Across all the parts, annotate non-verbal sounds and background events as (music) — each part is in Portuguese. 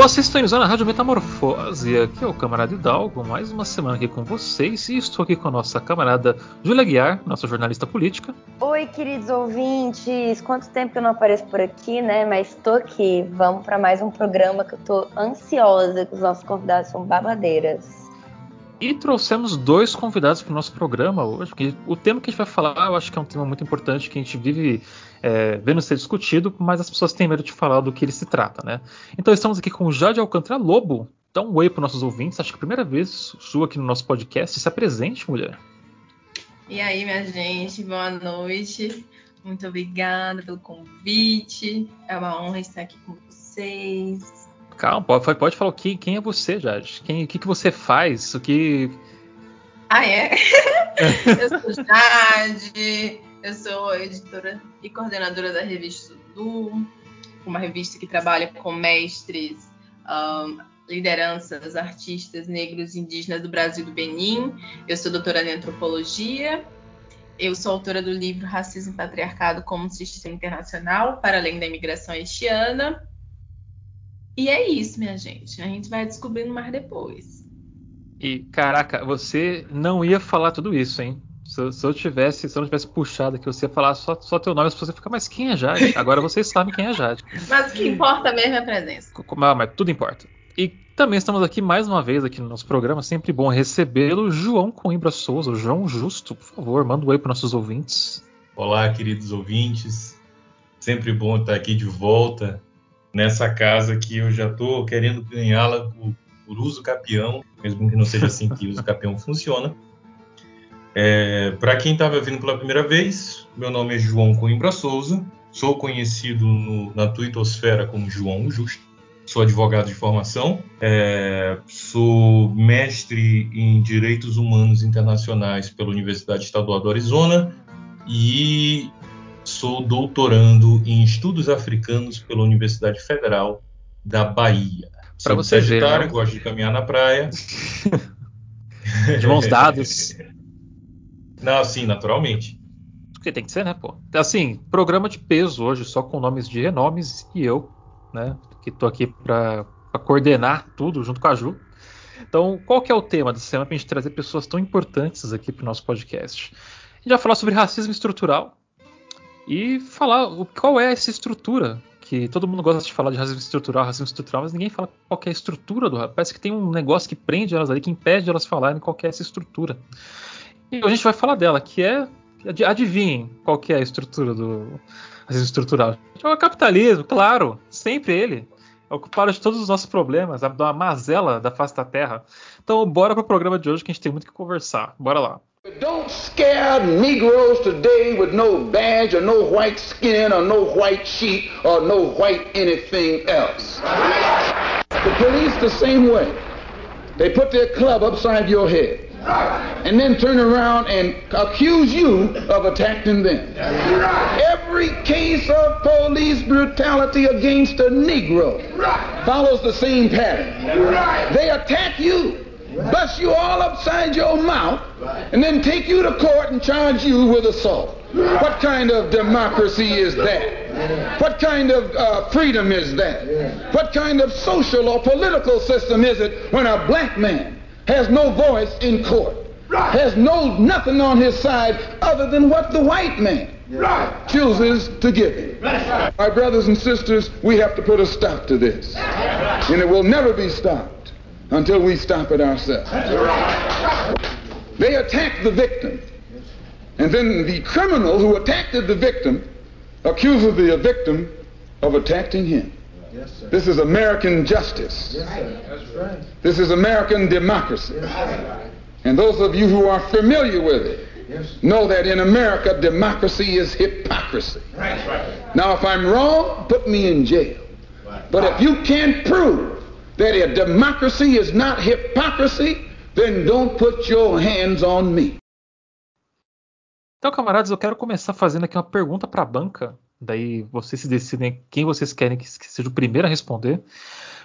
Você está na Rádio Metamorfose, aqui é o camarada Hidalgo, mais uma semana aqui com vocês e estou aqui com a nossa camarada Júlia Guiar, nossa jornalista política. Oi, queridos ouvintes, quanto tempo que eu não apareço por aqui, né? Mas estou aqui, vamos para mais um programa que eu estou ansiosa, que os nossos convidados são babadeiras. E trouxemos dois convidados para o nosso programa hoje, porque o tema que a gente vai falar eu acho que é um tema muito importante que a gente vive é, vendo ser discutido, mas as pessoas têm medo de falar do que ele se trata, né? Então estamos aqui com o Jade Alcântara Lobo. Dá um oi para nossos ouvintes, acho que é a primeira vez sua aqui no nosso podcast. Se apresente, mulher. E aí, minha gente, boa noite. Muito obrigada pelo convite. É uma honra estar aqui com vocês. Calma, pode, pode falar quem, quem é você, Jade? Quem, o que, que você faz? O que. Ah, é? (laughs) eu sou Jade, eu sou editora e coordenadora da revista Du, uma revista que trabalha com mestres, um, lideranças, artistas negros e indígenas do Brasil e do Benin. Eu sou doutora em antropologia. Eu sou autora do livro Racismo e Patriarcado como Sistema Internacional para além da imigração haitiana e é isso, minha gente. A gente vai descobrindo mais depois. E, caraca, você não ia falar tudo isso, hein? Se, se eu tivesse, se eu não tivesse puxado aqui, você ia falar só, só teu nome, você fica, mas quem é Jade? (laughs) Agora vocês sabem quem é Jade. Mas o que importa mesmo é a presença. Ah, mas tudo importa. E também estamos aqui mais uma vez aqui no nosso programa, sempre bom recebê-lo, João Coimbra Souza, João Justo, por favor, manda um oi para nossos ouvintes. Olá, queridos ouvintes. Sempre bom estar aqui de volta nessa casa que eu já estou querendo ganhá-la por, por, uso capião, mesmo que não seja assim que uso capião funciona. É, Para quem estava vindo pela primeira vez, meu nome é João Coimbra Souza, sou conhecido no, na twittosfera como João Justo, sou advogado de formação, é, sou mestre em Direitos Humanos Internacionais pela Universidade Estadual do Arizona e sou doutorando em estudos africanos pela Universidade Federal da Bahia. Para você ver, né? gosto de caminhar na praia. (laughs) de mãos dadas. (laughs) Não, sim, naturalmente. Porque tem que ser, né, pô? Assim, programa de peso hoje, só com nomes de renomes e eu, né, que tô aqui para coordenar tudo junto com a Ju. Então, qual que é o tema dessa semana para a gente trazer pessoas tão importantes aqui para o nosso podcast? A gente vai falar sobre racismo estrutural, e falar qual é essa estrutura. Que todo mundo gosta de falar de racismo estrutural, racismo estrutural, mas ninguém fala qual é a estrutura do Parece que tem um negócio que prende elas ali, que impede elas falarem qual é essa estrutura. E a gente vai falar dela, que é. Adivinhem qual é a estrutura do racismo estrutural. É o capitalismo, claro, sempre ele. É o culpado de todos os nossos problemas, da mazela da face da terra. Então, bora pro programa de hoje que a gente tem muito que conversar. Bora lá. Don't scare Negroes today with no badge or no white skin or no white sheet or no white anything else. The police the same way. They put their club upside your head. And then turn around and accuse you of attacking them. Every case of police brutality against a Negro follows the same pattern. They attack you bust you all upside your mouth, and then take you to court and charge you with assault. What kind of democracy is that? What kind of uh, freedom is that? What kind of social or political system is it when a black man has no voice in court, has no nothing on his side other than what the white man chooses to give him? My brothers and sisters, we have to put a stop to this, and it will never be stopped until we stop it ourselves. They attack the victim. And then the criminal who attacked the victim accuses the victim of attacking him. Yes, this is American justice. Yes, this is American democracy. Yes, and those of you who are familiar with it know that in America, democracy is hypocrisy. Right. Now, if I'm wrong, put me in jail. But if you can't prove that a democracy is not hypocrisy, then don't put your hands on me. Então, camaradas, eu quero começar fazendo aqui uma pergunta para a banca. Daí vocês se decidem quem vocês querem que seja o primeiro a responder.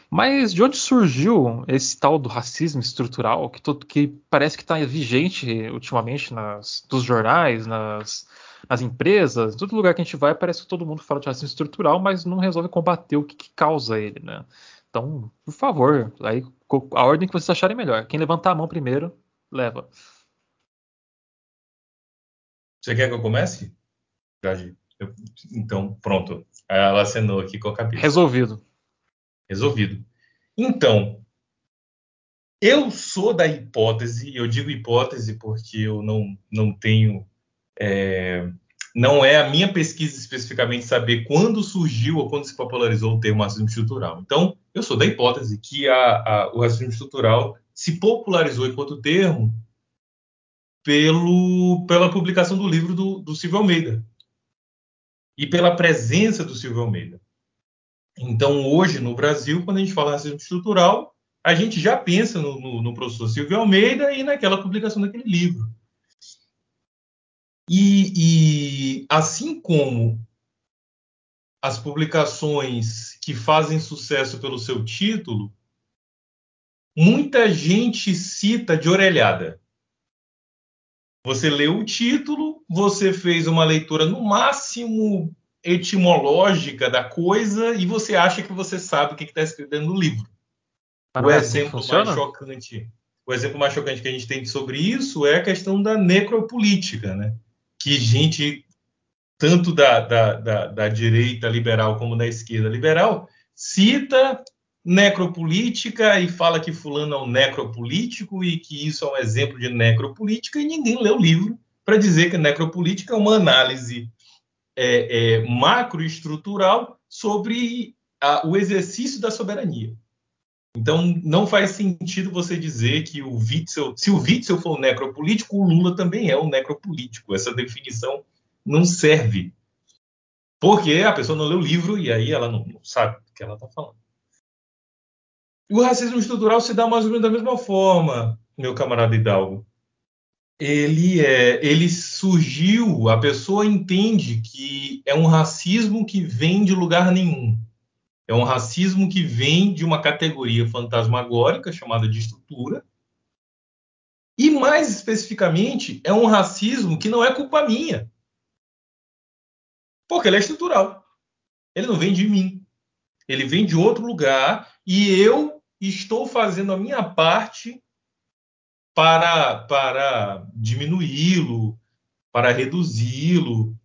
Mas de onde surgiu esse tal do racismo estrutural que, todo, que parece que está vigente ultimamente nas, nos jornais, nas, nas empresas, em todo lugar que a gente vai, parece que todo mundo fala de racismo estrutural, mas não resolve combater o que, que causa ele, né? Então, por favor, aí a ordem que vocês acharem melhor. Quem levantar a mão primeiro, leva. Você quer que eu comece? Eu, então, pronto. Ela acenou aqui com a cabeça. Resolvido. Resolvido. Então, eu sou da hipótese, eu digo hipótese porque eu não, não tenho. É, não é a minha pesquisa especificamente saber quando surgiu ou quando se popularizou o termo racismo estrutural. Então, eu sou da hipótese que a, a, o racismo estrutural se popularizou enquanto termo pelo, pela publicação do livro do, do Silvio Almeida e pela presença do Silvio Almeida. Então, hoje, no Brasil, quando a gente fala racismo estrutural, a gente já pensa no, no, no professor Silvio Almeida e naquela publicação daquele livro. E, e, assim como as publicações que fazem sucesso pelo seu título, muita gente cita de orelhada. Você leu o título, você fez uma leitura no máximo etimológica da coisa e você acha que você sabe o que está escrito dentro do livro. o é assim exemplo mais chocante, o exemplo mais chocante que a gente tem sobre isso é a questão da necropolítica, né? Que gente tanto da, da, da, da direita liberal como da esquerda liberal cita necropolítica e fala que fulano é um necropolítico e que isso é um exemplo de necropolítica e ninguém lê o livro para dizer que necropolítica é uma análise é, é, macroestrutural sobre a, o exercício da soberania. Então, não faz sentido você dizer que o Witzel, se o Witzel for um necropolítico, o Lula também é um necropolítico. Essa definição não serve. Porque a pessoa não lê o livro e aí ela não, não sabe o que ela está falando. O racismo estrutural se dá mais ou menos da mesma forma, meu camarada Hidalgo. Ele é, ele surgiu, a pessoa entende que é um racismo que vem de lugar nenhum. É um racismo que vem de uma categoria fantasmagórica chamada de estrutura. E mais especificamente, é um racismo que não é culpa minha. Porque ele é estrutural. Ele não vem de mim. Ele vem de outro lugar e eu estou fazendo a minha parte para, para diminuí-lo, para reduzi-lo.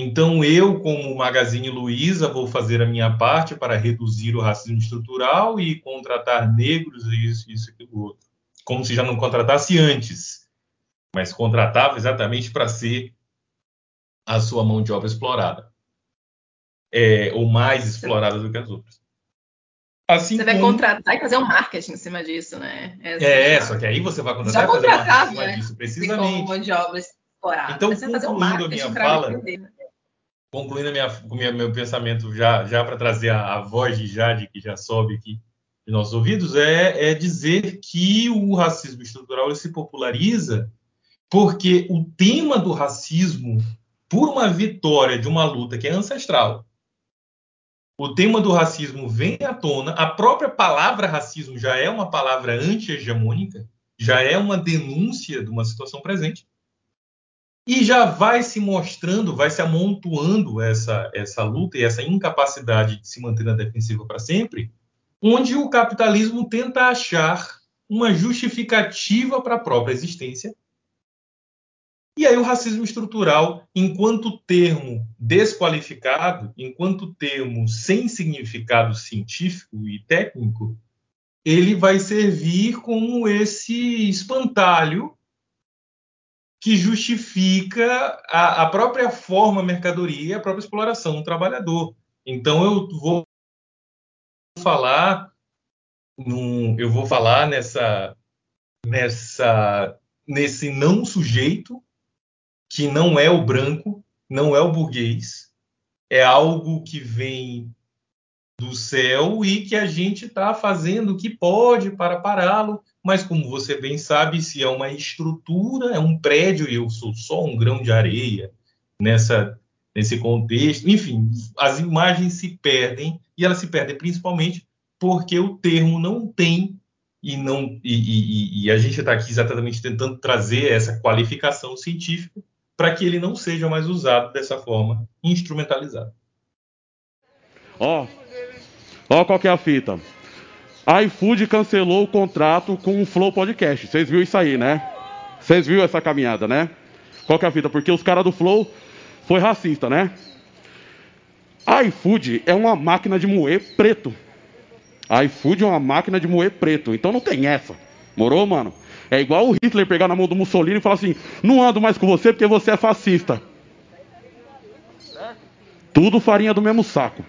Então, eu, como Magazine Luiza, vou fazer a minha parte para reduzir o racismo estrutural e contratar negros, isso, isso, aquilo, outro. Como se já não contratasse antes, mas contratava exatamente para ser a sua mão de obra explorada. É, ou mais explorada do que as outras. Assim você vai contratar e fazer um marketing em cima disso, né? É, é, só que aí você vai contratar Já e fazer um marketing em cima né? disso, precisamente. Como mão de obra explorada. Então, concluindo a minha fala, né? Concluindo minha, minha, meu pensamento já, já para trazer a, a, voz de Jade, que já sobe aqui nos nossos ouvidos, é, é dizer que o racismo estrutural se populariza porque o tema do racismo por uma vitória de uma luta que é ancestral. O tema do racismo vem à tona, a própria palavra racismo já é uma palavra anti-hegemônica, já é uma denúncia de uma situação presente. E já vai se mostrando, vai se amontoando essa, essa luta e essa incapacidade de se manter na defensiva para sempre, onde o capitalismo tenta achar uma justificativa para a própria existência. E aí o racismo estrutural, enquanto termo desqualificado, enquanto termo sem significado científico e técnico, ele vai servir como esse espantalho que justifica a, a própria forma mercadoria, a própria exploração do trabalhador. Então eu vou falar num, eu vou falar nessa nessa nesse não sujeito que não é o branco, não é o burguês, é algo que vem do céu e que a gente está fazendo o que pode para pará-lo, mas como você bem sabe, se é uma estrutura, é um prédio e eu sou só um grão de areia nessa nesse contexto. Enfim, as imagens se perdem e elas se perdem principalmente porque o termo não tem e não e, e, e a gente está aqui exatamente tentando trazer essa qualificação científica para que ele não seja mais usado dessa forma instrumentalizado. Ó, ó qual que é a fita. A iFood cancelou o contrato com o Flow Podcast. Vocês viram isso aí, né? Vocês viram essa caminhada, né? Qual que é a fita? Porque os caras do Flow foi racista, né? A iFood é uma máquina de moer preto. A iFood é uma máquina de moer preto. Então não tem essa. Morou, mano? É igual o Hitler pegar na mão do Mussolini e falar assim: não ando mais com você porque você é fascista. Tudo farinha do mesmo saco.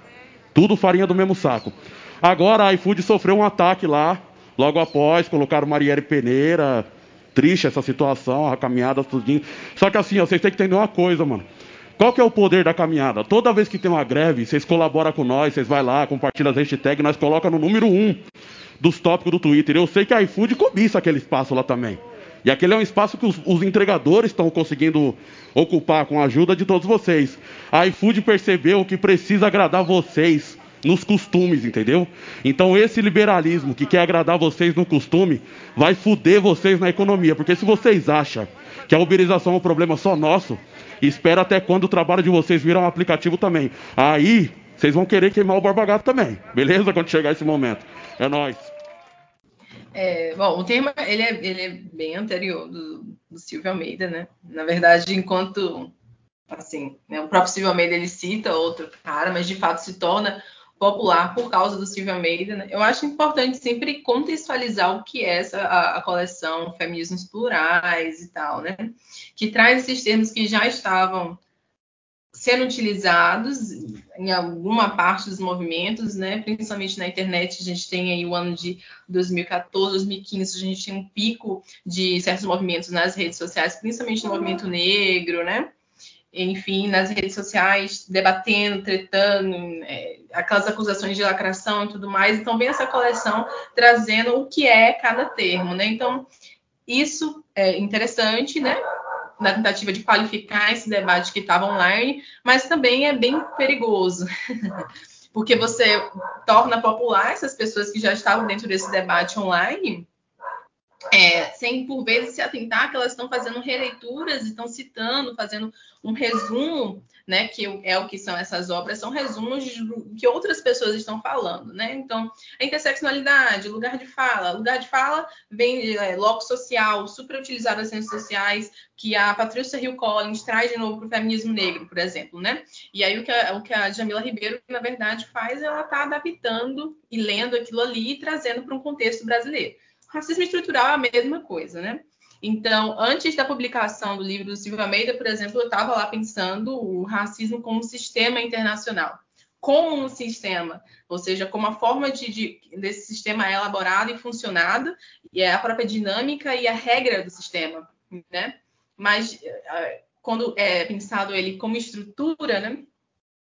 Tudo farinha do mesmo saco. Agora a iFood sofreu um ataque lá, logo após, colocaram Marielle Peneira. Triste essa situação, a caminhada tudinho. Só que assim, ó, vocês têm que entender uma coisa, mano. Qual que é o poder da caminhada? Toda vez que tem uma greve, vocês colaboram com nós, vocês vai lá, compartilham as hashtags, nós colocamos no número um dos tópicos do Twitter. Eu sei que a iFood cobiça aquele espaço lá também. E aquele é um espaço que os, os entregadores estão conseguindo ocupar com a ajuda de todos vocês. A iFood percebeu que precisa agradar vocês nos costumes, entendeu? Então esse liberalismo que quer agradar vocês no costume vai fuder vocês na economia, porque se vocês acham que a uberização é um problema só nosso, espera até quando o trabalho de vocês virar um aplicativo também. Aí vocês vão querer queimar o Barbagato também, beleza? Quando chegar esse momento. É nóis. É, bom, o tema ele é, ele é bem anterior do, do Silvio Almeida, né? Na verdade, enquanto assim, né, o próprio Silvio Almeida ele cita outro cara, mas de fato se torna popular por causa do Silvio Almeida. Né? Eu acho importante sempre contextualizar o que é essa a, a, coleção Feminismos Plurais e tal, né? Que traz esses termos que já estavam sendo utilizados em alguma parte dos movimentos, né? Principalmente na internet, a gente tem aí o ano de 2014, 2015, a gente tem um pico de certos movimentos nas redes sociais, principalmente no movimento negro, né? Enfim, nas redes sociais, debatendo, tretando, é, aquelas acusações de lacração e tudo mais. Então, vem essa coleção trazendo o que é cada termo, né? Então, isso é interessante, né? Na tentativa de qualificar esse debate que estava online, mas também é bem perigoso. (laughs) Porque você torna popular essas pessoas que já estavam dentro desse debate online é, sem por vezes se atentar que elas estão fazendo releituras, estão citando, fazendo um resumo, né, que é o que são essas obras, são resumos de que outras pessoas estão falando, né? Então, a interseccionalidade, lugar de fala, lugar de fala vem é, loco social, super utilizado nas redes sociais, que a Patrícia Hill Collins traz de novo para o feminismo negro, por exemplo, né? E aí o que, a, o que a Jamila Ribeiro, na verdade, faz, ela está adaptando e lendo aquilo ali e trazendo para um contexto brasileiro. Racismo estrutural é a mesma coisa, né? Então, antes da publicação do livro do Silvio Almeida, por exemplo, eu estava lá pensando o racismo como sistema internacional. Como um sistema, ou seja, como a forma de, de, desse sistema é elaborado e funcionado, e é a própria dinâmica e a regra do sistema, né? Mas eh, quando é pensado ele como estrutura, né?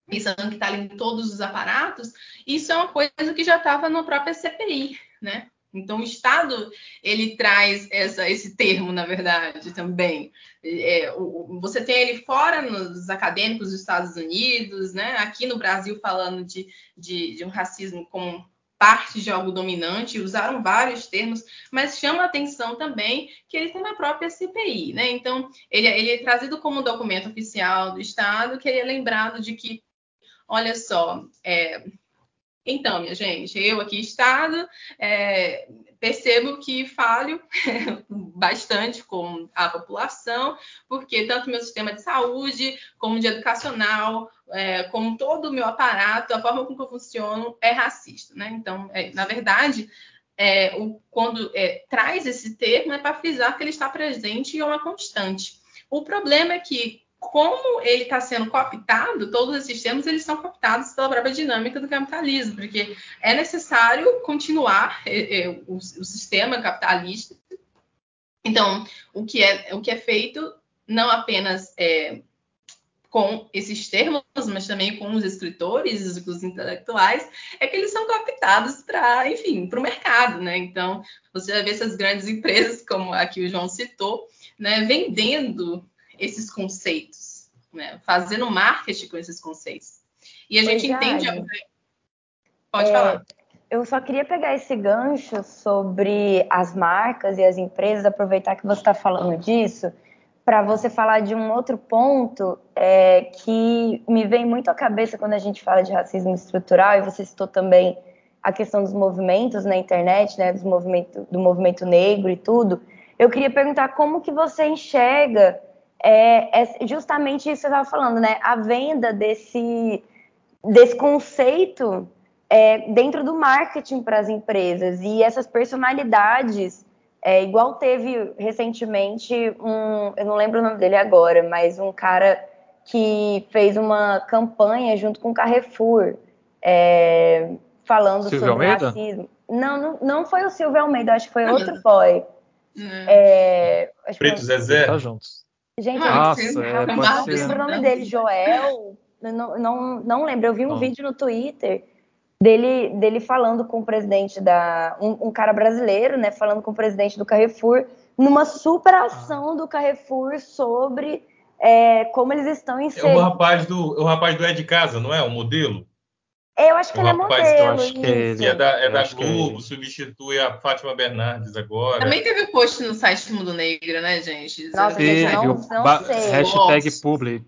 Pensando que está ali em todos os aparatos, isso é uma coisa que já estava na própria CPI, né? Então, o Estado ele traz essa, esse termo, na verdade, também. É, o, você tem ele fora nos acadêmicos dos Estados Unidos, né? aqui no Brasil falando de, de, de um racismo como parte de algo dominante, usaram vários termos, mas chama a atenção também que ele tem na própria CPI, né? Então, ele, ele é trazido como um documento oficial do Estado, que ele é lembrado de que, olha só, é, então, minha gente, eu aqui, Estado, é, percebo que falho (laughs) bastante com a população, porque tanto meu sistema de saúde, como de educacional, é, como todo o meu aparato, a forma como eu funciono é racista. Né? Então, é, na verdade, é, o, quando é, traz esse termo é para frisar que ele está presente e é uma constante. O problema é que como ele está sendo cooptado, todos esses termos eles são cooptados pela própria dinâmica do capitalismo, porque é necessário continuar é, é, o, o, sistema capitalista. Então, o que é, o que é feito não apenas é, com esses termos, mas também com os escritores, os intelectuais, é que eles são cooptados para, enfim, para o mercado, né? Então, você vai ver essas grandes empresas, como a que o João citou, né, vendendo esses conceitos. né? Fazendo marketing com esses conceitos. E a gente Oi, entende. Jade. Pode É, falar. Eu só queria pegar esse gancho sobre as marcas e as empresas, aproveitar que você está falando disso, para você falar de um outro ponto é, que me vem muito à cabeça quando a gente fala de racismo estrutural, e você citou também a questão dos movimentos na internet, né, dos movimento, do movimento negro e tudo. Eu queria perguntar como que você enxerga é, é justamente isso que você estava falando, né? A venda desse, desse conceito é, dentro do marketing para as empresas e essas personalidades, é, igual teve recentemente um, eu não lembro o nome dele agora, mas um cara que fez uma campanha junto com o Carrefour, é, falando Silvio sobre Almeida? racismo. Não, não, não foi o Silvio Almeida, acho que foi outro boy. Né? É, acho que Preto foi- Zezé. Tá juntos. Gente, Ah, eu Nossa, é, eu não ser. lembro o nome dele, Joel. Não, não, não lembro. Eu vi um Não. vídeo no Twitter dele, dele falando com o presidente da. Um, um cara brasileiro, né? Falando com o presidente do Carrefour, numa super ação do Carrefour sobre é, como eles estão É o rapaz do, é o rapaz do É de Casa, não é? O modelo? Eu acho que o ele é rapaz, modelo. eu acho que isso. Que é da, é da acho que é Globo, ele. substitui a Fátima Bernardes agora. Também teve post no site do Mundo Negro, né, gente? Nossa, não- Teve o não ba- sei. hashtag Nossa. publi.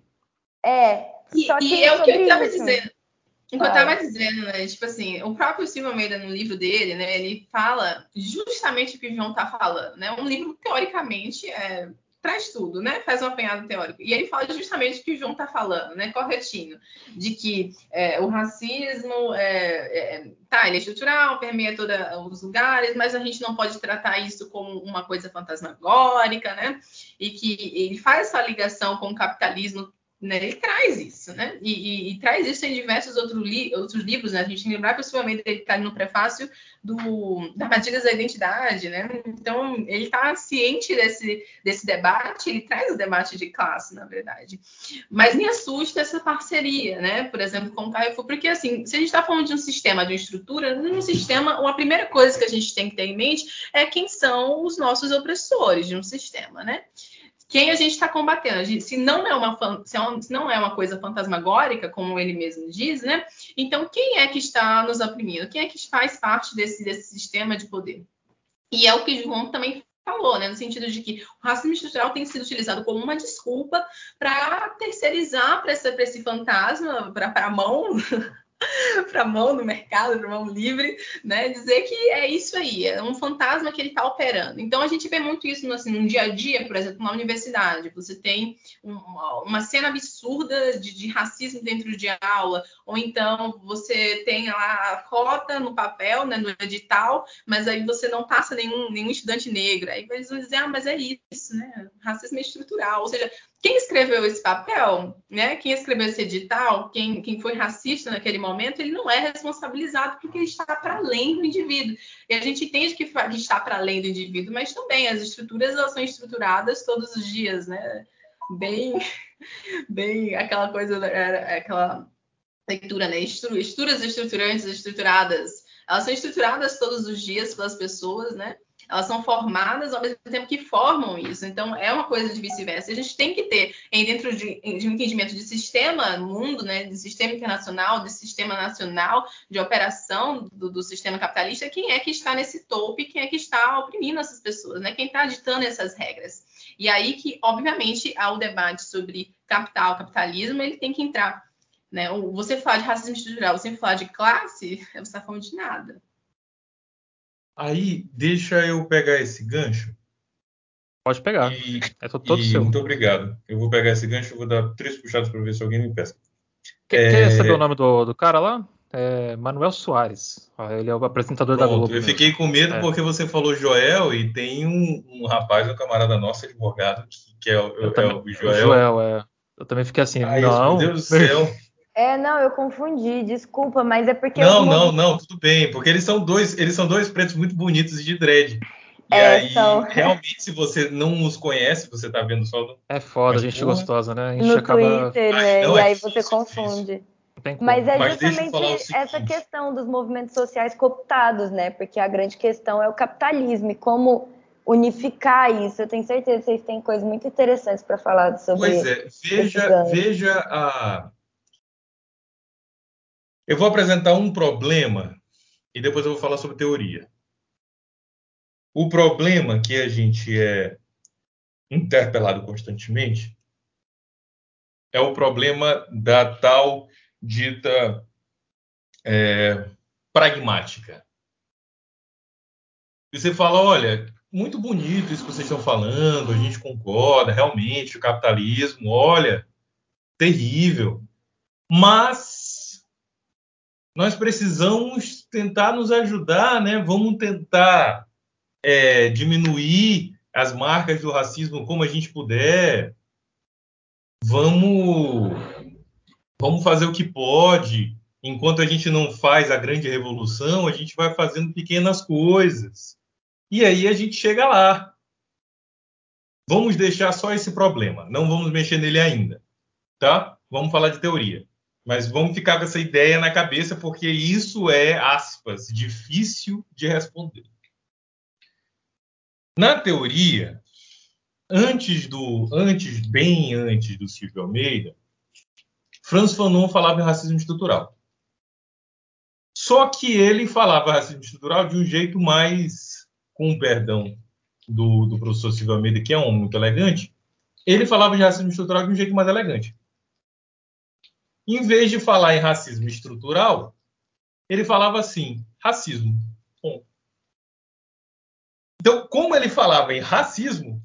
É. E, Só que e é o que eu tava isso. dizendo. O que eu Fala. tava dizendo, né? Tipo assim, o próprio Silvio Almeida, no livro dele, né? Ele fala justamente o que o João tá falando, né? Um livro, teoricamente, é, traz tudo, né? Faz um apanhado teórico. E ele fala justamente o que o João tá falando, né? Corretinho. De que é, o racismo é, é, tá, ele é estrutural, permeia todos os lugares, mas a gente não pode tratar isso como uma coisa fantasmagórica, né? E que ele faz essa ligação com o capitalismo né, ele traz isso, né? E, e- e traz isso em diversos outro li- outros livros, né? A gente tem que lembrar Almeida ele está no prefácio do da Armadilhas da Identidade, né? Então ele está ciente desse, desse debate, ele traz o debate de classe, na verdade. Mas me assusta essa parceria, né? Por exemplo, com o Carrefour, porque assim, se a gente está falando de um sistema, de uma estrutura, num sistema, a primeira coisa que a gente tem que ter em mente é quem são os nossos opressores de um sistema, né? Quem a gente está combatendo. Gente- se, não é uma, é se não é uma coisa fantasmagórica, como ele mesmo diz, né? Então, quem é que está nos oprimindo? Quem é que faz parte desse, desse sistema de poder? E é o que João também falou, né? No sentido de que o racismo estrutural tem sido utilizado como uma desculpa para terceirizar para esse fantasma, para a mão. (laughs) (laughs) para mão no mercado, para mão livre, né? Dizer que é isso aí, é um fantasma que ele está operando. Então a gente vê muito isso no, assim, no dia a dia, por exemplo, na universidade. Você tem um- uma, uma cena absurda de, de racismo dentro de aula, ou então você tem lá a cota no papel, né, no edital, mas aí você não passa nenhum, nenhum estudante negro. Aí eles vão dizer, ah, mas é isso, né? Racismo estrutural. Ou seja, quem escreveu esse papel, né? Quem escreveu esse edital, quem, quem foi racista naquele momento, ele não é responsabilizado porque ele está para além do indivíduo. E a gente entende que, está para além do indivíduo, mas também as estruturas elas são estruturadas todos os dias, né? Bem, (laughs) bem aquela coisa, aquela leitura, né? Estru- Estruturas estruturantes, estruturadas. Elas são estruturadas todos os dias pelas pessoas, né? Elas são formadas ao mesmo tempo que formam isso. Então, é uma coisa de vice-versa. A gente tem que ter, dentro de, de um entendimento de sistema mundo, né, de sistema internacional, de sistema nacional, de operação do, do sistema capitalista, quem é que está nesse topo e quem é que está oprimindo essas pessoas, né? Quem está ditando essas regras. E aí que, obviamente, há o debate sobre capital, capitalismo, ele tem que entrar. Né? Você falar de racismo estrutural, você falar de classe, (laughs) você está falando de nada. Aí, deixa eu pegar esse gancho. Pode pegar. E, É to- todo e seu. muito obrigado. Eu vou pegar esse gancho e vou dar três puxados para ver se alguém me pesca. Quer, É, quer saber o nome do, do cara lá? É Manuel Soares. Ó, Ele é o apresentador da Pronto, Globo. eu fiquei com medo É. porque você falou Joel e tem um, um rapaz, um camarada nosso, advogado, que, que é, o- é também- o o Joel. Joel, é. Eu também fiquei assim, Ai, não. meu Deus do céu. (laughs) É, não, eu confundi, desculpa, mas é porque. Não, os não, não, tudo bem, porque eles são dois, eles são dois pretos muito bonitos e de dread. E É, aí, são. (laughs) realmente, se você não os conhece, você tá vendo só no. É foda, Mas, gente porra. gostosa, né? A gente No acaba. Twitter, Ai, né? não, e é aí difícil, você é confunde. Mas é Mas justamente essa questão dos movimentos sociais cooptados, né? Porque a grande questão é o capitalismo e como unificar isso. Eu tenho certeza que vocês têm coisas muito interessantes para falar sobre Pois é, veja, veja a. Eu vou apresentar um problema e depois eu vou falar sobre teoria. O problema que a gente é interpelado constantemente é o problema da tal dita é, pragmática. E você fala, olha, muito bonito isso que vocês estão falando, a gente concorda, realmente, o capitalismo, olha, terrível. Mas nós precisamos tentar nos ajudar, né? Vamos tentar é, diminuir as marcas do racismo como a gente puder. Vamos, vamos fazer o que pode. Enquanto a gente não faz a grande revolução, a gente vai fazendo pequenas coisas. E aí a gente chega lá. Vamos deixar só esse problema, não vamos mexer nele ainda, tá? Vamos falar de teoria. Mas vamos ficar com essa ideia na cabeça, porque isso é, aspas, difícil de responder. Na teoria, antes do, antes, bem antes do Silvio Almeida, Franz Fanon falava em racismo estrutural. Só que ele falava racismo estrutural de um jeito mais com o perdão do, do professor Silvio Almeida, que é um homem muito elegante, ele falava de racismo estrutural de um jeito mais elegante. Em vez de falar em racismo estrutural, ele falava assim: racismo. Bom. Então, como ele falava em racismo,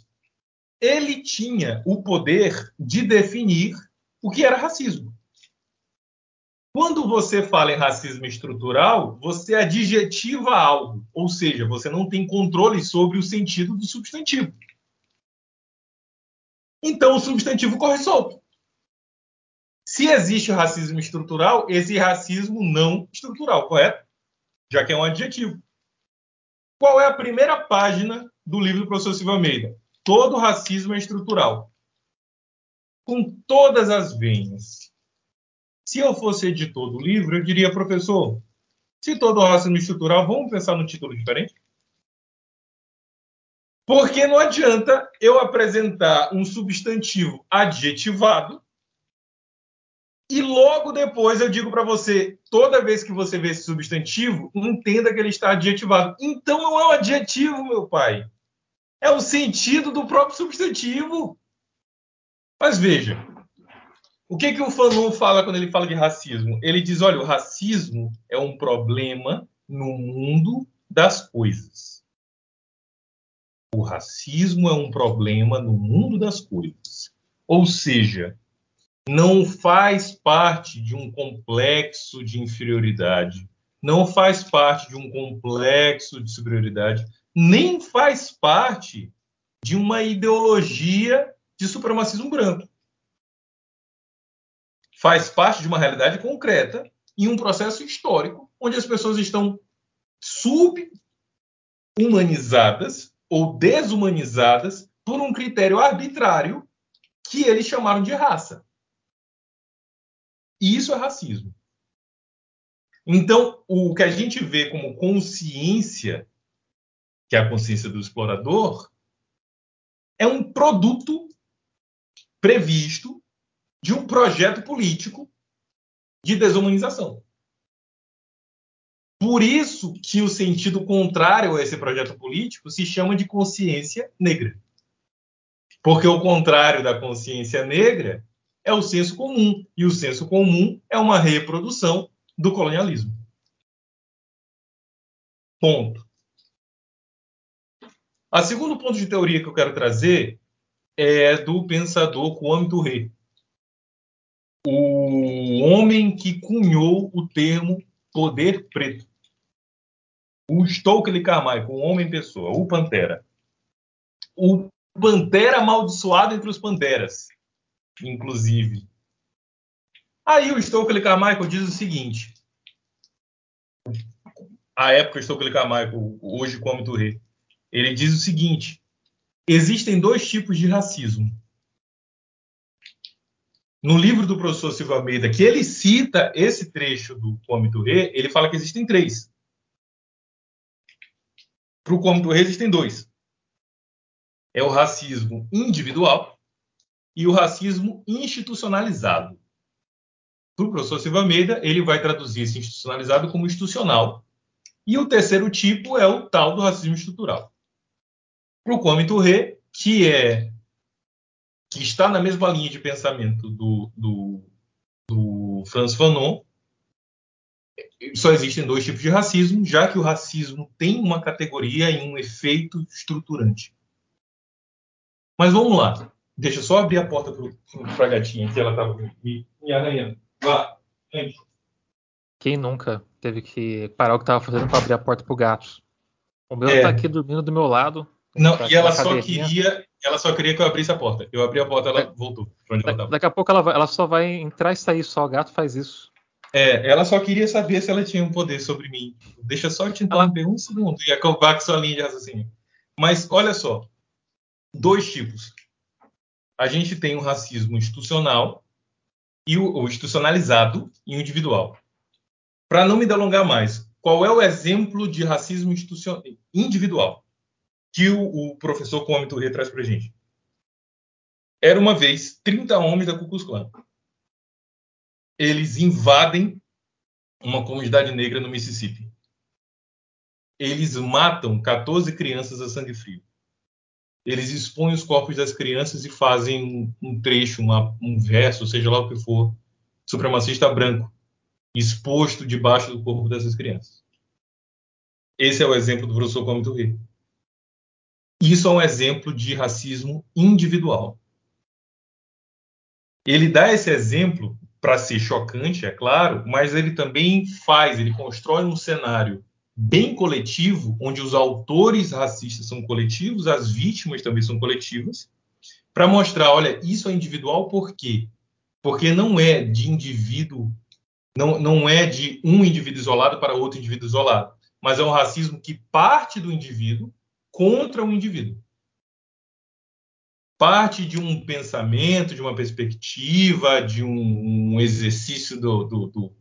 ele tinha o poder de definir o que era racismo. Quando você fala em racismo estrutural, você adjetiva algo, ou seja, você não tem controle sobre o sentido do substantivo. Então o substantivo corre solto. Se existe racismo estrutural, esse racismo não estrutural, correto? Já que é um adjetivo. Qual é a primeira página do livro do professor Silva Almeida? Todo racismo é estrutural. Com todas as venhas se eu fosse editor do livro, eu diria, professor, se todo racismo estrutural, vamos pensar num título diferente? Porque não adianta eu apresentar um substantivo adjetivado e logo depois eu digo para você, toda vez que você vê esse substantivo, entenda que ele está adjetivado. Então não é um adjetivo, meu pai. É o sentido do próprio substantivo. Mas veja, o que, que o Fanon fala quando ele fala de racismo? Ele diz: olha, o racismo é um problema no mundo das coisas. O racismo é um problema no mundo das coisas. Ou seja, não faz parte de um complexo de inferioridade, não faz parte de um complexo de superioridade, nem faz parte de uma ideologia de supremacismo branco faz parte de uma realidade concreta em um processo histórico onde as pessoas estão subhumanizadas ou desumanizadas por um critério arbitrário que eles chamaram de raça. E isso é racismo. Então, o que a gente vê como consciência, que é a consciência do explorador, é um produto previsto de um projeto político de desumanização. Por isso que o sentido contrário a esse projeto político se chama de consciência negra. Porque o contrário da consciência negra é o senso comum, e o senso comum é uma reprodução do colonialismo. Ponto. A segundo ponto de teoria que eu quero trazer é do pensador Kwame Ture, o homem que cunhou o termo poder preto. O Stokely Carmichael, o homem pessoa, o Pantera. O Pantera amaldiçoado entre os Panteras, inclusive. Aí o Stokely Carmichael diz o seguinte. A época Stokely Carmichael, hoje como Touré, ele diz o seguinte: existem dois tipos de racismo no livro do professor Silva Almeida, que ele cita esse trecho do Come Touré, ele fala que existem três. Para o Come Touré existem dois. é o racismo individual e o racismo institucionalizado. Para o professor Silva Almeida, ele vai traduzir esse institucionalizado como institucional. E o terceiro tipo é o tal do racismo estrutural. Para o Kwame Touré, que é que está na mesma linha de pensamento do, do, do Franz Fanon, só existem dois tipos de racismo, já que o racismo tem uma categoria e um efeito estruturante. Mas vamos lá. Deixa eu só abrir a porta para a gatinha, que ela estava me, me arranhando. Vá, gente. Quem nunca teve que parar o que estava fazendo para abrir a porta para o gato? O meu está É. aqui dormindo do meu lado. Não, Tá e ela só queria, ela só queria que eu abrisse a porta. Eu abri a porta, ela É. voltou ela Da- estava. daqui a pouco ela, vai- ela só vai entrar e sair só. O gato faz isso. É, ela só queria saber se ela tinha um poder sobre mim. Deixa só te interromper um segundo e acabar com sua linha de raciocínio. Mas olha só, dois tipos. A gente tem o racismo institucional e o, o institucionalizado e o individual. Para não me delongar mais, qual é o exemplo de racismo individual que o, o professor Kwame Touré traz para gente? Era uma vez 30 homens da Ku Klux Klan. Eles invadem uma comunidade negra no Mississippi. Eles matam 14 crianças a sangue frio. Eles expõem os corpos das crianças e fazem um, trecho, uma- um verso, seja lá o que for, supremacista branco, exposto debaixo do corpo dessas crianças. Esse é o exemplo do professor Kwame Touré. Isso é um exemplo de racismo individual. Ele dá esse exemplo para ser chocante, é claro, mas ele também faz, ele constrói um cenário bem coletivo, onde os autores racistas são coletivos, as vítimas também são coletivas, para mostrar, olha, isso é individual por quê? Porque não é de indivíduo, não, não é de um indivíduo isolado para outro indivíduo isolado, mas é um racismo que parte do indivíduo contra o indivíduo parte de um pensamento, de uma perspectiva, de um, um exercício do, do, do,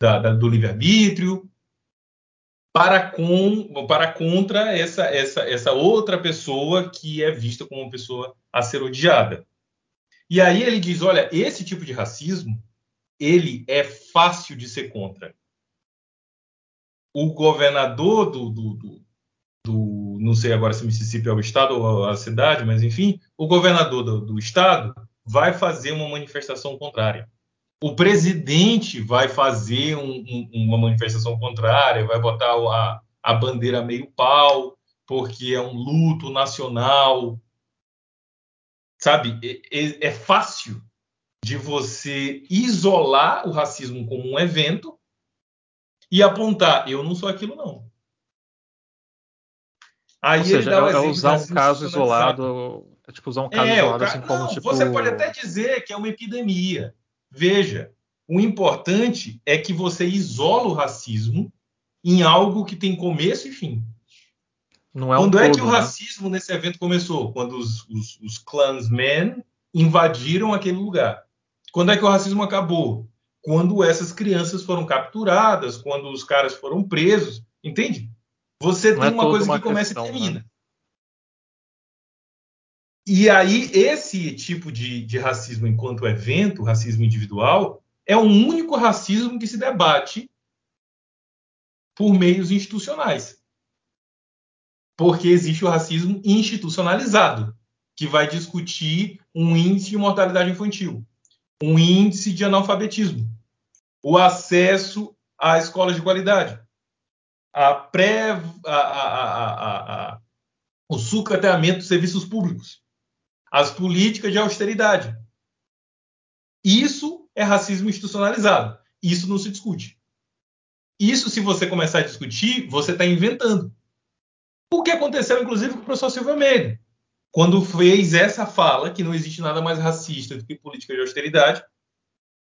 da- da- do livre-arbítrio, para, com, para contra essa, essa, essa outra pessoa que é vista como uma pessoa a ser odiada. E aí ele diz, olha, esse tipo de racismo, ele é fácil de ser contra. O governador do, do, do, do- não sei agora se Mississippi é o estado ou a cidade, mas enfim, o governador do, do estado vai fazer uma manifestação contrária. O presidente vai fazer um- um- uma manifestação contrária, vai botar a, a bandeira meio pau, porque é um luto nacional. Sabe, é, é- é fácil de você isolar o racismo como um evento e apontar, eu não sou aquilo não. Aí Ou seja, é, é usar um caso isolado. É tipo usar um caso É, isolado ca- assim como não, tipo. você pode até dizer que é uma epidemia. Veja, o importante é que você isola o racismo em algo que tem começo e fim. Não é um Quando é que todo, o né? racismo nesse evento começou? Quando os, os, os Klansmen invadiram aquele lugar. Quando é que o racismo acabou? Quando essas crianças foram capturadas, quando os caras foram presos. Entende? Você Não tem é uma coisa uma que começa questão, e termina. né? E aí, esse tipo de, de racismo enquanto evento, racismo individual, é o único racismo que se debate por meios institucionais. Porque existe o racismo institucionalizado, que vai discutir um índice de mortalidade infantil, um índice de analfabetismo, o acesso à escola de qualidade, a pré, a- a- a- a- a- o sucateamento dos serviços públicos, as políticas de austeridade. Isso é racismo institucionalizado. Isso não se discute. Isso, se você começar a discutir, você está inventando. O que aconteceu, inclusive, com o professor Silvio Almeida, quando fez essa fala que não existe nada mais racista do que política de austeridade,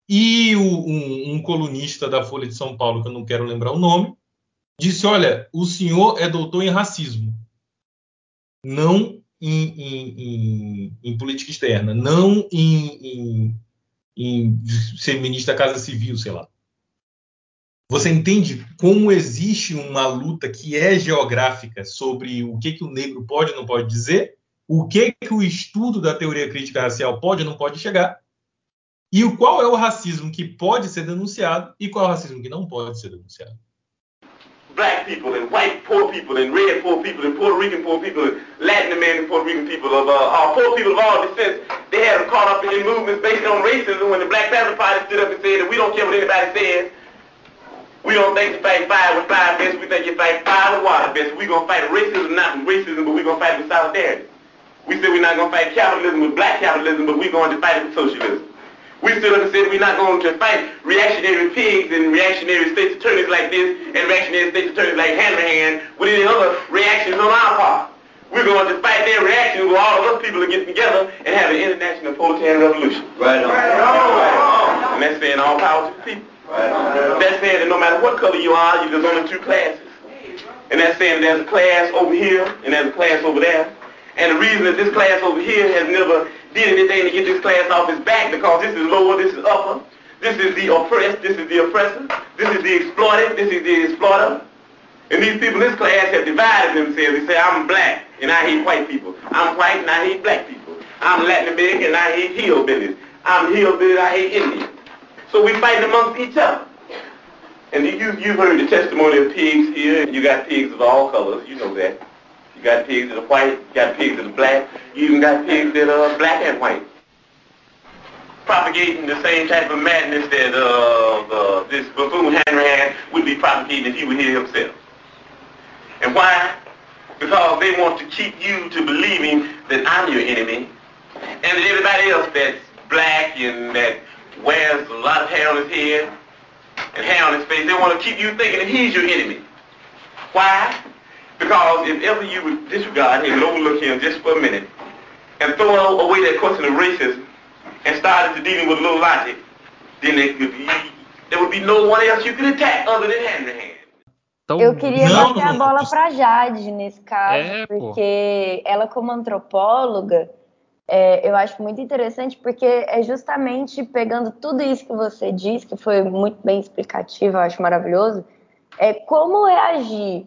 e o- um, um colunista da Folha de São Paulo, que eu não quero lembrar o nome, disse: Olha, o senhor é doutor em racismo, não em, em- em- em política externa, não em, em- ser ministro da Casa Civil, sei lá. Você entende como existe uma luta que é geográfica sobre o que, que o negro pode e não pode dizer? o que, que o estudo da teoria crítica racial pode ou não pode chegar, e o qual é o racismo que pode ser denunciado e qual é o racismo que não pode ser denunciado. Black people and white poor people and red poor people and Puerto Rican poor people and Latin American Puerto Rican people of uh, uh, poor people of all descents. They had them caught up in movements based on racism when the Black Panther Party stood up and said that we don't care what anybody says. We don't think you fight fire with fire best. We think you fight fire with water best. We're going to fight racism, not with racism, but we're going to fight with solidarity. We said we're not going to fight capitalism with black capitalism, but we're going to fight it with socialism. We stood up and said we're not going to fight reactionary pigs and reactionary states attorneys like this and reactionary states attorneys like Hanrahan with any other reactions on our part. We're going to fight their reactions where all of us people are getting together and have an international proletarian revolution. Right on. Right on. And that's saying all power to the people. Right on. That's saying that no matter what color you are, there's only two classes. And that's saying there's a class over here and there's a class over there. And the reason that this class over here has never did anything to get this class off his back because this is lower, this is upper. This is the oppressed, this is the oppressor. This is the exploited, this is the exploiter. And these people in this class have divided themselves. They say, I'm black and I hate white people. I'm white and I hate black people. I'm Latin American and I hate hillbillies. I'm hillbilly I hate Indians. So we fighting amongst each other. And you, you've heard the testimony of pigs here. You got pigs of all colors. You know that. You got pigs that are white. You got pigs that are black. You even got pigs that are black and white. Propagating the same type of madness that uh, uh, this buffoon Hanrahan would be propagating if he were here himself. And why? Because they want to keep you to believing that I'm your enemy and that everybody else that's black and that wears a lot of hair on his head and hair on his face, they want to keep you thinking that he's your enemy. Why? Because if ever you would disregard him and overlook him just for a minute and throw away that question of racism and start into dealing with a little logic, then there, could be, there would be no one else you could attack other than Hanrahan. Então, Eu queria Não, bater a não, bola para Jade nesse caso, É, pô. porque ela como antropóloga, é, eu acho muito interessante porque é justamente pegando tudo isso que você disse, que foi muito bem explicativo, eu acho maravilhoso, é como reagir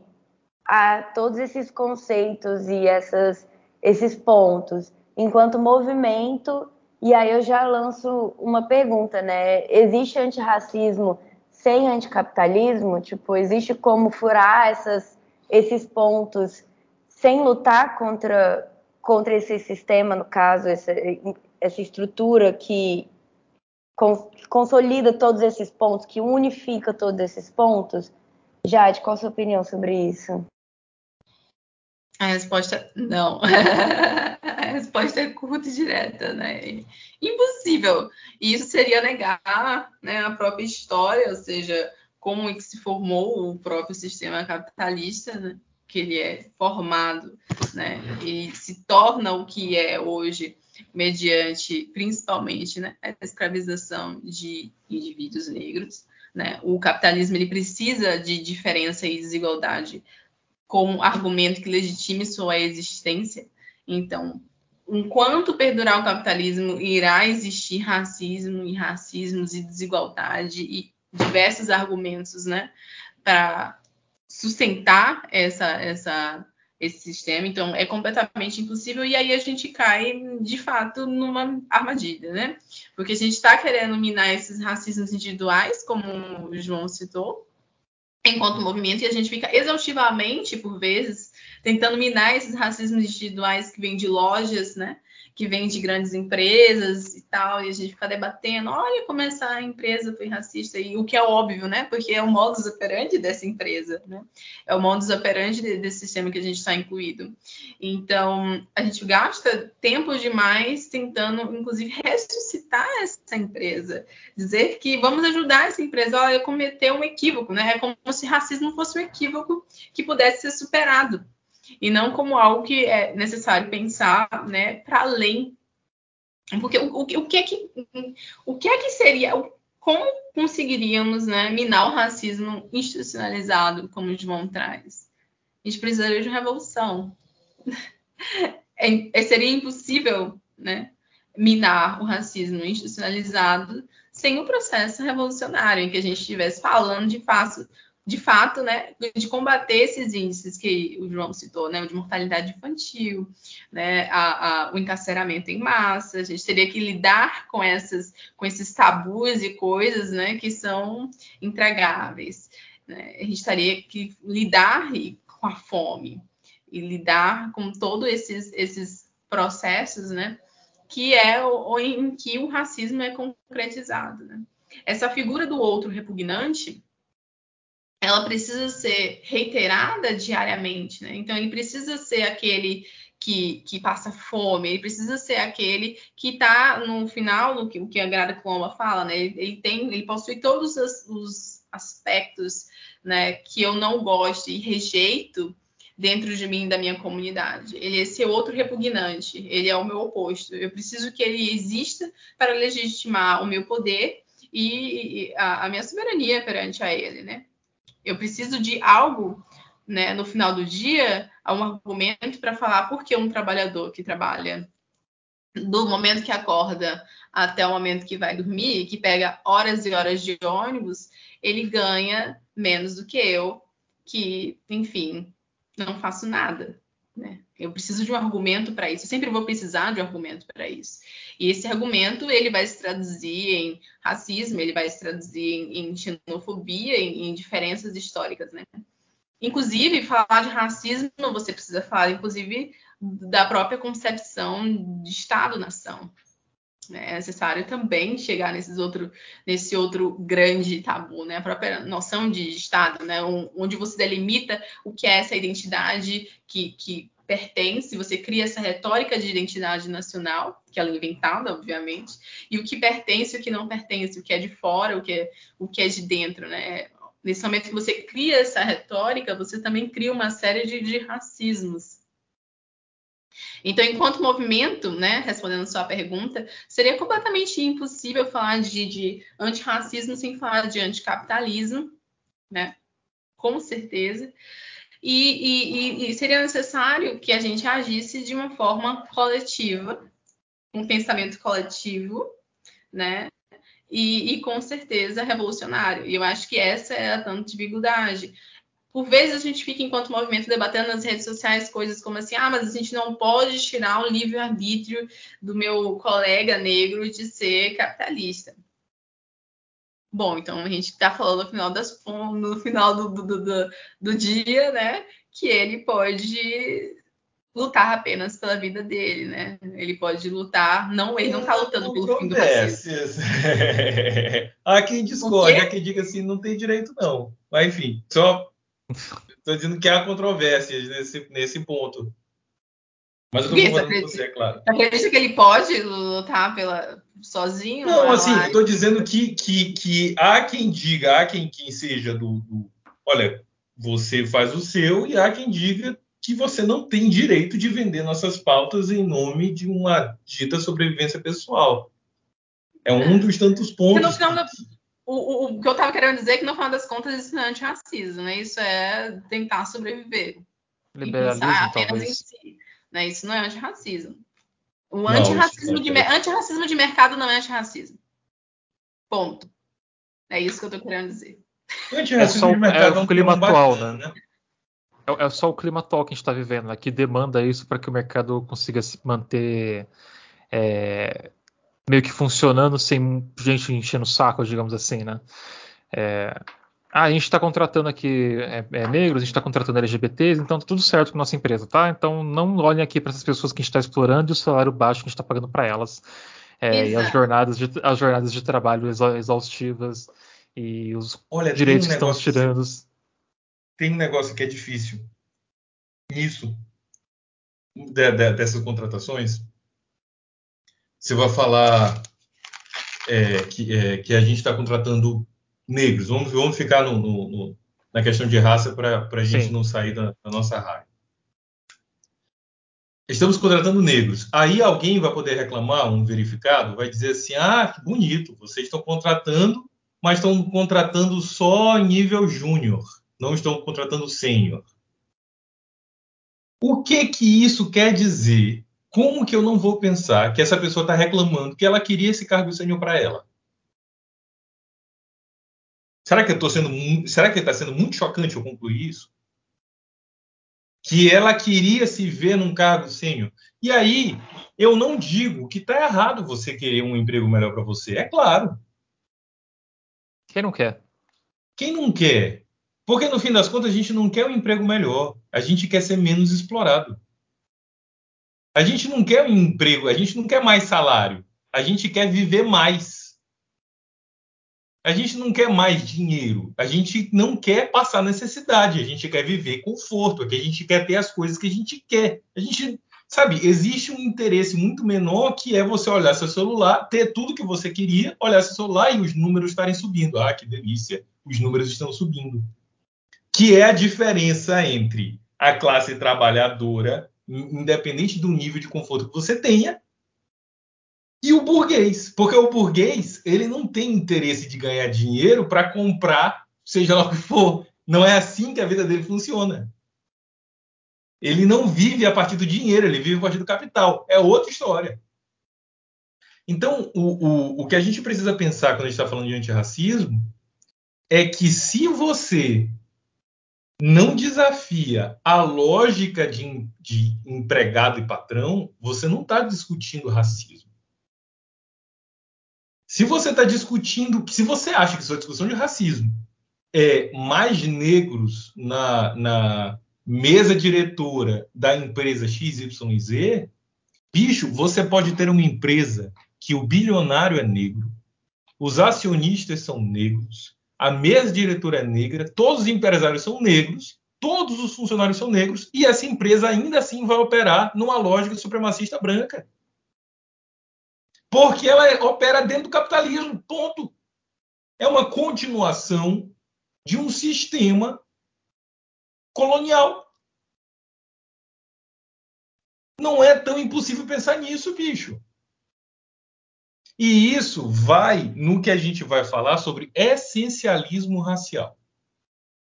a todos esses conceitos e essas, esses pontos enquanto movimento. E aí eu já lanço uma pergunta, né? Existe antirracismo sem anticapitalismo? Tipo, existe como furar essas, esses pontos sem lutar contra, contra esse sistema, no caso, essa, essa estrutura que con- consolida todos esses pontos, que unifica todos esses pontos? Jade, qual a sua opinião sobre isso? A resposta não. (laughs) a resposta é curta e direta, né? Impossível. E isso seria negar né, a própria história, ou seja, como é que se formou o próprio sistema capitalista, né? que ele é formado, né? E se torna o que é hoje mediante, principalmente, né, a escravização de indivíduos negros. Né? O capitalismo ele precisa de diferença e desigualdade como argumento que legitime sua existência. Então, enquanto perdurar o capitalismo, irá existir racismo e racismos e desigualdade e diversos argumentos, né, para sustentar essa, essa, esse sistema. Então, é completamente impossível. E aí a gente cai, de fato, numa armadilha, né? Porque a gente está querendo minar esses racismos individuais, como o João citou, enquanto movimento, e a gente fica exaustivamente, por vezes, tentando minar esses racismos individuais que vêm de lojas, né? Que vêm de grandes empresas e tal, e a gente fica debatendo, olha como essa empresa foi racista, e o que é óbvio, né? Porque é o modus operandi dessa empresa, né? É o modus operandi desse sistema que a gente está incluído. Então, a gente gasta tempo demais tentando, inclusive, ressuscitar essa empresa. Dizer que vamos ajudar essa empresa, olha, cometeu um equívoco, né? É como se racismo fosse um equívoco que pudesse ser superado e não como algo que é necessário pensar, né, para além. Porque o, o, o, que é que o que é que seria, como conseguiríamos, né, minar o racismo institucionalizado, como João traz? A gente precisaria de uma revolução. (laughs) É, seria impossível, né, minar o racismo institucionalizado sem o processo revolucionário, em que a gente estivesse falando de fato, de fato, né, de combater esses índices que o João citou, né, de mortalidade infantil, né, a, a, o encarceramento em massa, a gente teria que lidar com, essas, com esses tabus e coisas, né, que são intragáveis. Né? A gente teria que lidar com a fome e lidar com todos esses, esses processos, né, que é o, em que o racismo é concretizado, né. Essa figura do outro repugnante ela precisa ser reiterada diariamente, né? Então ele precisa ser aquele que, que passa fome, ele precisa ser aquele que está no final, no que, o que a Grada Colomba fala, né? Ele, ele, tem, ele possui todos os, os aspectos, né, que eu não gosto e rejeito dentro de mim da minha comunidade. Ele é esse outro repugnante, ele é o meu oposto. Eu preciso que ele exista para legitimar o meu poder e a, a minha soberania perante a ele, né? Eu preciso de algo, né, no final do dia, um argumento para falar por que um trabalhador que trabalha do momento que acorda até o momento que vai dormir, que pega horas e horas de ônibus, ele ganha menos do que eu, que, enfim, não faço nada. Né? Eu preciso de um argumento para isso. Eu sempre vou precisar de um argumento para isso. E esse argumento ele vai se traduzir em racismo, ele vai se traduzir em, em xenofobia, em, em, diferenças históricas, né? Inclusive, falar de racismo, você precisa falar, inclusive, da própria concepção de Estado-nação. É necessário também chegar nesses outro, nesse outro grande tabu, né? A própria noção de Estado, né? Onde você delimita o que é essa identidade que, que pertence, você cria essa retórica de identidade nacional, que ela é inventada, obviamente, e o que pertence e o que não pertence, o que é de fora, o que é, o que é de dentro, né? Nesse momento que você cria essa retórica, você também cria uma série de, de racismos. Então, enquanto movimento, né, respondendo sua pergunta, seria completamente impossível falar de, de antirracismo sem falar de anticapitalismo, né? Com certeza. E, e, e, seria necessário que a gente agisse de uma forma coletiva, um pensamento coletivo, né? E, e, com certeza revolucionário. E eu acho que essa é a tanta dificuldade. Por vezes a gente fica, enquanto movimento, debatendo nas redes sociais coisas como assim: ah, mas a gente não pode tirar o livre-arbítrio do meu colega negro de ser capitalista. Bom, então a gente está falando no final, das, no final do, do, do, do, dia, né? Que ele pode lutar apenas pela vida dele, né? Ele pode lutar, não, ele não está lutando pelo fim do racismo. (laughs) há quem discorde, há quem diga assim, não tem direito não. Mas enfim, só (laughs) estou dizendo que há controvérsias nesse, nesse ponto. Mas eu estou concordando com você, é claro. Acredita que ele pode lutar pela, sozinho? Não, assim, eu estou dizendo que, que, que há quem diga, há quem, quem seja do, do. Olha, você faz o seu, e há quem diga que você não tem direito de vender nossas pautas em nome de uma dita sobrevivência pessoal. É um dos tantos pontos. Que... O, o, o, que eu estava querendo dizer é que no final das contas isso não é antirracismo, né? Isso é tentar sobreviver. Liberalismo, talvez. Em si. Né? Isso não é antirracismo. O antirracismo, de, antirracismo de mercado não é antirracismo. Ponto. É isso que eu estou querendo dizer. É só o, é o clima atual, né? né? É, é, só o clima atual que a gente está vivendo, né? que demanda isso para que o mercado consiga se manter é, meio que funcionando sem gente enchendo o saco, digamos assim, né? É, ah, a gente está contratando aqui é, é, negros, a gente está contratando LGBTs, então tá tudo certo com a nossa empresa, tá? Então não olhem aqui para essas pessoas que a gente está explorando e o salário baixo que a gente está pagando para elas. É, e as jornadas, de, as jornadas de trabalho exaustivas e os Olha, direitos um que estão tirando. Tem um negócio que é difícil nisso, de, de, dessas contratações. Você vai falar é, que, é, que a gente está contratando negros. Vamos, vamos ficar no, no, no, na questão de raça para a gente Sim. não sair da, da nossa raia. Estamos contratando negros. Aí alguém vai poder reclamar, um verificado, vai dizer assim: ah, que bonito, vocês estão contratando, mas estão contratando só nível júnior, não estão contratando sênior. O que que isso quer dizer? Como que eu não vou pensar que essa pessoa está reclamando que ela queria esse cargo sênior para ela? Será que eu tô sendo será que está sendo muito chocante eu concluir isso? Que ela queria se ver num cargo sênior. E aí, eu não digo que está errado você querer um emprego melhor para você. É claro. Quem não quer? Quem não quer? Porque no fim das contas a gente não quer um emprego melhor. A gente quer ser menos explorado. A gente não quer um emprego, a gente não quer mais salário. A gente quer viver mais. A gente não quer mais dinheiro, a gente não quer passar necessidade, a gente quer viver conforto, a gente quer ter as coisas que a gente quer. A gente, sabe, existe um interesse muito menor que é você olhar seu celular, ter tudo que você queria, olhar seu celular e os números estarem subindo. Ah, que delícia, os números estão subindo. Que é a diferença entre a classe trabalhadora, independente do nível de conforto que você tenha, e o burguês, porque o burguês ele não tem interesse de ganhar dinheiro para comprar, seja lá o que for. Não é assim que a vida dele funciona. Ele não vive a partir do dinheiro, ele vive a partir do capital. É outra história. Então, o, o, o que a gente precisa pensar quando a gente está falando de antirracismo é que se você não desafia a lógica de, de empregado e patrão, você não está discutindo racismo. Se você está discutindo, se você acha que sua discussão de racismo é mais negros na, na mesa diretora da empresa XYZ, bicho, você pode ter uma empresa que o bilionário é negro, os acionistas são negros, a mesa diretora é negra, todos os empresários são negros, todos os funcionários são negros, e essa empresa ainda assim vai operar numa lógica supremacista branca. Porque ela opera dentro do capitalismo, ponto. É uma continuação de um sistema colonial. Não é tão impossível pensar nisso, bicho. E isso vai no que a gente vai falar sobre essencialismo racial.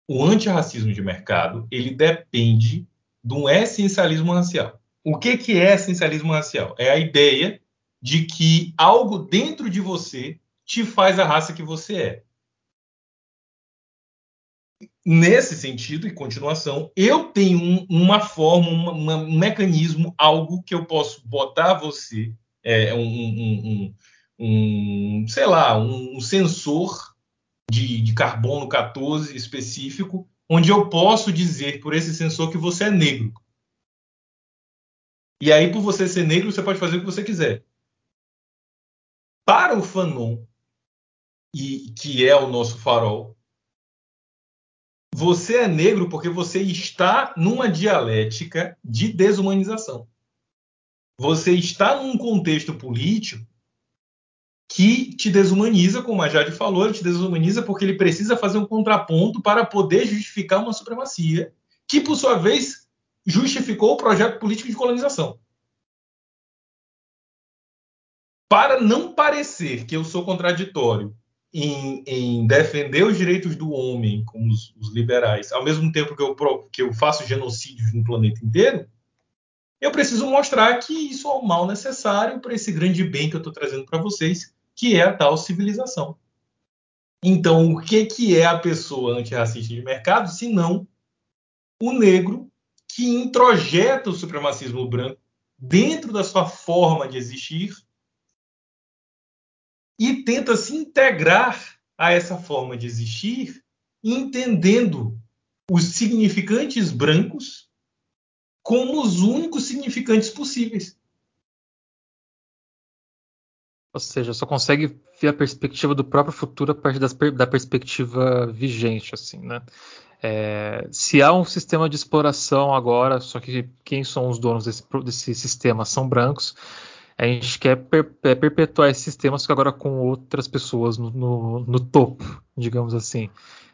O antirracismo de mercado, ele depende de um essencialismo racial. O que, que é essencialismo racial? É a ideia de que algo dentro de você te faz a raça que você é. Nesse sentido e continuação, eu tenho um, uma forma, uma, um mecanismo, algo que eu posso botar você, é, um, um, sei lá, um, sensor de, de carbono 14 específico, onde eu posso dizer por esse sensor que você é negro. E aí, por você ser negro, você pode fazer o que você quiser para o Fanon, e que é o nosso farol, você é negro porque você está numa dialética de desumanização. Você está num contexto político que te desumaniza, como a Jade falou, ele te desumaniza porque ele precisa fazer um contraponto para poder justificar uma supremacia, que por sua vez justificou o projeto político de colonização. para não parecer que eu sou contraditório em, em, defender os direitos do homem, como os, os, liberais, ao mesmo tempo que eu, que eu faço genocídios no planeta inteiro, eu preciso mostrar que isso é o mal necessário para esse grande bem que eu estou trazendo para vocês, que é a tal civilização. Então, o que, que é a pessoa antirracista de mercado, se não o negro que introjeta o supremacismo branco dentro da sua forma de existir e tenta se integrar a essa forma de existir, entendendo os significantes brancos como os únicos significantes possíveis. Ou seja, só consegue ver a perspectiva do próprio futuro a partir das, da perspectiva vigente, assim, né? É, se há um sistema de exploração agora, só que quem são os donos desse, desse sistema são brancos, a gente quer per é, perpetuar esse sistema, só que agora com outras pessoas no, no, no topo, digamos assim.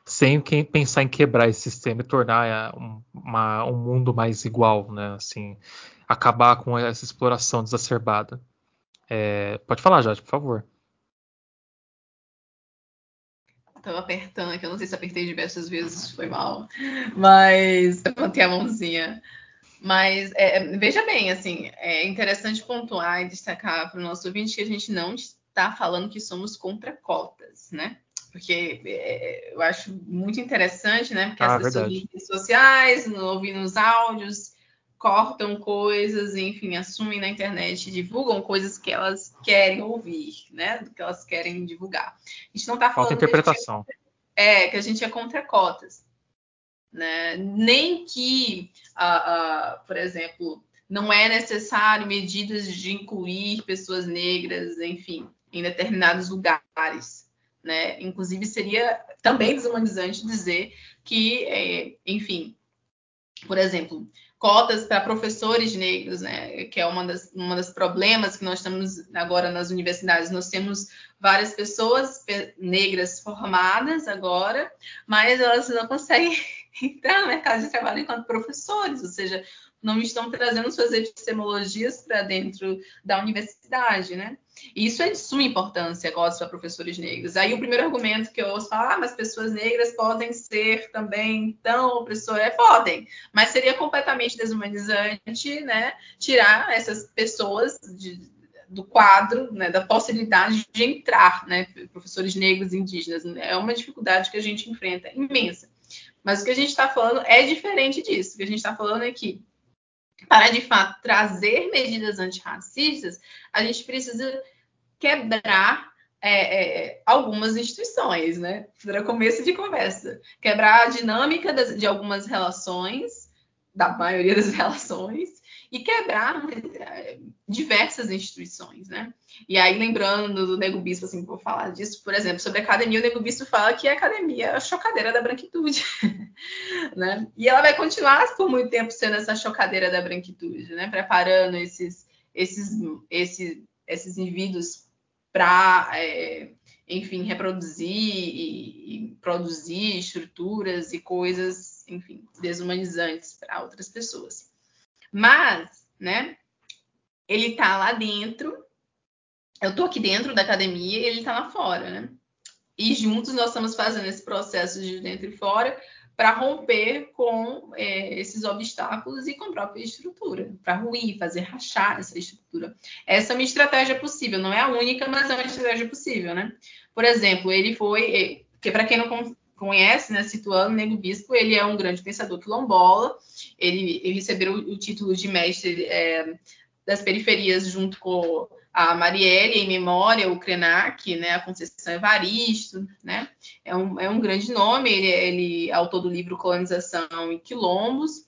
Sem pensar em quebrar esse sistema e tornar é, um, uma, um mundo mais igual, né? Assim, acabar com essa exploração exacerbada. É, pode falar, Jade, por favor. Tava apertando aqui, eu não sei se apertei diversas vezes, foi mal. Mas levantei a mãozinha. Mas é, é, veja bem, assim, é interessante pontuar e destacar para o nosso ouvinte que a gente não está falando que somos contra cotas, né? Porque é, eu acho muito interessante, né? Porque Ah, as pessoas verdade. redes sociais, no- ouvindo os áudios, cortam coisas, enfim, assumem na internet, divulgam coisas que elas querem ouvir, né? Do que elas querem divulgar. A gente não está Falta falando que a gente interpretação. é, que a gente é contra cotas. Né? Nem que, ah, ah, por exemplo, não é necessário medidas de incluir pessoas negras, enfim, em determinados lugares. Né? Inclusive, seria também desumanizante dizer que, é, enfim, por exemplo, cotas para professores negros, né, que é uma das, uma das problemas que nós temos agora nas universidades. Nós temos várias pessoas pe- negras formadas agora, mas elas não conseguem (laughs) entrar no mercado de trabalho enquanto professores, ou seja, não estão trazendo suas epistemologias para dentro da universidade, né? E isso é de suma importância, cotas para professores negros. Aí o primeiro argumento que eu ouço falar, ah, mas pessoas negras podem ser também tão opressoras, é, podem, mas seria completamente desumanizante, né, tirar essas pessoas de, do quadro, né, da possibilidade de entrar, né, professores negros e indígenas. É uma dificuldade que a gente enfrenta imensa. Mas o que a gente está falando é diferente disso. O que a gente está falando é que, para de fato trazer medidas antirracistas, a gente precisa quebrar é, é, algumas instituições, né? Para começo de conversa. Quebrar a dinâmica das, de algumas relações, da maioria das (laughs) relações, e quebrar é, diversas instituições, né? E aí, lembrando do Nego Bispo, assim, vou falar disso, por exemplo, sobre a academia, o Nego Bispo fala que a academia é a chocadeira da branquitude, (laughs) né? E ela vai continuar por muito tempo sendo essa chocadeira da branquitude, né? Preparando esses, esses, esses, esses indivíduos para, é, enfim, reproduzir e, e produzir estruturas e coisas, enfim, desumanizantes para outras pessoas. Mas, né, ele tá lá dentro, eu tô aqui dentro da academia e ele tá lá fora, né? E juntos nós estamos fazendo esse processo de dentro e fora para romper com é, esses obstáculos e com a própria estrutura, para ruir, fazer rachar essa estrutura. Essa é uma estratégia possível, não é a única, mas é uma estratégia possível, né? Por exemplo, ele foi, que para quem não conhece, né, situando Nego Bispo, ele é um grande pensador quilombola, ele, ele recebeu o título de mestre é, das periferias junto com a Marielle, em memória, o Krenak, né, a Conceição Evaristo, né, é um, é um grande nome, ele, ele é autor do livro Colonização e Quilombos,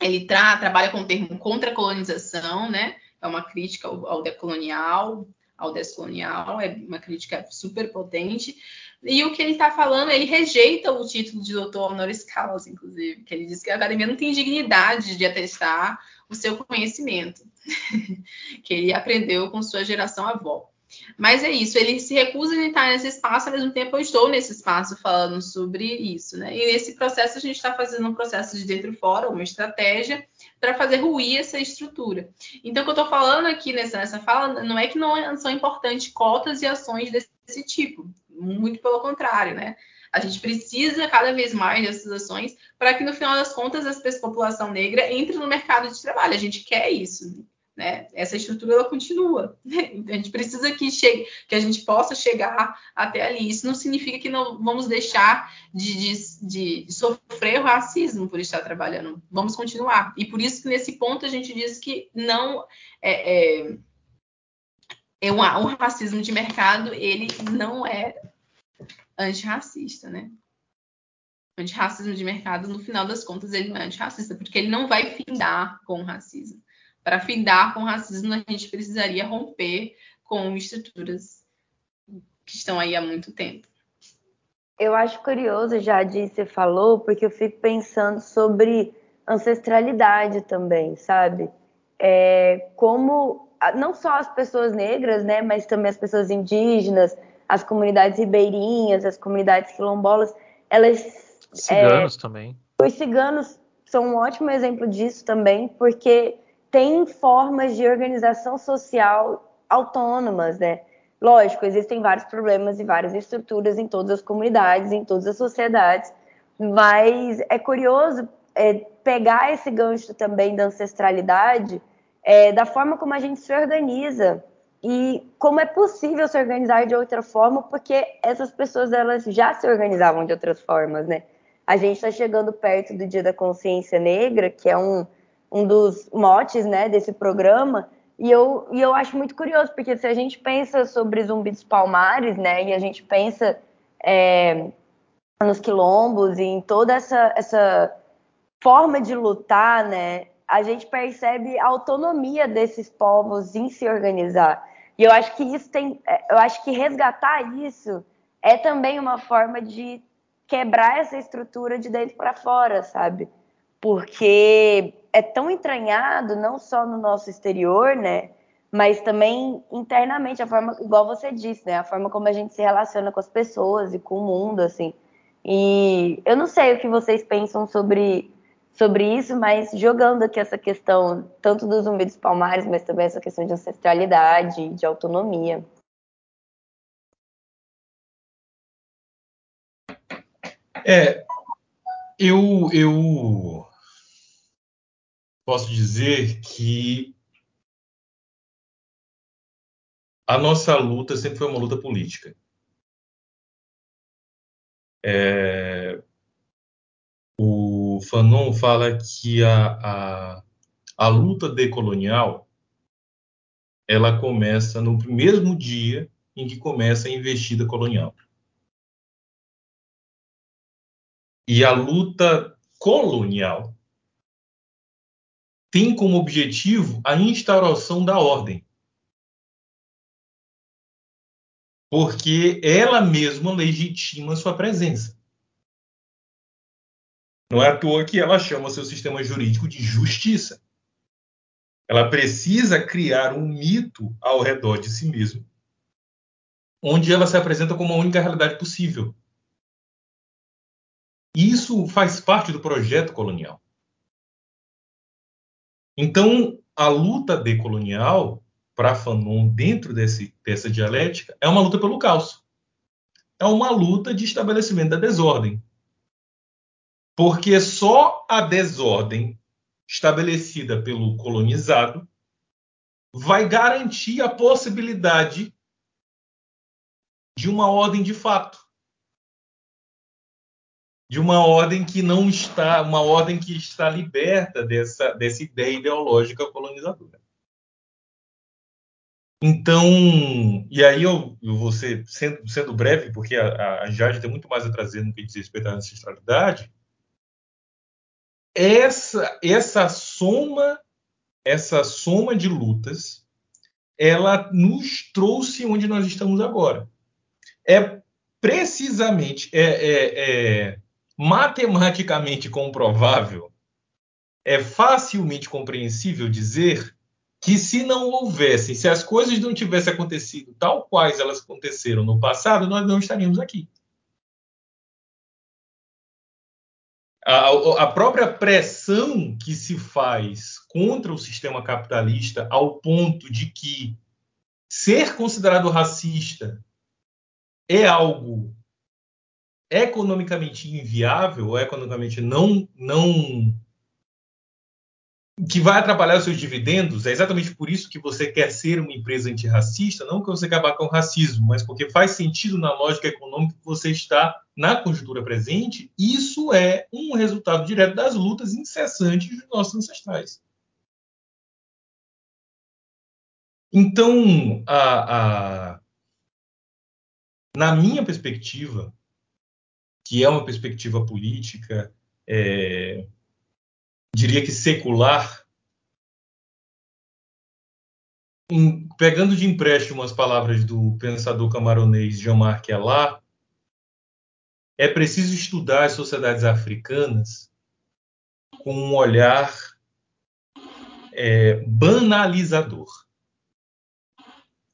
ele tra, trabalha com o termo contra-colonização, né, é uma crítica ao, ao decolonial, ao descolonial, é uma crítica super potente, e o que ele está falando, ele rejeita o título de doutor honoris causa, inclusive, que ele diz que a academia não tem dignidade de atestar o seu conhecimento, (laughs) que ele aprendeu com sua geração avó. Mas é isso, ele se recusa a estar nesse espaço, ao mesmo tempo eu estou nesse espaço falando sobre isso, né? E nesse processo a gente está fazendo um processo de dentro fora, uma estratégia para fazer ruir essa estrutura. Então, o que eu estou falando aqui nessa, nessa fala não é que não são importantes cotas e ações desse, desse tipo, muito pelo contrário, né? A gente precisa cada vez mais dessas ações para que, no final das contas, a população negra entre no mercado de trabalho. A gente quer isso, né? Essa estrutura ela continua. Então, a gente precisa que chegue, que a gente possa chegar até ali. Isso não significa que não vamos deixar de, de, de sofrer o racismo por estar trabalhando. Vamos continuar. E por isso que nesse ponto a gente diz que não é, é, é um, um racismo de mercado, ele não é antirracista, né? Antirracismo de mercado, no final das contas, ele não é antirracista, porque ele não vai findar com o racismo. Para findar com o racismo, a gente precisaria romper com estruturas que estão aí há muito tempo. Eu acho curioso, já você falou, porque eu fico pensando sobre ancestralidade também, sabe? É, como não só as pessoas negras, né, mas também as pessoas indígenas, as comunidades ribeirinhas, as comunidades quilombolas, elas. Ciganos é, também. Os ciganos são um ótimo exemplo disso também, porque tem formas de organização social autônomas, né? Lógico, existem vários problemas e várias estruturas em todas as comunidades, em todas as sociedades, mas é curioso é, pegar esse gancho também da ancestralidade, é, da forma como a gente se organiza e como é possível se organizar de outra forma, porque essas pessoas elas já se organizavam de outras formas, né? A gente está chegando perto do Dia da Consciência Negra, que é um, um dos motes né, desse programa, e eu, e eu acho muito curioso, porque se a gente pensa sobre Zumbi dos Palmares, né, e a gente pensa é, nos quilombos e em toda essa, essa forma de lutar, né, a gente percebe a autonomia desses povos em se organizar. E eu acho que isso tem, eu acho que resgatar isso é também uma forma de quebrar essa estrutura de dentro para fora, sabe? Porque é tão entranhado não só no nosso exterior, né? Mas também internamente, a forma, igual você disse, né? A forma como a gente se relaciona com as pessoas e com o mundo, assim. E eu não sei o que vocês pensam sobre sobre isso, mas jogando aqui essa questão tanto do zumbi dos palmares, mas também essa questão de ancestralidade, de autonomia. É, eu, eu posso dizer que a nossa luta sempre foi uma luta política. É, o Fanon fala que a, a, a luta decolonial ela começa no mesmo dia em que começa a investida colonial. E a luta colonial tem como objetivo a instauração da ordem. Porque ela mesma legitima sua presença. Não é à toa que ela chama seu sistema jurídico de justiça. Ela precisa criar um mito ao redor de si mesma, onde ela se apresenta como a única realidade possível. Isso faz parte do projeto colonial. Então, a luta decolonial, para Fanon, dentro desse, dessa dialética, é uma luta pelo caos. É uma luta de estabelecimento da desordem. Porque só a desordem estabelecida pelo colonizado vai garantir a possibilidade de uma ordem de fato. De uma ordem que não está, uma ordem que está liberta dessa, dessa ideia ideológica colonizadora. Então, e aí eu, eu vou ser, sendo, sendo breve, porque a, a Jade tem muito mais a trazer no que diz respeito à ancestralidade, essa essa soma essa soma de lutas ela nos trouxe onde nós estamos agora é precisamente é, é, é matematicamente comprovável é facilmente compreensível dizer que se não houvessem, se as coisas não tivessem acontecido tal quais elas aconteceram no passado, nós não estaríamos aqui. A, a própria pressão que se faz contra o sistema capitalista ao ponto de que ser considerado racista é algo economicamente inviável, ou economicamente não, não que vai atrapalhar os seus dividendos, é exatamente por isso que você quer ser uma empresa antirracista, não que você acabar com o racismo, mas porque faz sentido na lógica econômica que você está na conjuntura presente, isso é um resultado direto das lutas incessantes dos nossos ancestrais. Então, a, a, na minha perspectiva, que é uma perspectiva política, é, diria que secular, em, pegando de empréstimo as palavras do pensador camaronês Jean-Marc Allard, é preciso estudar as sociedades africanas com um olhar é, banalizador.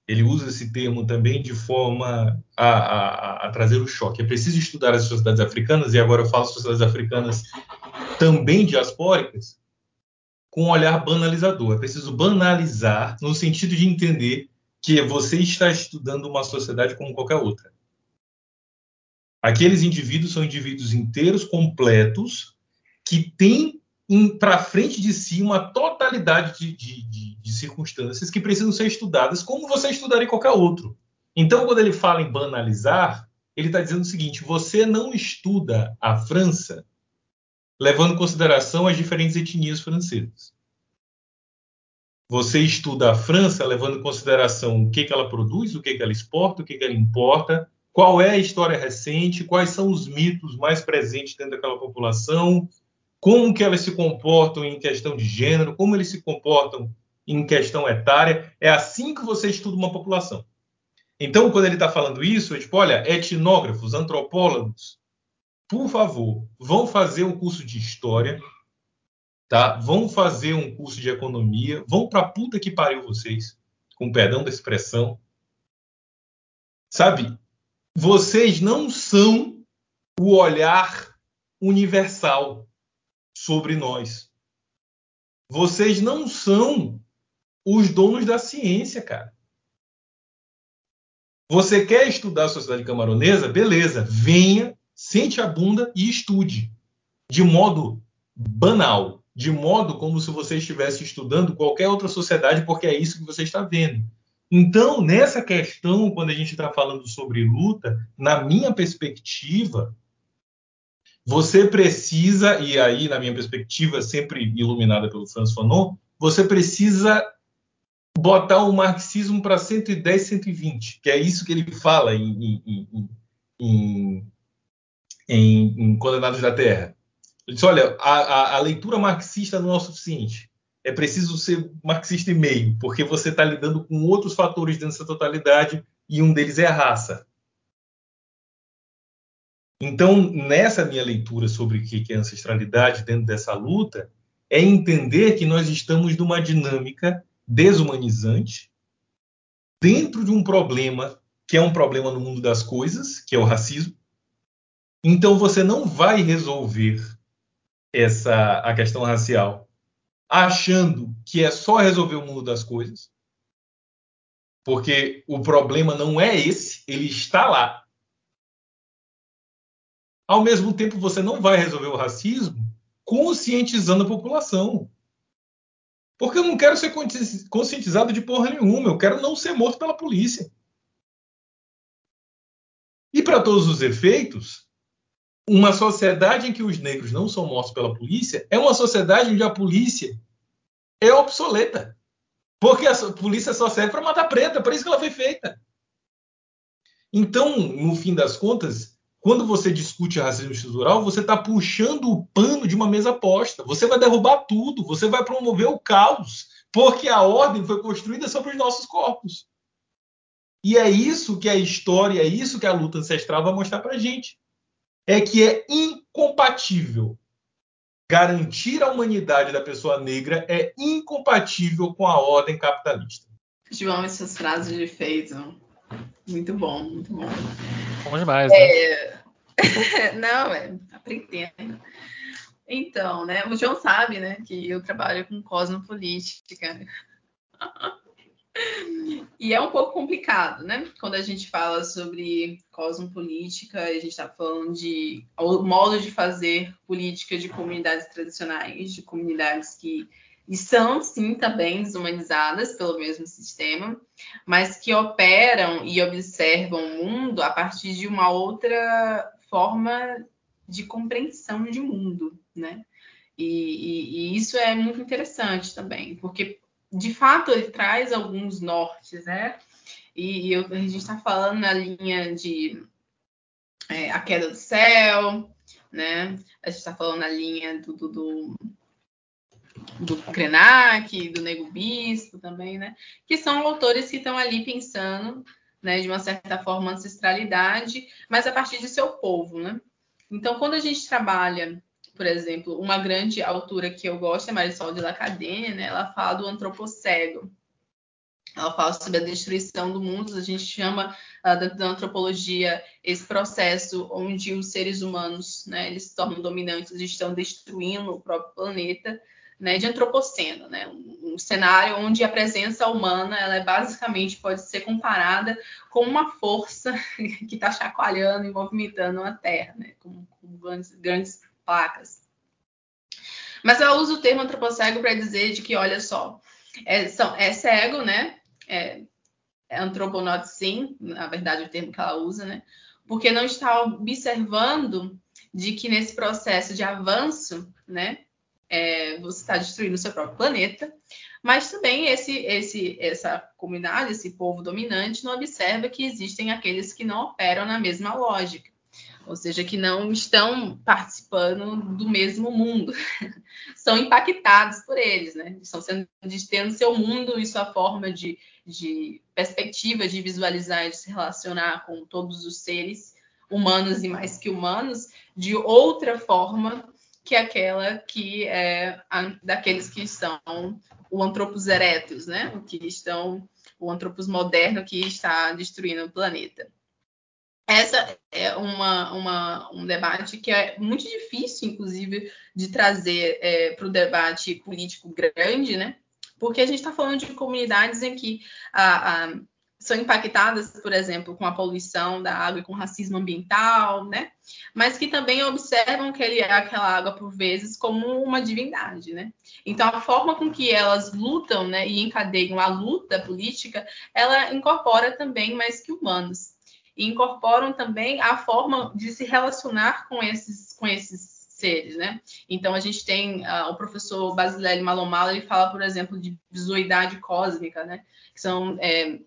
Ele usa esse termo também de forma a, a, a, trazer o choque. É preciso estudar as sociedades africanas, e agora eu falo sociedades africanas também diaspóricas, com um olhar banalizador. É preciso banalizar no sentido de entender que você está estudando uma sociedade como qualquer outra. Aqueles indivíduos são indivíduos inteiros, completos, que têm para frente de si uma totalidade de, de, de, de, circunstâncias que precisam ser estudadas, como você estudaria qualquer outro. Então, quando ele fala em banalizar, ele está dizendo o seguinte: você não estuda a França levando em consideração as diferentes etnias francesas. Você estuda a França levando em consideração o que, que ela produz, o que, que ela exporta, o que, que ela importa, qual é a história recente, quais são os mitos mais presentes dentro daquela população, como que elas se comportam em questão de gênero, como eles se comportam em questão etária. É assim que você estuda uma população. Então, quando ele está falando isso, é tipo, olha, etnógrafos, antropólogos, por favor, vão fazer um curso de história, tá? Vão fazer um curso de economia, vão para puta que pariu vocês, com perdão da expressão. Sabe? Vocês não são o olhar universal sobre nós. Vocês não são os donos da ciência, cara. Você quer estudar a sociedade camaronesa? Beleza, venha, sente a bunda e estude. De modo banal, de modo como se você estivesse estudando qualquer outra sociedade, porque é isso que você está vendo. Então, nessa questão, quando a gente está falando sobre luta, na minha perspectiva, você precisa, e aí, na minha perspectiva, sempre iluminada pelo Franz Fanon, você precisa botar o marxismo para 110, 120, que é isso que ele fala em, em, em, em Condenados da Terra. Ele diz: olha, a, a, a, leitura marxista não é o suficiente. É preciso ser marxista e meio, porque você está lidando com outros fatores dentro dessa totalidade e um deles é a raça. Então, nessa minha leitura sobre o que é ancestralidade dentro dessa luta, é entender que nós estamos numa dinâmica desumanizante dentro de um problema que é um problema no mundo das coisas, que é o racismo. Então, você não vai resolver essa a questão racial achando que é só resolver o mundo das coisas, porque o problema não é esse, ele está lá. Ao mesmo tempo, você não vai resolver o racismo conscientizando a população. Porque eu não quero ser conscientizado de porra nenhuma, eu quero não ser morto pela polícia. E para todos os efeitos, uma sociedade em que os negros não são mortos pela polícia é uma sociedade onde a polícia é obsoleta. Porque a polícia só serve para matar preta, por isso que ela foi feita. Então, no fim das contas, quando você discute racismo estrutural, você está puxando o pano de uma mesa posta. Você vai derrubar tudo, você vai promover o caos, porque a ordem foi construída sobre os nossos corpos. E é isso que a história, é isso que a luta ancestral vai mostrar para gente. É que é incompatível garantir a humanidade da pessoa negra é incompatível com a ordem capitalista. João, essas frases de efeito. Muito bom, muito bom. Bom demais, né? É... (laughs) Não, é aprendendo. Então, né? O João sabe, né, que eu trabalho com cosmopolítica. (laughs) (laughs) E é um pouco complicado, né? Quando a gente fala sobre cosmopolítica, a gente está falando de o modo de fazer política de comunidades tradicionais, de comunidades que são sim também desumanizadas pelo mesmo sistema, mas que operam e observam o mundo a partir de uma outra forma de compreensão de mundo, né? E, e, e isso é muito interessante também, porque de fato ele traz alguns nortes, né? E, e eu, a gente está falando na linha de é, a queda do céu, né? A gente está falando na linha do, do, do do Krenak, do Nego Bispo também, né? Que são autores que estão ali pensando, né, de uma certa forma, ancestralidade, mas a partir de seu povo, né? Então, quando a gente trabalha, por exemplo, uma grande autora que eu gosto é Marisol de Lacademia, né? Ela fala do antropocego. Ela fala sobre a destruição do mundo, a gente chama uh, da, da, antropologia esse processo onde os seres humanos, né, eles se tornam dominantes, estão destruindo o próprio planeta, né, de antropoceno, né, um, cenário onde a presença humana ela é basicamente pode ser comparada com uma força (laughs) que está chacoalhando e movimentando a Terra, né, com, com grandes, grandes placas. Mas ela usa o termo antropocego para dizer de que, olha só, é, são, é cego, né? É, é antroponote sim, na verdade o termo que ela usa, né? Porque não está observando de que nesse processo de avanço, né? É, você está destruindo o seu próprio planeta, mas também esse, esse, essa comunidade, esse povo dominante, não observa que existem aqueles que não operam na mesma lógica ou seja, que não estão participando do mesmo mundo, (laughs) são impactados por eles, né? Estão sendo, tendo seu mundo e sua forma de, de perspectiva de visualizar e de se relacionar com todos os seres humanos e mais que humanos de outra forma que aquela que é daqueles que são o antropos eretos, né? O que estão o antropos moderno que está destruindo o planeta essa é uma, uma, um debate que é muito difícil, inclusive, de trazer é, para o debate político grande, né? Porque a gente está falando de comunidades em que a, a, são impactadas, por exemplo, com a poluição da água e com racismo ambiental, né? Mas que também observam aquele, aquela água, por vezes, como uma divindade, né? Então, a forma com que elas lutam né, e encadeiam a luta política, ela incorpora também mais que humanos e incorporam também a forma de se relacionar com esses, com esses seres, né? Então a gente tem uh, o professor Basilele Malomala, ele fala, por exemplo, de visualidade cósmica, né? Que são é,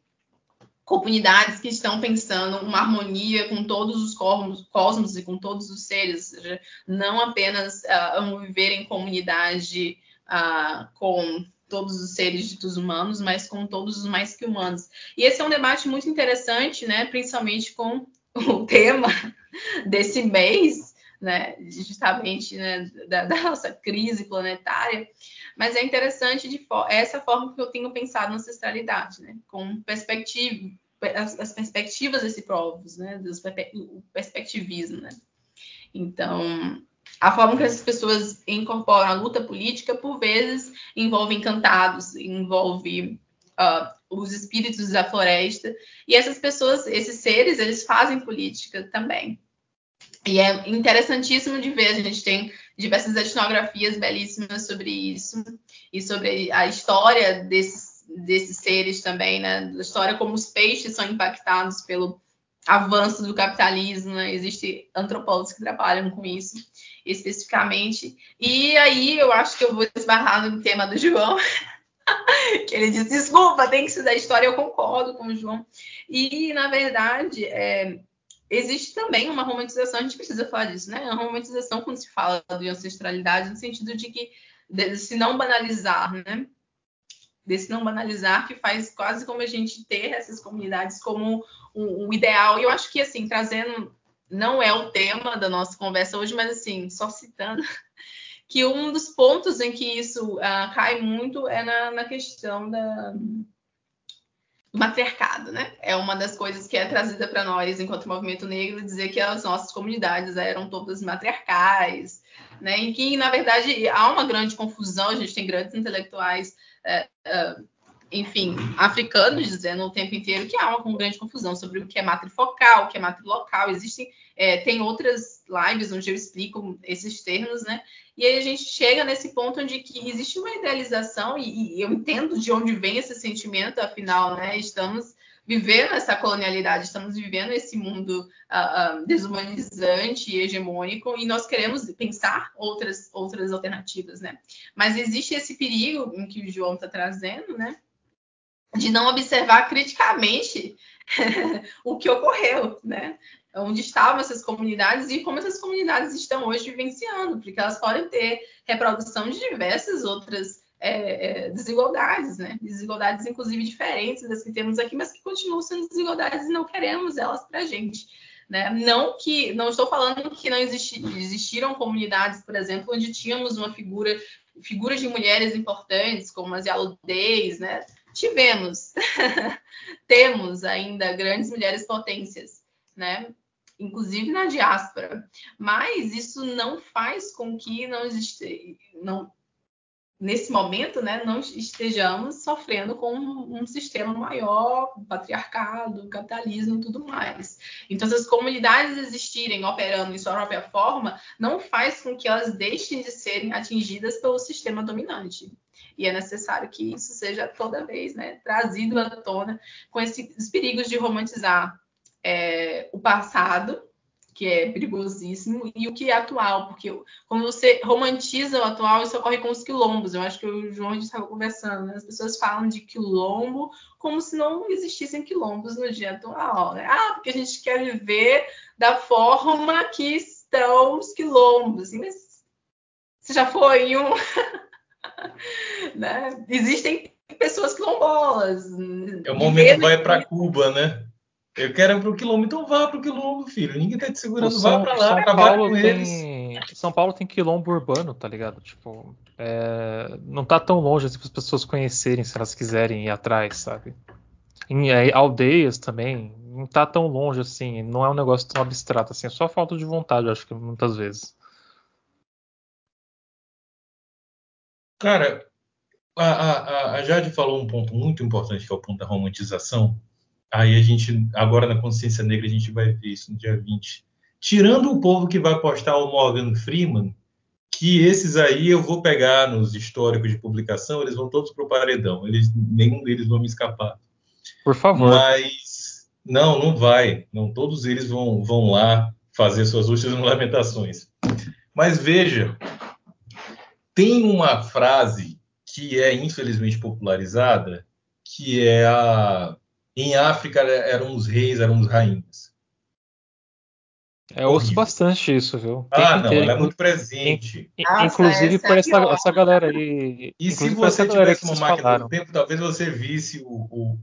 comunidades que estão pensando uma harmonia com todos os cosmos, cosmos e com todos os seres, não apenas uh, viver em comunidade uh, com todos os seres ditos humanos, mas com todos os mais que humanos. E esse é um debate muito interessante, né? Principalmente com (laughs) o tema desse mês, né? Justamente né? Da, da, nossa crise planetária. Mas é interessante de essa forma que eu tenho pensado na ancestralidade, né? Com perspectiva, as, as perspectivas desse povos, né? O perspectivismo, né? Então, a forma que essas pessoas incorporam a luta política, por vezes, envolve encantados, envolve uh, os espíritos da floresta. E essas pessoas, esses seres, eles fazem política também. E é interessantíssimo de ver, a gente tem diversas etnografias belíssimas sobre isso, e sobre a história desses, desses seres também, né? A história como os peixes são impactados pelo avanço do capitalismo, né? Existem antropólogos que trabalham com isso especificamente. E aí eu acho que eu vou esbarrar no tema do João, (laughs) que ele disse: desculpa, tem que estudar história. Eu concordo com o João. E, na verdade, é, existe também uma romantização, a gente precisa falar disso, né? Uma romantização quando se fala de ancestralidade, no sentido de que de, se não banalizar, né? Desse não banalizar, que faz quase como a gente ter essas comunidades como um, um ideal. E eu acho que, assim, trazendo não é o tema da nossa conversa hoje, mas assim, só citando, (laughs) que um dos pontos em que isso uh, cai muito é na, na questão da, do matriarcado, né? É uma das coisas que é trazida para nós enquanto movimento negro, dizer que as nossas comunidades eram todas matriarcais, né? Em que, na verdade, há uma grande confusão, a gente tem grandes intelectuais. É, é, enfim, africanos dizendo o tempo inteiro que há uma grande confusão sobre o que é matrifocal, o que é matrilocal. Existem, é, tem outras lives onde eu explico esses termos, né? E aí a gente chega nesse ponto onde que existe uma idealização, e, e eu entendo de onde vem esse sentimento, afinal, né? Estamos vivendo essa colonialidade, estamos vivendo esse mundo uh, uh, desumanizante e hegemônico e nós queremos pensar outras, outras alternativas, né? Mas existe esse perigo em que o João está trazendo, né? de não observar criticamente (laughs) o que ocorreu, né? Onde estavam essas comunidades e como essas comunidades estão hoje vivenciando, porque elas podem ter reprodução de diversas outras é, é, desigualdades, né? Desigualdades, inclusive, diferentes das que temos aqui, mas que continuam sendo desigualdades e não queremos elas para a gente. Né? Não que não estou falando que não existi, existiram comunidades, por exemplo, onde tínhamos uma figura, figuras de mulheres importantes, como as Yaludez, né? tivemos, (laughs) temos ainda grandes mulheres potências, né? Inclusive na diáspora. Mas isso não faz com que não existe, não, nesse momento, né, não estejamos sofrendo com um, um, sistema maior, patriarcado, capitalismo e tudo mais. Então, se as comunidades existirem operando em sua própria forma, não faz com que elas deixem de serem atingidas pelo sistema dominante. E é necessário que isso seja toda vez né, trazido à tona com esses perigos de romantizar é, o passado que é perigosíssimo, e o que é atual, porque quando você romantiza o atual, isso ocorre com os quilombos. Eu acho que o João estava conversando, né? as pessoas falam de quilombo como se não existissem quilombos no dia atual. Né? Ah, porque a gente quer viver da forma que estão os quilombos. Mas você já foi em um. (laughs) né? Existem pessoas quilombolas. É o momento vai para Cuba, né? Eu quero ir pro quilombo, então vá pro quilombo, filho. Ninguém tá te segurando, São, vá pra lá, São trabalha Paulo com tem, eles. São Paulo tem quilombo urbano, tá ligado? Tipo, é, não tá tão longe assim, para as pessoas conhecerem se elas quiserem ir atrás, sabe? Em é, aldeias também, não tá tão longe assim, não é um negócio tão abstrato assim, é só falta de vontade, acho que muitas vezes. Cara, a, a, a Jade falou um ponto muito importante, que é o ponto da romantização. Aí a gente, agora na Consciência Negra, a gente vai ver isso no dia 20. Tirando o povo que vai postar o Morgan Freeman, que esses aí eu vou pegar nos históricos de publicação, eles vão todos pro paredão. Eles, nenhum deles vão me escapar. Por favor. Mas não, não vai. Não, todos eles vão, vão lá fazer suas últimas (laughs) lamentações. Mas veja, tem uma frase que é infelizmente popularizada, que é a em África eram os reis, eram os rainhas. É, eu ouço bastante isso, viu? Tem ah, não, ela é muito presente. Nossa, inclusive essa por essa, é essa, galera aí. E se você tivesse uma máquina falaram. do tempo, talvez você visse o, o,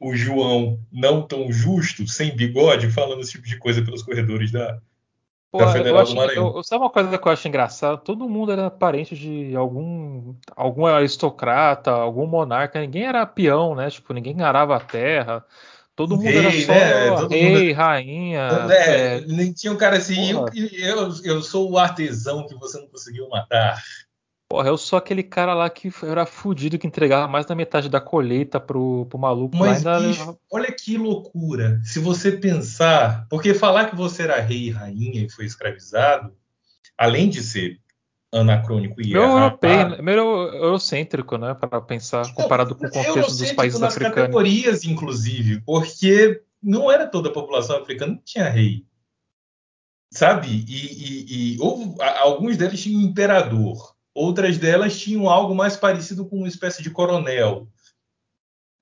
o, João não tão justo, sem bigode, falando esse tipo de coisa pelos corredores da, Pô, da Federal acho. Eu, sabe uma coisa que eu acho engraçada? Todo mundo era parente de algum, algum aristocrata, algum monarca. Ninguém era peão, né? Tipo, ninguém arava a terra. Todo mundo rei, era só né? Rei, mundo... rainha. É, é... Tinha um cara assim, eu, eu, eu sou o artesão que você não conseguiu matar. Porra, eu sou aquele cara lá que era fudido que entregava mais da metade da colheita pro, pro maluco. Mas, bicho, olha que loucura. Se você pensar, porque falar que você era rei e rainha e foi escravizado, além de ser anacrônico e meio europeu, meio eurocêntrico, né, para pensar comparado com o contexto dos países nas africanos. categorias, inclusive, porque não era toda a população africana que tinha rei, sabe? E, e, e houve, alguns deles tinham imperador, Outras delas tinham algo mais parecido com uma espécie de coronel.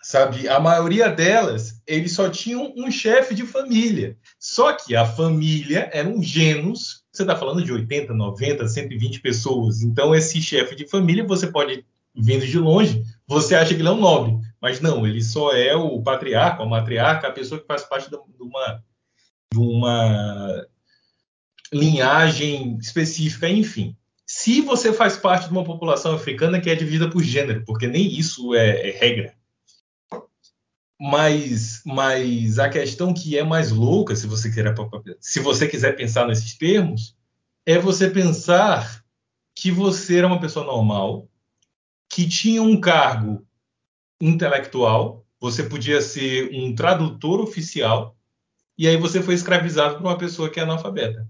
Sabe? A maioria delas, eles só tinham um chefe de família. Só que a família era um genus. Você está falando de 80, 90, 120 pessoas. Então, esse chefe de família, você pode, vindo de longe, você acha que ele é um nobre. Mas não, ele só é o patriarca, a matriarca, a pessoa que faz parte de uma, de uma linhagem específica, enfim se você faz parte de uma população africana que é dividida por gênero, porque nem isso é, é regra. Mas, mas a questão que é mais louca, se você, se você quiser pensar nesses termos, é você pensar que você era uma pessoa normal, que tinha um cargo intelectual, você podia ser um tradutor oficial, e aí você foi escravizado por uma pessoa que é analfabeta.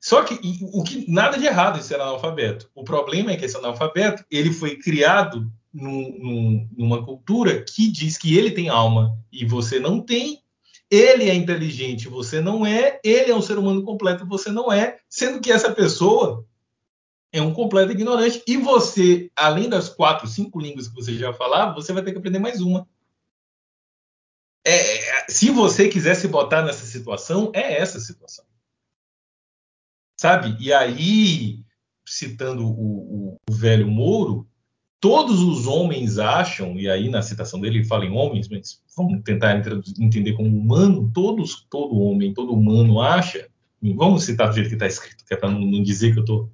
Só que o que nada de errado em ser analfabeto. O problema é que esse analfabeto ele foi criado num, num, numa cultura que diz que ele tem alma e você não tem. Ele é inteligente, você não é. Ele é um ser humano completo, você não é. Sendo que essa pessoa é um completo ignorante e você, além das quatro, cinco línguas que você já falava, você vai ter que aprender mais uma. É, se você quiser se botar nessa situação, é essa situação sabe? E aí, citando o, o, o velho Mouro, todos os homens acham, e aí na citação dele ele fala em homens, mas vamos tentar entender como humano, todos, todo homem, todo humano acha, vamos citar do jeito que está escrito, que é para não, não, dizer que eu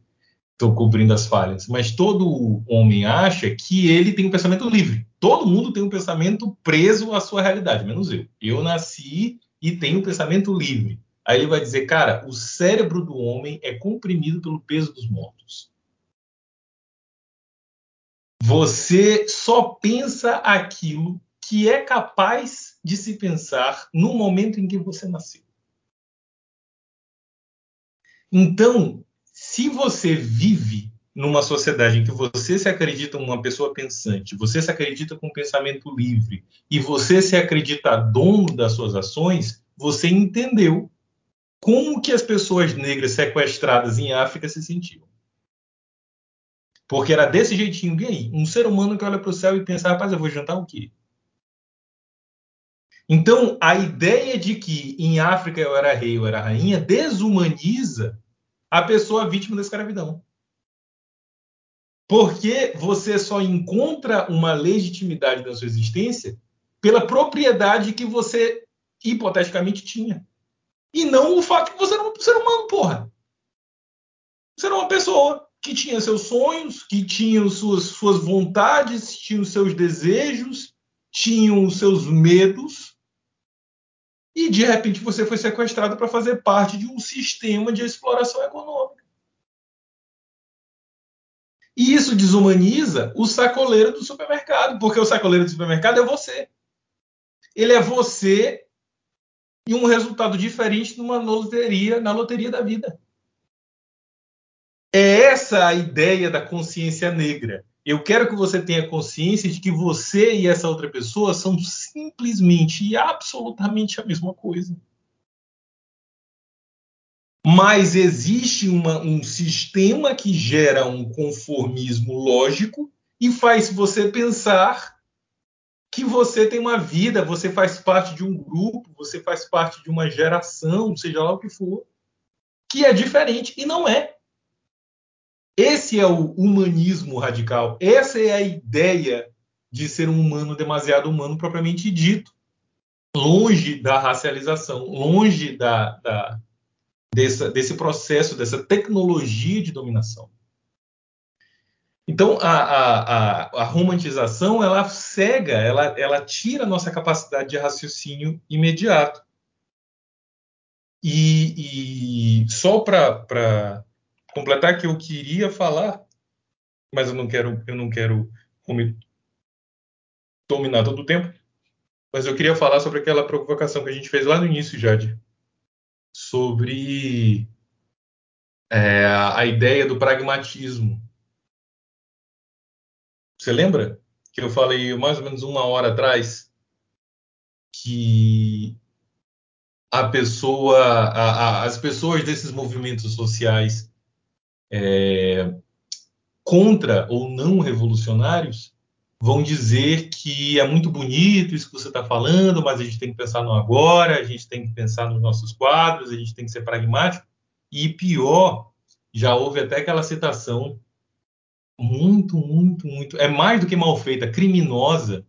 estou cobrindo as falhas, mas todo homem acha que ele tem um pensamento livre. Todo mundo tem um pensamento preso à sua realidade, menos eu. Eu nasci e tenho um pensamento livre. Aí ele vai dizer, cara, o cérebro do homem é comprimido pelo peso dos mortos. Você só pensa aquilo que é capaz de se pensar no momento em que você nasceu. Então, se você vive numa sociedade em que você se acredita uma pessoa pensante, você se acredita com um pensamento livre e você se acredita dono das suas ações, você entendeu como que as pessoas negras sequestradas em África se sentiam. Porque era desse jeitinho, e aí? Um ser humano que olha para o céu e pensa, rapaz, eu vou jantar o quê? Então, a ideia de que em África eu era rei, eu era rainha, desumaniza a pessoa vítima da escravidão. Porque você só encontra uma legitimidade da sua existência pela propriedade que você hipoteticamente tinha. E não o fato que você era um ser humano, porra. Você era uma pessoa que tinha seus sonhos, que tinha suas, suas vontades, tinha os seus desejos, tinha os seus medos. E de repente você foi sequestrado para fazer parte de um sistema de exploração econômica. E isso desumaniza o sacoleiro do supermercado, porque o sacoleiro do supermercado é você. Ele é você e um resultado diferente numa loteria, na loteria da vida. É essa a ideia da consciência negra. Eu quero que você tenha consciência de que você e essa outra pessoa são simplesmente e absolutamente a mesma coisa. Mas existe uma, um sistema que gera um conformismo lógico e faz você pensar que você tem uma vida, você faz parte de um grupo, você faz parte de uma geração, seja lá o que for, que é diferente e não é. Esse é o humanismo radical. Essa é a ideia de ser um humano demasiado humano propriamente dito. Longe da racialização, longe da, da dessa, desse processo, dessa tecnologia de dominação. Então, a, a, a, a, romantização, ela cega, ela, ela tira a nossa capacidade de raciocínio imediato. E, e só para completar que eu queria falar, mas eu não quero, eu não quero dominar todo o tempo. Mas eu queria falar sobre aquela provocação que a gente fez lá no início, Jade, sobre é, a ideia do pragmatismo. Você lembra que eu falei mais ou menos uma hora atrás que a pessoa, a, a, as pessoas desses movimentos sociais é, contra ou não revolucionários vão dizer que é muito bonito isso que você está falando, mas a gente tem que pensar no agora, a gente tem que pensar nos nossos quadros, a gente tem que ser pragmático. E pior, já houve até aquela citação muito, muito, muito, é mais do que mal feita, criminosa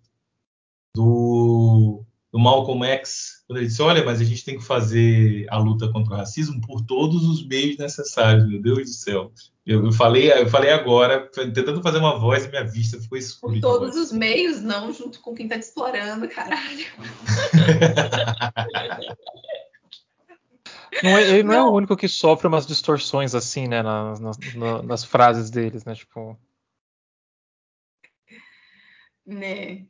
do, do Malcolm X, quando ele disse: Olha, mas a gente tem que fazer a luta contra o racismo por todos os meios necessários, meu Deus do céu. Eu, eu falei, eu falei agora, tentando fazer uma voz e minha vista ficou escura. Por todos os meios, não, junto com quem tá te explorando, caralho. (laughs) Não é, ele não, não, é o único que sofre umas distorções assim, né, nas, nas, nas frases deles, né, tipo... Né.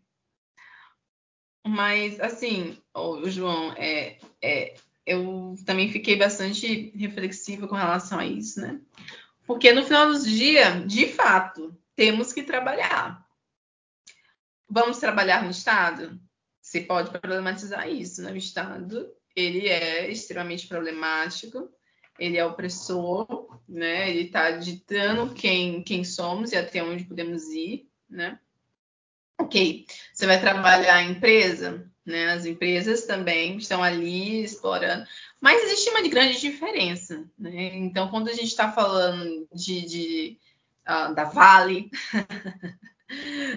Mas, assim, o João, é, é, eu também fiquei bastante reflexiva com relação a isso, né? Porque no final dos dias, de fato, temos que trabalhar. Vamos trabalhar no Estado? Você pode problematizar isso, né? O Estado, ele é extremamente problemático, ele é opressor, né? Ele está ditando quem, quem somos e até onde podemos ir, né? Ok, você vai trabalhar em empresa, né? As empresas também estão ali explorando, mas existe uma grande diferença, né? Então, quando a gente está falando de, de uh, da Vale, (laughs)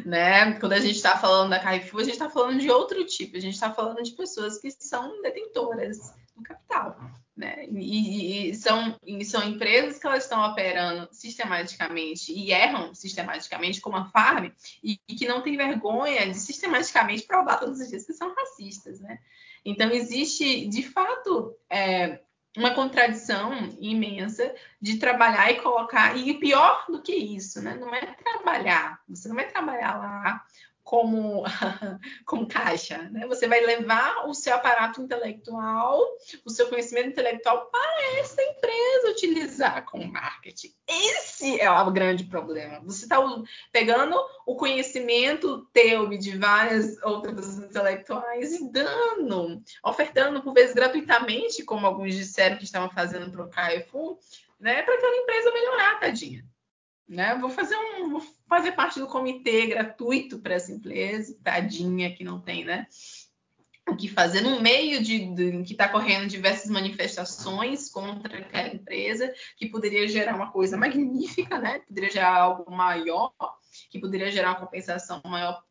né? Quando a gente está falando da Carrefour, a gente está falando de outro tipo, a gente está falando de pessoas que são detentoras do capital, né? E, e, são, e são empresas que elas estão operando sistematicamente e erram sistematicamente, como a Farm, e, e que não tem vergonha de sistematicamente provar todos os dias que são racistas, né? Então, existe, de fato, é, uma contradição imensa de trabalhar e colocar, e pior do que isso, né? Não é trabalhar, você não vai trabalhar lá como, (laughs) como caixa. Né? Você vai levar o seu aparato intelectual, o seu conhecimento intelectual para essa empresa utilizar com marketing. Esse é o grande problema. Você está pegando o conhecimento teu e de várias outras intelectuais e dando, ofertando por vezes gratuitamente, como alguns disseram que estavam fazendo para o Carrefour, né, para aquela empresa melhorar, tadinha. Né? Vou fazer um, vou fazer parte do comitê gratuito para essa empresa, tadinha que não tem, né? O que fazer no meio de, de que está correndo diversas manifestações contra aquela empresa, que poderia gerar uma coisa magnífica, né? Poderia gerar algo maior, que poderia gerar uma compensação maior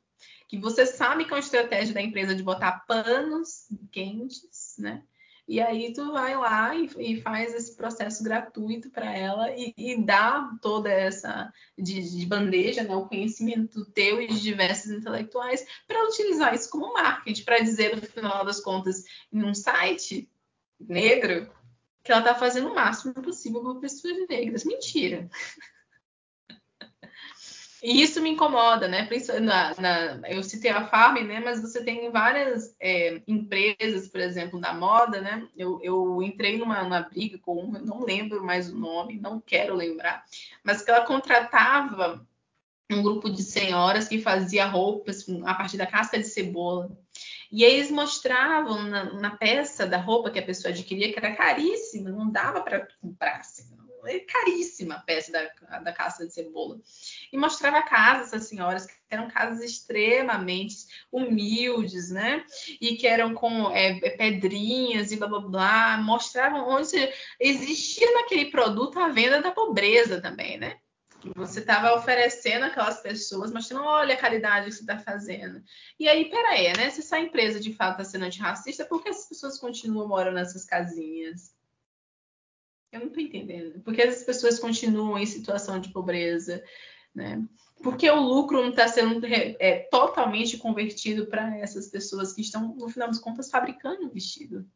que você sabe que é uma estratégia da empresa de botar panos quentes, né? E aí tu vai lá e, e faz esse processo gratuito para ela e, e, dá toda essa de, de, bandeja, né, o conhecimento teu e de diversos intelectuais para utilizar isso como marketing, para dizer no final das contas em um site negro que ela está fazendo o máximo possível para pessoas negras. Mentira. (laughs) E isso me incomoda, né? Na, na, eu citei a Farm, né? Mas você tem várias é, empresas, por exemplo, da moda, né? Eu, eu entrei numa, numa briga com uma, não lembro mais o nome, não quero lembrar, mas que ela contratava um grupo de senhoras que fazia roupas a partir da casca de cebola. E aí eles mostravam na, na peça da roupa que a pessoa adquiria, que era caríssima, não dava para comprar. Assim, é caríssima a peça da, da casca de cebola e mostrava casas essas senhoras que eram casas extremamente humildes, né? E que eram com é, é pedrinhas e blá blá blá, mostravam onde existia naquele produto a venda da pobreza também, né? Você estava oferecendo aquelas pessoas, mostrando, olha a caridade que você está fazendo. E aí, peraí, né? Se essa empresa de fato está sendo antirracista, por que as pessoas continuam morando nessas casinhas? Eu não estou entendendo. Por que as pessoas continuam em situação de pobreza? né? Porque o lucro não está sendo é, totalmente convertido para essas pessoas que estão, no final das contas, fabricando o vestido.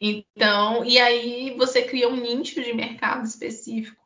Então, e aí você cria um nicho de mercado específico,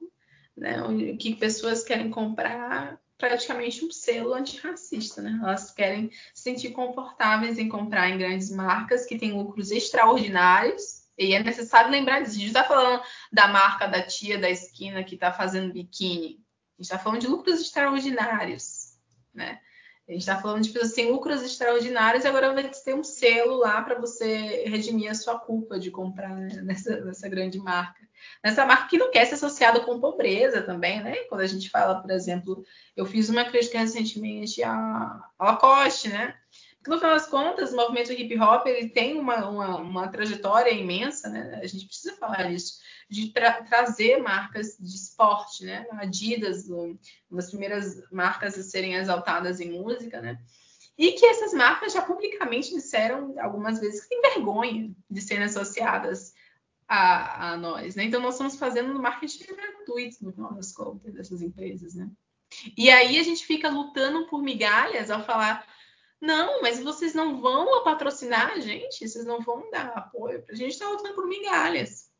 né? Que pessoas querem comprar praticamente um selo antirracista, né? Elas querem se sentir confortáveis em comprar em grandes marcas que têm lucros extraordinários e é necessário lembrar disso. A gente está falando da marca da tia da esquina que está fazendo biquíni. A gente está falando de lucros extraordinários, né? A gente está falando de pessoas sem lucros extraordinários e agora vai ter um selo lá para você redimir a sua culpa de comprar né? nessa, nessa, grande marca. Nessa marca que não quer ser associada com pobreza também, né? Quando a gente fala, por exemplo, eu fiz uma crítica recentemente à Lacoste, né? No final das contas, o movimento hip hop ele tem uma, uma, uma trajetória imensa, né? A gente precisa falar disso, de tra trazer marcas de esporte, né? Adidas, uma das primeiras marcas a serem exaltadas em música, né? E que essas marcas já publicamente disseram algumas vezes que têm vergonha de serem associadas a, a nós, né? Então nós estamos fazendo marketing gratuito no final das contas dessas empresas, né? E aí a gente fica lutando por migalhas ao falar não, mas vocês não vão patrocinar a gente, vocês não vão dar apoio. A gente está lutando por migalhas.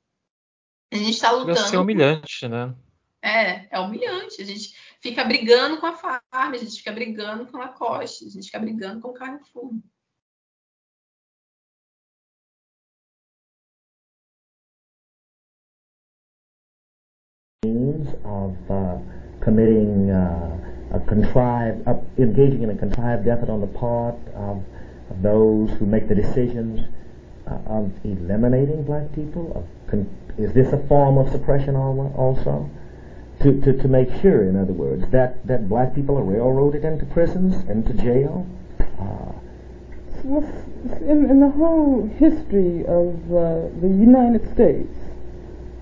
A gente está lutando. Vai ser humilhante, por... né? É, é humilhante. A gente fica brigando com a Farm, a gente fica brigando com a Lacoste, a gente fica brigando com o Carrefour. of uh, committing uh, a contrived, uh, engaging in a contrived effort on the part of, those who make the decisions uh, of eliminating black people? Is this a form of suppression also? To, to, to make sure, in other words, that, that black people are railroaded into prisons, into jail? Uh, in, in, the whole history of uh, the United States,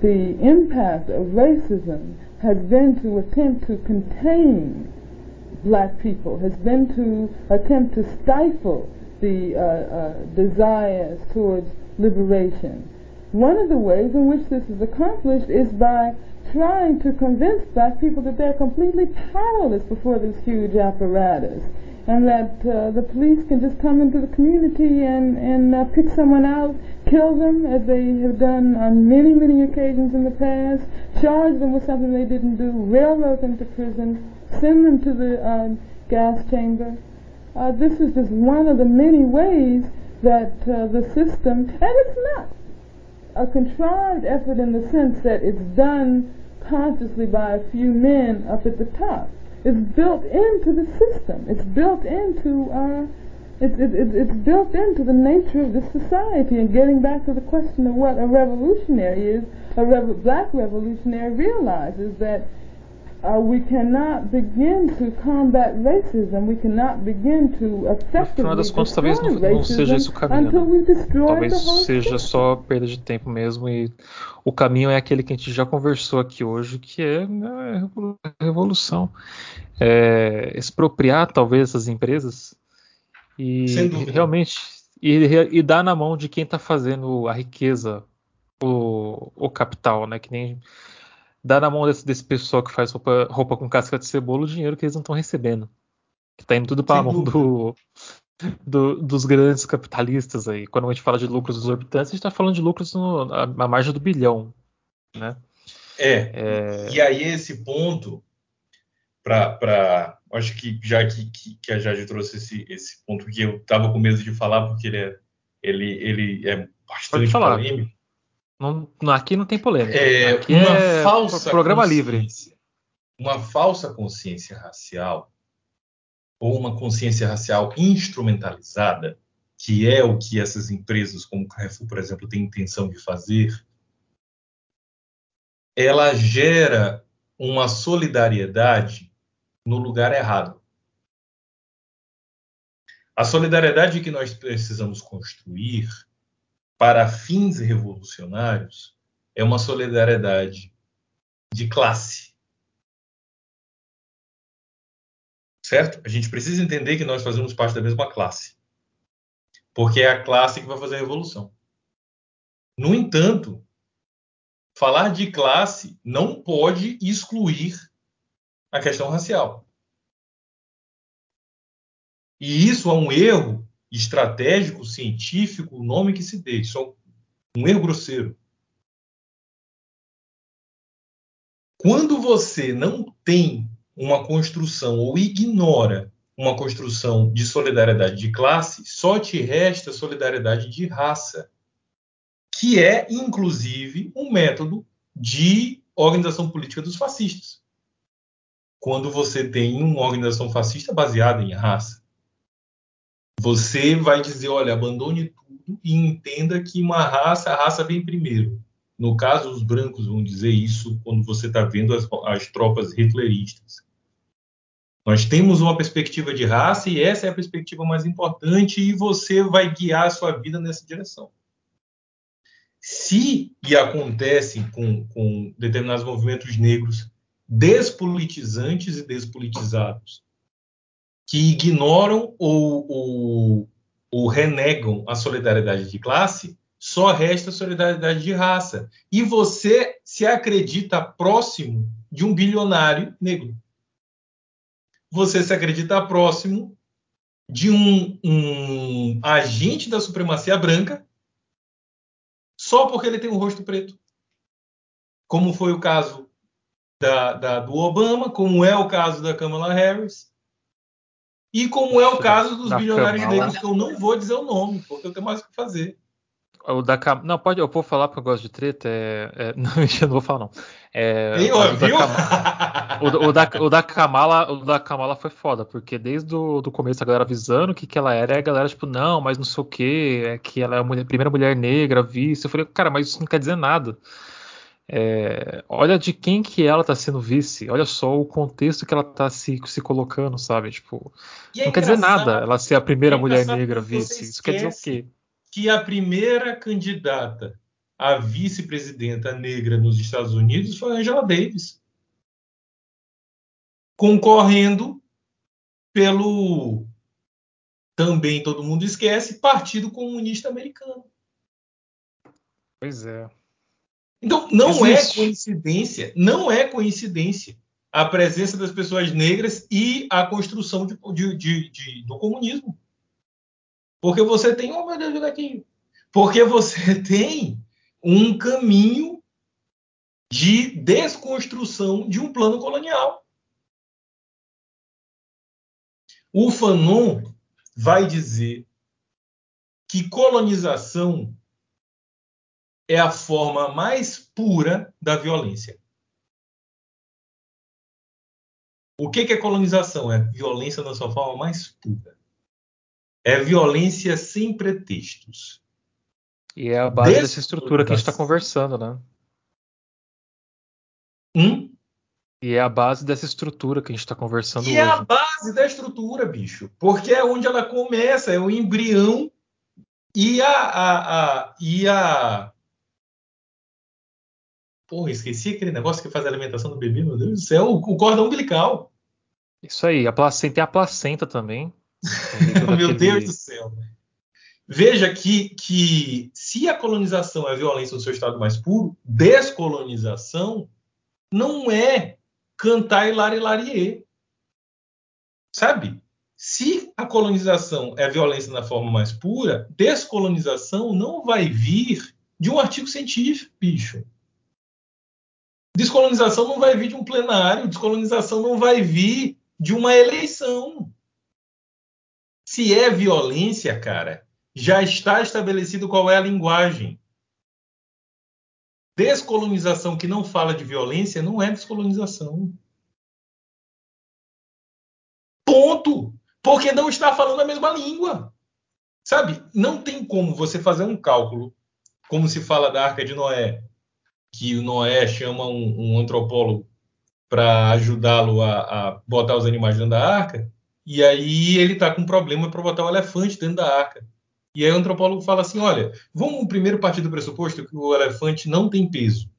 the impact of racism has been to attempt to contain black people has been to attempt to stifle the uh, uh, desires towards liberation. One of the ways in which this is accomplished is by trying to convince black people that they're completely powerless before this huge apparatus. and that uh, the police can just come into the community and, and uh, pick someone out, kill them as they have done on many, many occasions in the past, charge them with something they didn't do, railroad them to prison, send them to the uh, gas chamber. Uh, this is just one of the many ways that uh, the system, and it's not a contrived effort in the sense that it's done consciously by a few men up at the top. It's built into the system. It's built into uh, it's, it, it, it's built into the nature of this society. And getting back to the question of what a revolutionary is, a rev- black revolutionary realizes that uh, we cannot begin to combat racism. We cannot begin to effectively No das contas, talvez não, não seja esse o caminho. Né? Talvez seja só perda de tempo mesmo. E o caminho é aquele que a gente já conversou aqui hoje, que é né, a revolução. É, expropriar talvez essas empresas e, e realmente e, e, dar na mão de quem está fazendo a riqueza, o, o capital, né? Que nem dá na mão desse, desse pessoal que faz roupa, roupa, com casca de cebola o dinheiro que eles não estão recebendo. Que tá indo tudo para a mão do, (laughs) do, dos grandes capitalistas aí. Quando a gente fala de lucros exorbitantes, a gente está falando de lucros no, a, a, margem do bilhão. Né? É, é... E aí esse ponto, para. Acho que já que, que, que, a Jade trouxe esse, esse ponto que eu estava com medo de falar, porque ele é, ele, ele é bastante polêmico. Não, aqui não tem polêmica. É, aqui uma é falsa programa livre. Uma falsa consciência racial ou uma consciência racial instrumentalizada, que é o que essas empresas como o Carrefour, por exemplo, têm intenção de fazer, ela gera uma solidariedade no lugar errado. A solidariedade que nós precisamos construir para fins revolucionários é uma solidariedade de classe. Certo? A gente precisa entender que nós fazemos parte da mesma classe. Porque é a classe que vai fazer a revolução. No entanto, falar de classe não pode excluir a questão racial. E isso é um erro estratégico, científico, o nome que se dê. Isso é um erro grosseiro. Quando você não tem uma construção ou ignora uma construção de solidariedade de classe, só te resta solidariedade de raça, que é, inclusive, um método de organização política dos fascistas. Quando você tem uma organização fascista baseada em raça, você vai dizer, olha, abandone tudo e entenda que uma raça, a raça vem primeiro. No caso, os brancos vão dizer isso quando você está vendo as, as tropas hitleristas. Nós temos uma perspectiva de raça e essa é a perspectiva mais importante e você vai guiar a sua vida nessa direção. Se, e acontece com, com determinados movimentos negros despolitizantes e despolitizados, que ignoram ou, ou, ou renegam a solidariedade de classe, só resta solidariedade de raça. E você se acredita próximo de um bilionário negro. Você se acredita próximo de um, um agente da supremacia branca só porque ele tem um rosto preto. Como foi o caso da, da, do Obama, como é o caso da Kamala Harris, e como é o caso dos bilionários Kamala. negros, que eu não vou dizer o nome, porque eu tenho mais o que fazer. O da Cam... Não, pode, eu vou falar porque eu gosto de treta. É, é... (laughs) Não, eu não vou falar, não. É, Ei, o, da Cam... o, o, da, o, da Kamala, o da Kamala foi foda, porque desde o do começo a galera avisando o que, que ela era, e a galera, tipo, não, mas não sei o que, é que ela é a mulher, primeira mulher negra, vice. Eu falei, cara, mas isso não quer dizer nada. É, olha de quem que ela tá sendo vice, olha só o contexto que ela tá se, se colocando, sabe? Tipo, é não quer dizer nada ela ser a primeira é mulher negra vice. Isso quer dizer o quê? Que a primeira candidata a vice-presidenta negra nos Estados Unidos foi Angela Davis. Concorrendo pelo também todo mundo esquece Partido Comunista Americano. Pois é. Então, não é Existe. é coincidência, não é coincidência a presença das pessoas negras e a construção de, de, de, do comunismo. Porque você tem, oh meu Deus. Porque você (laughs) tem um caminho de desconstrução de um plano colonial. O Fanon vai dizer que colonização é a forma mais pura da violência. O que é colonização? É violência na sua forma mais pura. É violência sem pretextos. E é a base dessa estrutura que a gente está conversando, né? Hum? E é a base dessa estrutura que a gente está conversando e hoje. é a base da estrutura, bicho. Porque é onde ela começa, é o embrião e a. a, a e a... Porra, esqueci aquele negócio que faz a alimentação do bebê, meu Deus do céu, o, o cordão umbilical. Isso aí, a placenta, tem a placenta também. (laughs) meu Deus do céu. Veja que, que se a colonização é violência no seu estado mais puro, descolonização não é cantar Hilari Larie. Sabe? Se a colonização é violência na forma mais pura, descolonização não vai vir de um artigo científico, bicho. Descolonização não vai vir de um plenário, descolonização não vai vir de uma eleição. Se é violência, cara, já está estabelecido qual é a linguagem. Descolonização que não fala de violência não é descolonização. Ponto. Porque não está falando a mesma língua. Sabe? Não tem como você fazer um cálculo, como se fala da Arca de Noé, que o Noé chama um, um antropólogo para ajudá-lo a, a, botar os animais dentro da arca, e aí ele está com um problema para botar o elefante dentro da arca. E aí o antropólogo fala assim: olha, vamos primeiro partir do pressuposto que o elefante não tem peso.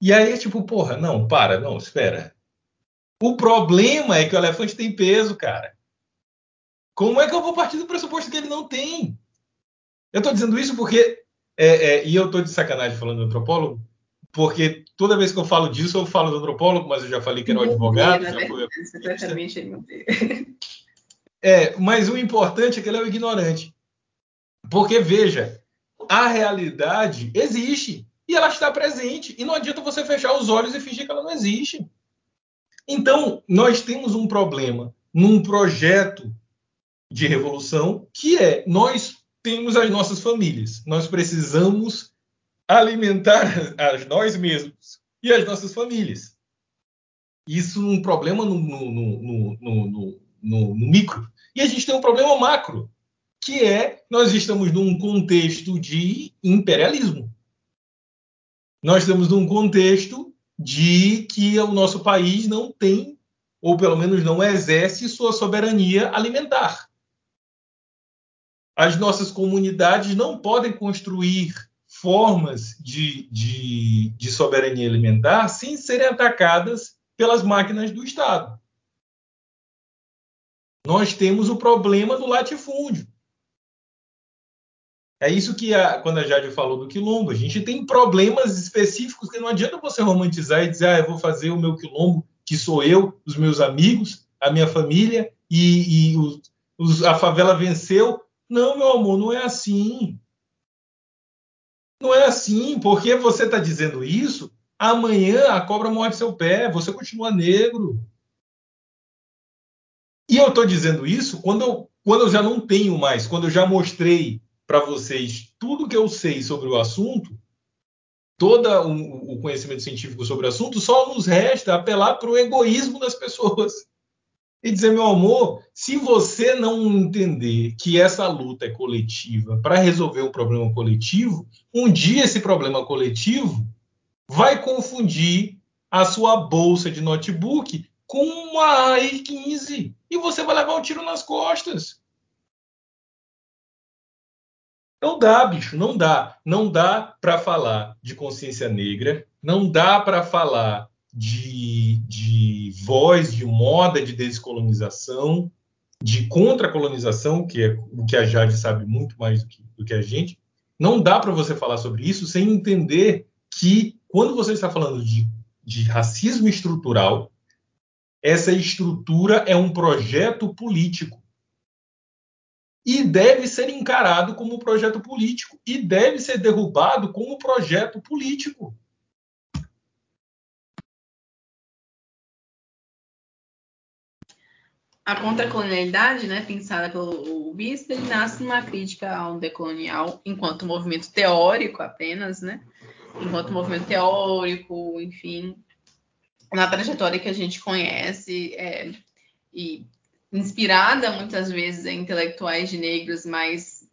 E aí é tipo, porra, não, para, não, espera. O problema é que o elefante tem peso, cara. Como é que eu vou partir do pressuposto que ele não tem? Eu estou dizendo isso porque, é, é, e eu estou de sacanagem falando do antropólogo, porque toda vez que eu falo disso, eu falo do antropólogo, mas eu já falei que era um advogado. Já foi... É, mas o importante é que ele é o ignorante. Porque, veja, a realidade existe e ela está presente. E não adianta você fechar os olhos e fingir que ela não existe. Então, nós temos um problema num projeto de revolução que é nós temos as nossas famílias. Nós precisamos alimentar (laughs) a nós mesmos e as nossas famílias. Isso é um problema no, no, no, no, micro. E a gente tem um problema macro, que é nós estamos num contexto de imperialismo. Nós estamos num contexto de que o nosso país não tem, ou pelo menos não exerce, sua soberania alimentar. As nossas comunidades não podem construir formas de, de, de soberania alimentar sem serem atacadas pelas máquinas do Estado. Nós temos o problema do latifúndio. É isso que, a, quando a Jade falou do quilombo, a gente tem problemas específicos que não adianta você romantizar e dizer, ah, eu vou fazer o meu quilombo, que sou eu, os meus amigos, a minha família, e, e os, os, a favela venceu. Não, meu amor, não é assim. Não é assim, porque você está dizendo isso, amanhã a cobra morde seu pé, você continua negro. E eu estou dizendo isso quando eu, quando eu já não tenho mais, quando eu já mostrei para vocês tudo que eu sei sobre o assunto, todo o, o conhecimento científico sobre o assunto, só nos resta apelar para o egoísmo das pessoas e dizer, meu amor, se você não entender que essa luta é coletiva para resolver um problema coletivo, um dia esse problema coletivo vai confundir a sua bolsa de notebook com uma AI-15 e você vai levar um tiro nas costas. Não dá, bicho, não dá. Não dá para falar de consciência negra, não dá para falar de, de voz, de moda de descolonização, de contra-colonização, que é o que a Jade sabe muito mais do que, do que a gente. Não dá para você falar sobre isso sem entender que, quando você está falando de, de racismo estrutural, essa estrutura é um projeto político e deve ser encarado como projeto político e deve ser derrubado como projeto político. A contracolonialidade, né, pensada pelo Bispo, ele nasce numa crítica ao decolonial enquanto movimento teórico apenas, né? Enquanto movimento teórico, enfim, na trajetória que a gente conhece é, e inspirada muitas vezes em intelectuais de negros, mas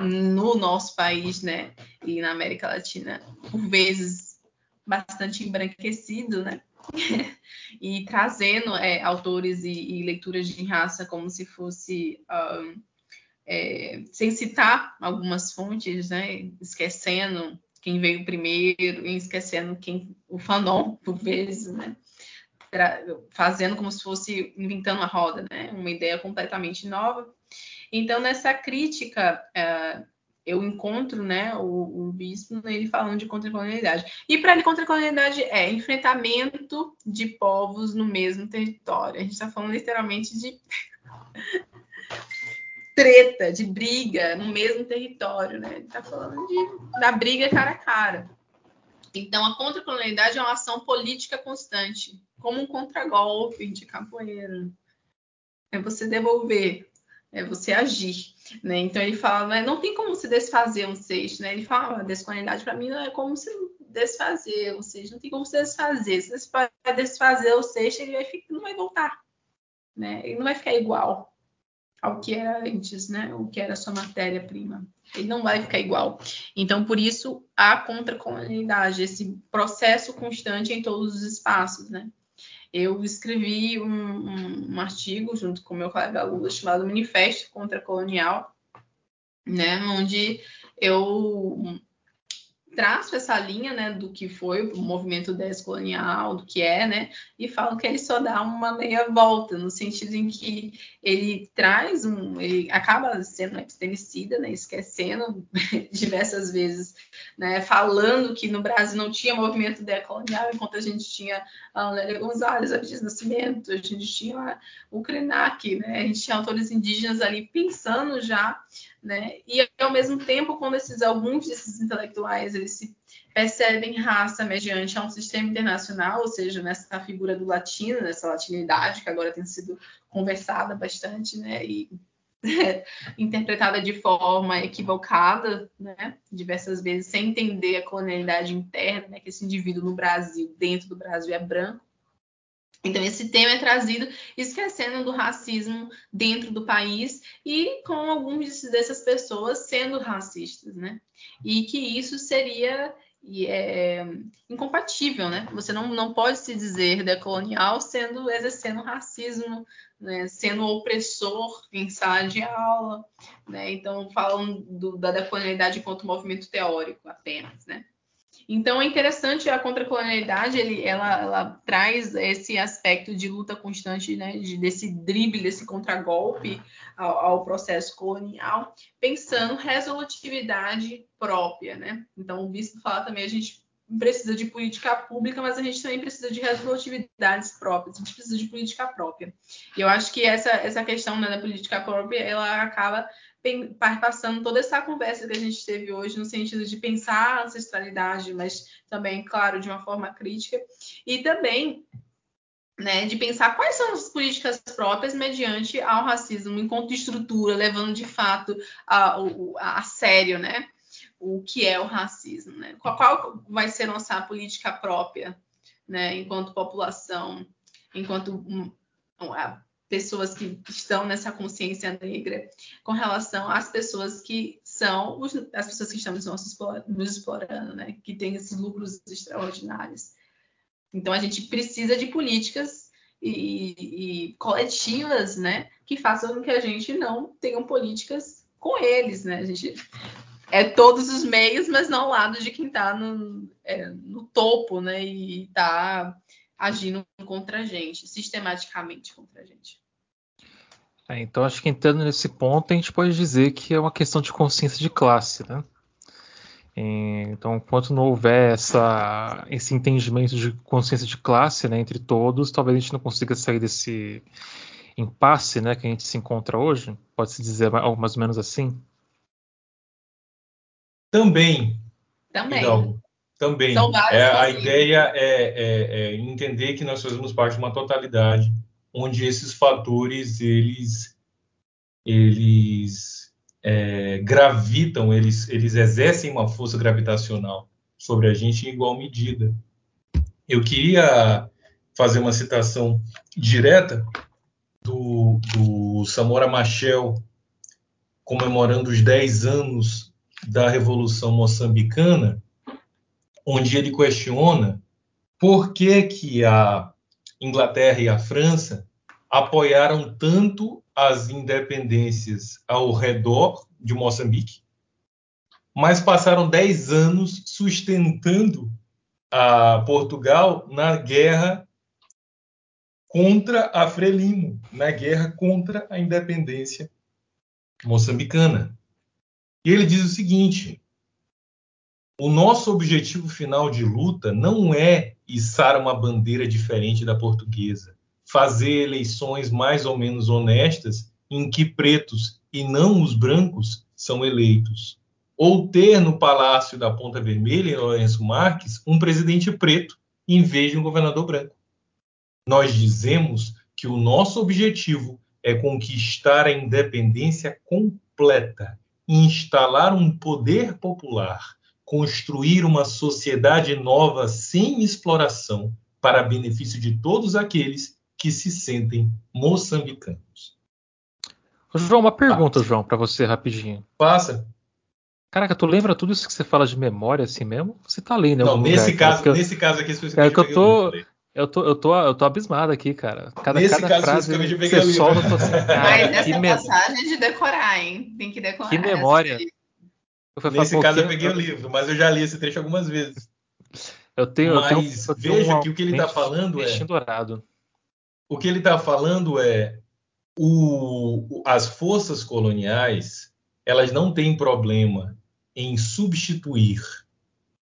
no nosso país, né, e na América Latina, por vezes bastante embranquecido, né, (laughs) e trazendo é, autores e, e, leituras de raça como se fosse um, é, sem citar algumas fontes, né, esquecendo quem veio primeiro e esquecendo quem o Fanon por vezes, né, fazendo como se fosse inventando a roda, né? Uma ideia completamente nova. Então, nessa crítica, uh, eu encontro, né, o, o bispo ele falando de contracolonialidade. E para ele, contracolonialidade é enfrentamento de povos no mesmo território. A gente está falando literalmente de (laughs) treta, de briga no mesmo território, né? Ele está falando de, da briga cara a cara. Então, a contracolonialidade é uma ação política constante, como um contragolpe de capoeira. É você devolver, é você agir. Né? Então, ele fala, né, não tem como se desfazer um seixo. Né? Ele fala, a descolonialidade para mim não é como se desfazer, ou seja, não tem como se desfazer. Se você desfazer o seixo, ele vai ficar, não vai voltar. Né? Ele não vai ficar igual ao que era antes, né? O que era sua matéria-prima ele não vai ficar igual. Então, por isso, a contracolonialidade, esse processo constante em todos os espaços, né? Eu escrevi um, um, um artigo junto com meu colega Lula chamado Manifesto Contra Colonial, né? Onde eu traço essa linha, né, do que foi o movimento descolonial, do que é, né, e falo que ele só dá uma meia volta, no sentido em que ele traz um, ele acaba sendo epistemicida, né, esquecendo (laughs) diversas vezes, né, falando que no Brasil não tinha movimento decolonial, enquanto a gente tinha a Lélia Gonzalez, a Nascimento, a gente tinha o Krenak, né, a gente tinha autores indígenas ali pensando já né? E ao mesmo tempo, quando esses alguns desses intelectuais eles se percebem raça mediante a um sistema internacional, ou seja, nessa figura do latino, nessa latinidade que agora tem sido conversada bastante, né? E (laughs) interpretada de forma equivocada, né? Diversas vezes sem entender a colonialidade interna, né? Que esse indivíduo no Brasil, dentro do Brasil, é branco então, esse tema é trazido esquecendo do racismo dentro do país e com algumas dessas pessoas sendo racistas, né? E que isso seria é, incompatível, né? Você não, não pode se dizer decolonial sendo exercendo racismo, né? sendo opressor em sala de aula, né? Então, falam do, da decolonialidade enquanto movimento teórico apenas, né? Então é interessante a contracolonialidade, ele, ela, ela, traz esse aspecto de luta constante, né, de, desse drible, desse contragolpe ao, ao, processo colonial, pensando resolutividade própria, né? Então o bispo fala também a gente precisa de política pública, mas a gente também precisa de resolutividades próprias, a gente precisa de política própria. E eu acho que essa, essa questão né, da política própria, ela acaba passando toda essa conversa que a gente teve hoje no sentido de pensar a ancestralidade, mas também, claro, de uma forma crítica, e também né, de pensar quais são as políticas próprias mediante ao racismo enquanto estrutura, levando de fato a, a, a sério né, o que é o racismo. Né? Qual, qual vai ser nossa política própria né, enquanto população, enquanto um, pessoas que estão nessa consciência negra com relação às pessoas que são os, as pessoas que estão nos, nos explorando, né? Que têm esses lucros extraordinários. Então a gente precisa de políticas e, e, coletivas, né? Que façam com que a gente não tenha políticas com eles, né? A gente é todos os meios, mas não ao lado de quem está no, é, no topo, né? E está agindo contra a gente, sistematicamente contra a gente. É, então acho que entrando nesse ponto a gente pode dizer que é uma questão de consciência de classe, né? Então, enquanto não houver essa, esse entendimento de consciência de classe né, entre todos, talvez a gente não consiga sair desse impasse né, que a gente se encontra hoje. Pode-se dizer algo mais ou menos assim? Também. Também. Hidalgo, também. É, a ideia é, é- é entender que nós fazemos parte de uma totalidade onde esses fatores eles eles é, gravitam, eles eles exercem uma força gravitacional sobre a gente em igual medida. Eu queria fazer uma citação direta do, do Samora Machel comemorando os 10 anos da Revolução Moçambicana, onde ele questiona por que, que a Inglaterra e a França apoiaram tanto as independências ao redor de Moçambique, mas passaram 10 anos sustentando a Portugal na guerra contra a Frelimo, na guerra contra a independência moçambicana. E ele diz o seguinte: o nosso objetivo final de luta não é içar uma bandeira diferente da portuguesa, fazer eleições mais ou menos honestas em que pretos e não os brancos são eleitos, ou ter no Palácio da Ponta Vermelha, em Lourenço Marques, um presidente preto em vez de um governador branco. Nós dizemos que o nosso objetivo é conquistar a independência completa, instalar um poder popular, construir uma sociedade nova sem exploração para benefício de todos aqueles que se sentem moçambicanos. João, uma pergunta, João, para você rapidinho. Passa. Caraca, tu lembra tudo isso que você fala de memória assim mesmo? Você tá lendo em Não, nesse lugar, caso, eu- nesse caso aqui É especificamente. que eu tô-. Eu tô, eu tô, eu tô abismado aqui, cara. Cada, Nesse cada caso frase que você solta, eu tô assim, (laughs) Mas cara, que, essa me- passagem é de decorar, hein? Tem que decorar. que memória. daí. Nesse caso, eu peguei o livro, mas eu já li esse trecho algumas vezes. Eu tenho, eu tenho, Mas eu tenho veja um que o que ele tá mente- falando é- dourado. O que ele está falando é o- as forças coloniais elas não têm problema em substituir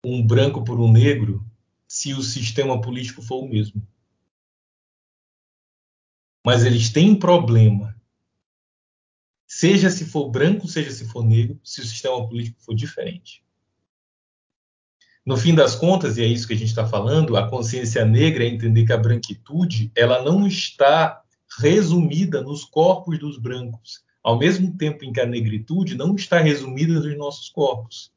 um branco por um negro se o sistema político for o mesmo. Mas eles têm problema, seja se for branco, seja se for negro, se o sistema político for diferente. No fim das contas, e é isso que a gente está falando, a consciência negra é entender que a branquitude ela não está resumida nos corpos dos brancos, ao mesmo tempo em que a negritude não está resumida nos nossos corpos.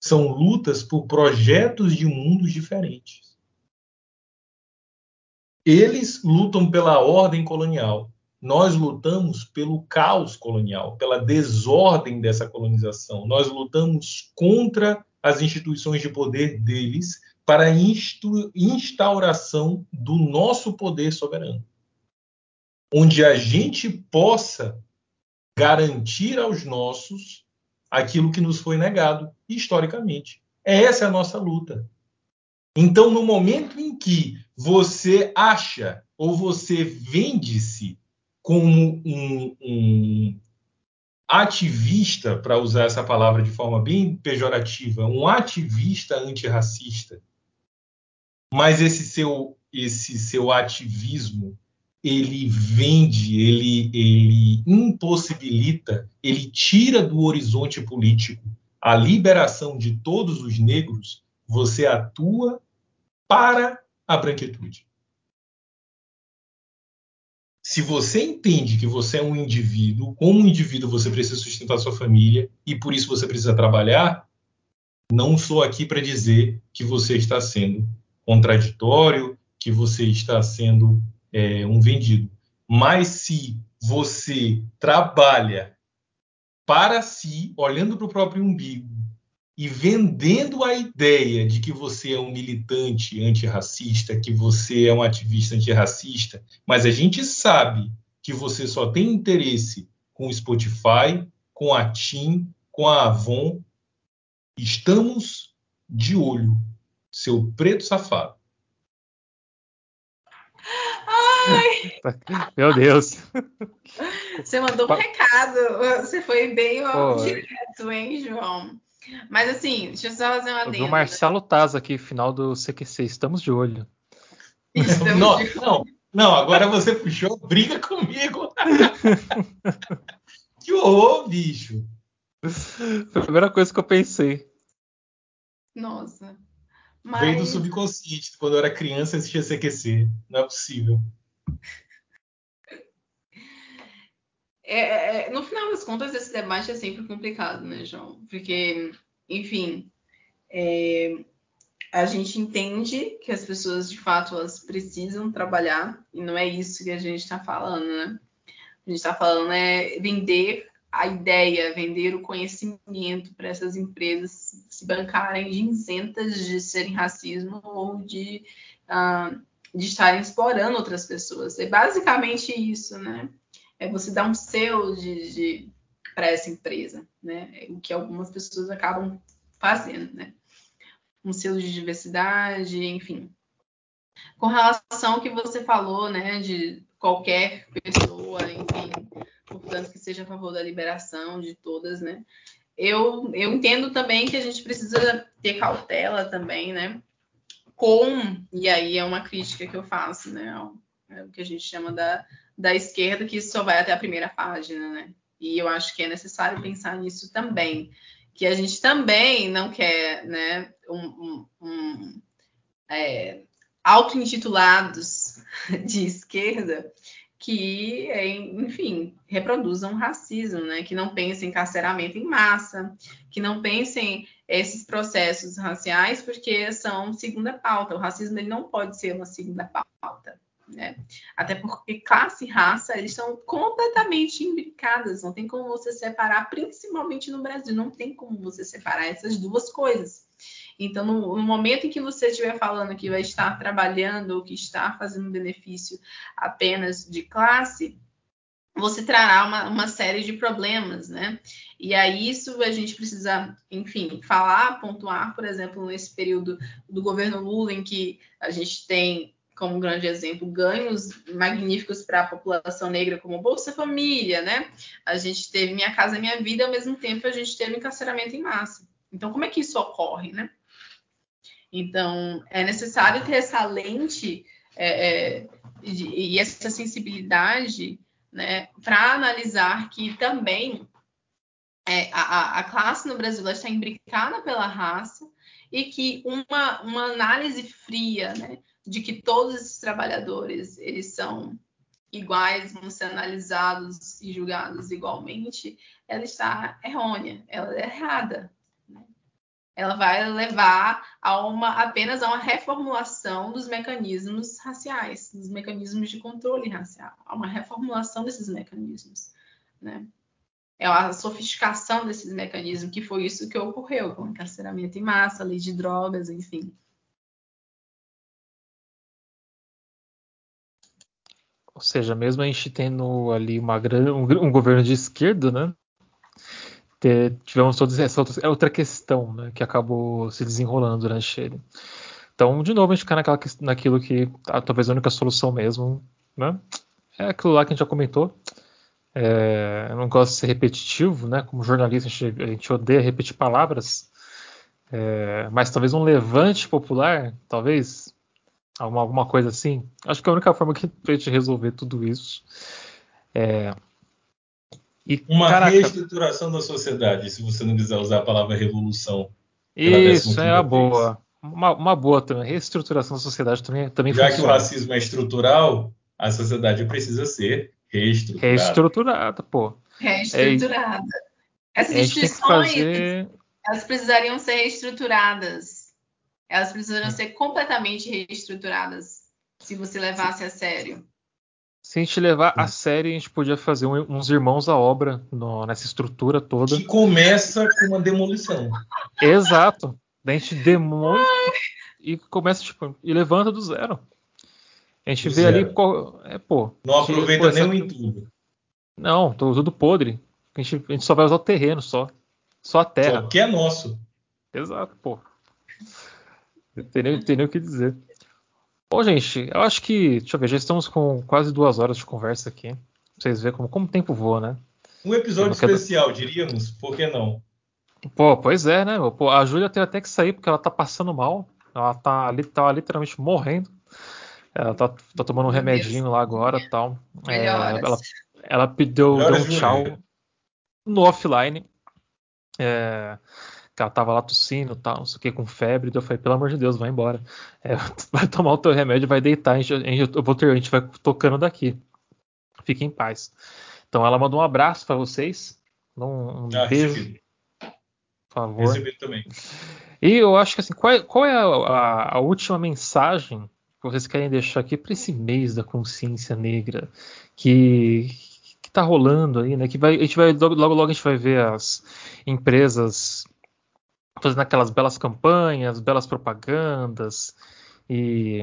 São lutas por projetos de mundos diferentes. Eles lutam pela ordem colonial. Nós lutamos pelo caos colonial, pela desordem dessa colonização. Nós lutamos contra as instituições de poder deles para a instauração do nosso poder soberano onde a gente possa garantir aos nossos aquilo que nos foi negado historicamente. Essa é a nossa luta. Então, no momento em que você acha ou você vende-se como um, um ativista, para usar essa palavra de forma bem pejorativa, um ativista antirracista, mas esse seu, esse seu ativismo ele vende, ele, ele impossibilita, ele tira do horizonte político a liberação de todos os negros, você atua para a branquitude. Se você entende que você é um indivíduo, como um indivíduo você precisa sustentar sua família e por isso você precisa trabalhar, não sou aqui para dizer que você está sendo contraditório, que você está sendo é, um vendido. Mas se você trabalha para si, olhando para o próprio umbigo e vendendo a ideia de que você é um militante antirracista, que você é um ativista antirracista, mas a gente sabe que você só tem interesse com o Spotify, com a TIM, com a Avon, estamos de olho, seu preto safado. Meu Deus. Você mandou um recado. Você foi bem Pô. direto, hein, João? Mas assim, deixa eu só fazer uma Eu vi o Marcelo Taz aqui, final do CQC. Estamos de olho. Estamos não, de- não, não, agora você puxou briga comigo. (laughs) que horror, bicho. Foi a primeira coisa que eu pensei. Nossa. Veio do Mas, subconsciente. Quando eu era criança, eu assistia CQC. Não é possível. É, é, no final das contas, esse debate é sempre complicado, né, João? Porque, enfim, é, a gente entende que as pessoas, de fato, elas precisam trabalhar, e não é isso que a gente está falando, né? A gente está falando é vender a ideia, vender o conhecimento para essas empresas se bancarem de isentas de serem racismo ou de, ah, de estarem explorando outras pessoas. É basicamente isso, né? É você dar um selo de, de para essa empresa, né? É o que algumas pessoas acabam fazendo, né? Um selo de diversidade, enfim. Com relação ao que você falou, né, de qualquer pessoa, enfim, portanto que seja a favor da liberação de todas, né? Eu, eu entendo também que a gente precisa ter cautela também, né? Com, e aí é uma crítica que eu faço, né? É o que a gente chama da, da esquerda, que só vai até a primeira página, né? E eu acho que é necessário pensar nisso também. Que a gente também não quer, né, um, um, um é, auto-intitulados de esquerda que, é, enfim, reproduzam racismo, né? Que não pensem em carceramento em massa, que não pensem esses processos raciais, porque são segunda pauta. O racismo ele não pode ser uma segunda pauta, né? Até porque classe e raça eles são completamente imbricadas. Não tem como você separar, principalmente no Brasil, não tem como você separar essas duas coisas. Então, no, no, momento em que você estiver falando que vai estar trabalhando ou que está fazendo benefício apenas de classe, você trará uma, uma, série de problemas, né? E aí isso a gente precisa, enfim, falar, pontuar, por exemplo, nesse período do governo Lula, em que a gente tem como grande exemplo ganhos magníficos para a população negra, como Bolsa Família, né? A gente teve Minha Casa Minha Vida, ao mesmo tempo a gente teve encarceramento em massa. Então, como é que isso ocorre, né? Então, é necessário ter essa lente é, é, e essa sensibilidade né, para analisar que também é, a, a, classe no Brasil está imbricada pela raça e que uma, uma análise fria né, de que todos esses trabalhadores eles são iguais, vão ser analisados e julgados igualmente, ela está errônea, ela é errada ela vai levar a uma apenas a uma reformulação dos mecanismos raciais, dos mecanismos de controle racial, a uma reformulação desses mecanismos, né? É a sofisticação desses mecanismos, que foi isso que ocorreu com o encarceramento em massa, lei de drogas, enfim. Ou seja, mesmo a gente tendo ali uma, um, um governo de esquerda, né? ter, tivemos toda essa outra, outra questão né, que acabou se desenrolando durante ele. Então, de novo, a gente fica naquela, naquilo que talvez a única solução mesmo né, é aquilo lá que a gente já comentou. É, eu não gosto de ser repetitivo, né? Como jornalista, a gente, a gente odeia repetir palavras. É, mas talvez um levante popular, talvez alguma, alguma coisa assim. Acho que é a única forma que a gente resolver tudo isso. É, e, uma caraca, reestruturação da sociedade, se você não quiser usar a palavra revolução. Isso, é a boa. Uma, uma, boa também. Reestruturação da sociedade também, também Já funciona. que o racismo é estrutural, a sociedade precisa ser reestruturada. Reestruturada, pô. Reestruturada. É, Essas instituições, fazer... elas precisariam ser reestruturadas. Elas precisariam ser completamente reestruturadas se você levasse a sério. Se a gente levar a sério, a gente podia fazer um, uns irmãos à obra no, nessa estrutura toda. Que começa com uma demolição. Exato. Daí a gente demole e começa, tipo, e levanta do zero. A gente do vê zero. ali. Qual, é, pô, Não aproveita pô, nem o. Não, tô tudo podre. A gente, a gente só vai usar o terreno só. Só a terra. Só que é nosso. Exato, pô. Não tem nem, tem nem o que dizer. Bom, gente, eu acho que. Deixa eu ver, já estamos com quase duas horas de conversa aqui. Pra vocês verem como, como o tempo voa, né? Um episódio especial, quero... diríamos, por que não? Pô, pois é, né? Pô, a Júlia teve até que sair porque ela tá passando mal. Ela tá, ali, tá literalmente morrendo. Ela tá, tá tomando um remedinho lá agora e tal. É, ela, ela pediu deu um tchau no offline. É, que ela tava lá tossindo tal, não sei o que, com febre. Eu falei, pelo amor de Deus, vai embora. (laughs) É, vai tomar o teu remédio, vai deitar. A gente, eu vou ter, a gente vai tocando daqui. Fique em paz. Então ela mandou um abraço para vocês. Um, um ah, beijo. Por favor. Recebi também. E eu acho que assim, qual é, qual é a, a, a última mensagem que vocês querem deixar aqui para esse mês da consciência negra que que tá rolando aí, né? Que vai, a gente vai logo, logo a gente vai ver as empresas fazendo aquelas belas campanhas, belas propagandas e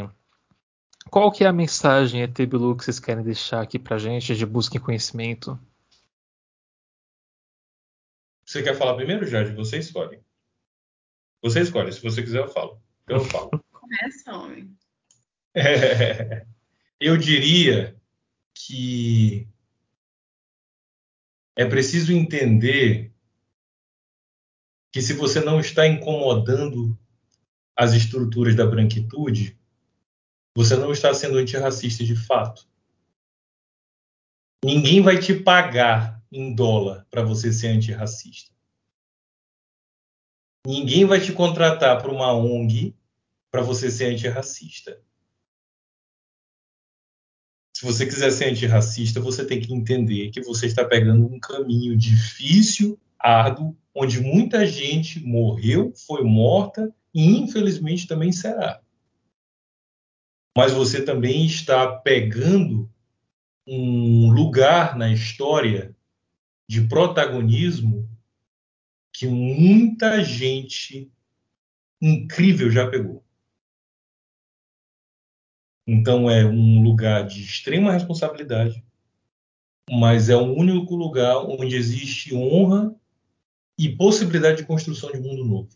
qual que é a mensagem ET Bilu que vocês querem deixar aqui pra gente de busca em conhecimento? Você quer falar primeiro, Jorge? Você escolhe. Você escolhe. Se você quiser, eu falo. Eu falo. (laughs) Começa, homem. É, (laughs) eu diria que é preciso entender que se você não está incomodando as estruturas da branquitude, você não está sendo antirracista de fato. Ninguém vai te pagar em dólar para você ser antirracista. Ninguém vai te contratar para uma ONG para você ser antirracista. Se você quiser ser antirracista, você tem que entender que você está pegando um caminho difícil, árduo, onde muita gente morreu, foi morta e infelizmente também será. Mas você também está pegando um lugar na história de protagonismo que muita gente incrível já pegou. Então é um lugar de extrema responsabilidade, mas é o único lugar onde existe honra e possibilidade de construção de mundo novo.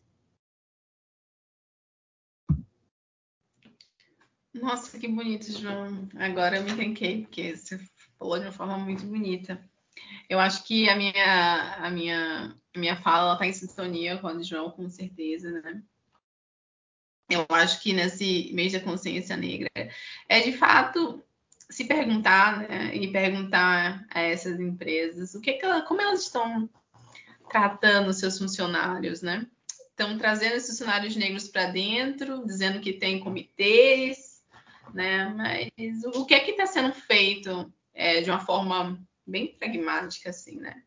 Nossa, que bonito, João. Agora eu me encanquei, porque você falou de uma forma muito bonita. Eu acho que a minha, a minha, a minha fala está em sintonia com a João, com certeza, né? eu acho que nesse mês da consciência negra é de fato se perguntar né, e perguntar a essas empresas o que, que ela, como elas estão tratando seus funcionários, né? Estão trazendo esses funcionários negros para dentro, dizendo que tem comitês, né? Mas o que é que está sendo feito é, de uma forma bem pragmática, assim, né?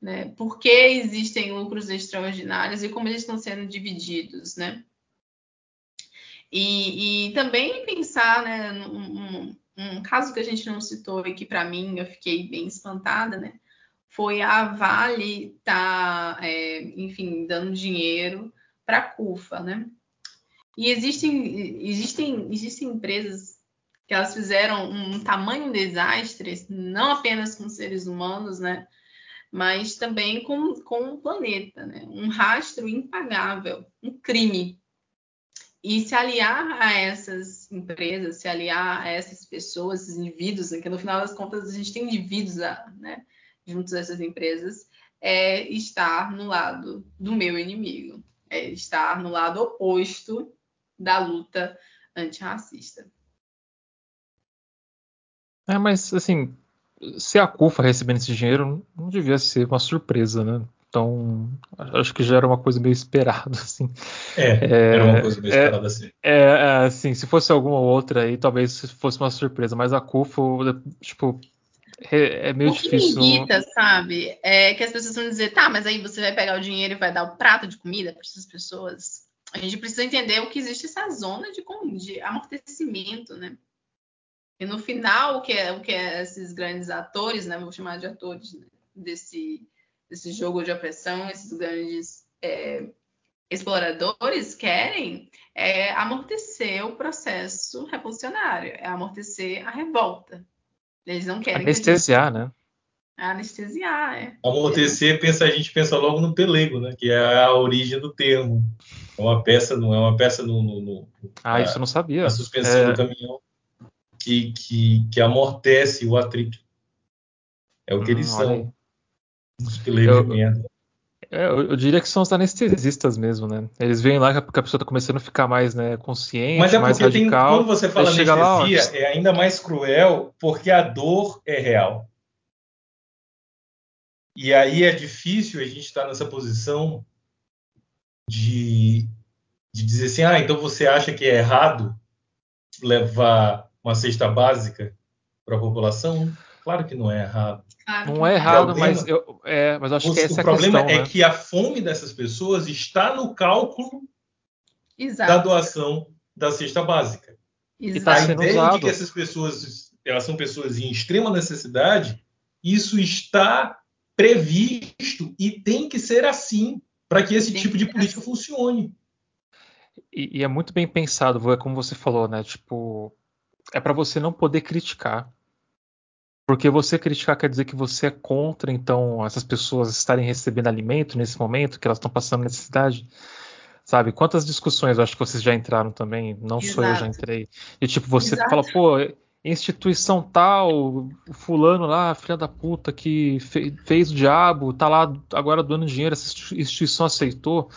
né? Por que existem lucros extraordinários e como eles estão sendo divididos, né? E, e também pensar, né, num, um caso que a gente não citou e que para mim eu fiquei bem espantada, né, foi a Vale tá, é, enfim, dando dinheiro para a CUFA, né? E existem, existem, existem empresas que elas fizeram um tamanho desastre, não apenas com seres humanos, né? Mas também com, com o planeta, né? Um rastro impagável, um crime e se aliar a essas empresas, se aliar a essas pessoas, esses indivíduos, né, que no final das contas a gente tem indivíduos né, juntos a essas empresas, é estar no lado do meu inimigo, é estar no lado oposto da luta antirracista. É, mas assim, se a CUFA recebendo esse dinheiro, não devia ser uma surpresa, né? Então, acho que já era uma coisa meio esperada, (laughs) assim. É, é era uma coisa meio esperada, assim. É, é, assim, se fosse alguma outra aí, talvez fosse uma surpresa, mas a CUFO, tipo, é, é meio o que difícil. Me irrita, sabe? É que as pessoas vão dizer, tá, mas aí você vai pegar o dinheiro e vai dar o prato de comida para essas pessoas. A gente precisa entender o que existe essa zona de, de amortecimento, né? E no final, o que é, o que é esses grandes atores, né? Vou chamar de atores né? desse esse jogo de opressão, esses grandes é, exploradores querem é amortecer o processo revolucionário, é amortecer a revolta. Eles não querem. Anestesiar, que gente... né? Anestesiar, é. Amortecer, pensa, a gente pensa logo no pelego, né? Que é a origem do termo. É uma peça, não é uma peça no. no, no ah, isso eu não sabia. A suspensão é... do caminhão que, que, que amortece o atrito. É o que hum, eles são. Eu, É, eu, eu diria que são os anestesistas mesmo, né? Eles veem lá que a pessoa tá começando a ficar mais né, consciente, Mas é mais porque tem, radical. quando você fala chega lá, anestesia, é ainda mais cruel porque a dor é real. E aí é difícil a gente estar nessa posição de, de dizer assim, ah, então você acha que é errado levar uma cesta básica para a população? Claro que não é errado. Claro Não que é errado, problema- mas eu, é, mas eu acho que o essa é a problema questão, é né? que a fome dessas pessoas está no cálculo da Exato. doação da cesta básica. E Exato. tá a ideia usado. de que essas pessoas elas são pessoas em extrema necessidade, isso está previsto e tem que ser assim para que esse Tem tipo de política assim. funcione. E, e é muito bem pensado, é como você falou, né? Tipo, é pra você não poder criticar. Porque você criticar quer dizer que você é contra, então, essas pessoas estarem recebendo alimento nesse momento, que elas estão passando necessidade. Sabe? Quantas discussões eu acho que vocês já entraram também, não só eu já Exato. entrei. E tipo, você Exato. fala, pô, instituição tal, o fulano lá, filha da puta, que fe- fez o diabo, tá lá agora doando dinheiro, essa institu- instituição aceitou.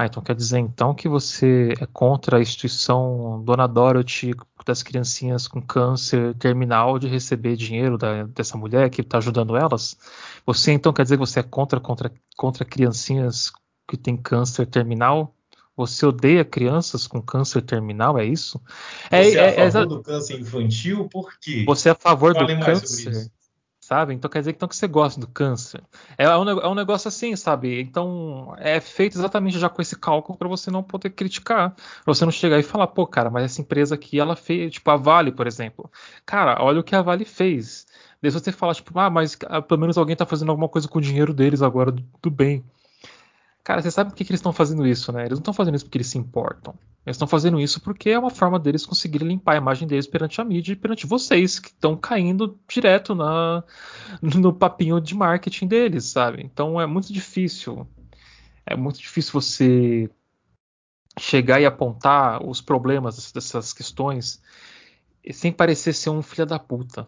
Ah, então quer dizer então que você é contra a instituição Dona Dorothy das criancinhas com câncer terminal de receber dinheiro da- dessa mulher que está ajudando elas? Você então quer dizer que você é contra, contra, contra criancinhas que têm câncer terminal? Você odeia crianças com câncer terminal, é isso? É, Você é, é- a é favor exa- do câncer infantil? Por quê? você é a favor Fale do câncer. Sabe? Então quer dizer então, que você gosta do câncer. É um, ne- é um negócio assim, sabe? Então é feito exatamente já com esse cálculo para você não poder criticar, pra você não chegar e falar, pô, cara, mas essa empresa aqui ela fez, tipo a Vale, por exemplo. Cara, olha o que a Vale fez. Daí você fala, tipo, ah, mas ah, pelo menos alguém tá fazendo alguma coisa com o dinheiro deles agora do bem. Cara, você sabe por que, que eles estão fazendo isso, né? Eles não estão fazendo isso porque eles se importam. Eles estão fazendo isso porque é uma forma deles conseguirem limpar a imagem deles perante a mídia e perante vocês, que estão caindo direto na, no papinho de marketing deles, sabe? Então é muito difícil. É muito difícil você chegar e apontar os problemas dessas questões sem parecer ser um filho da puta.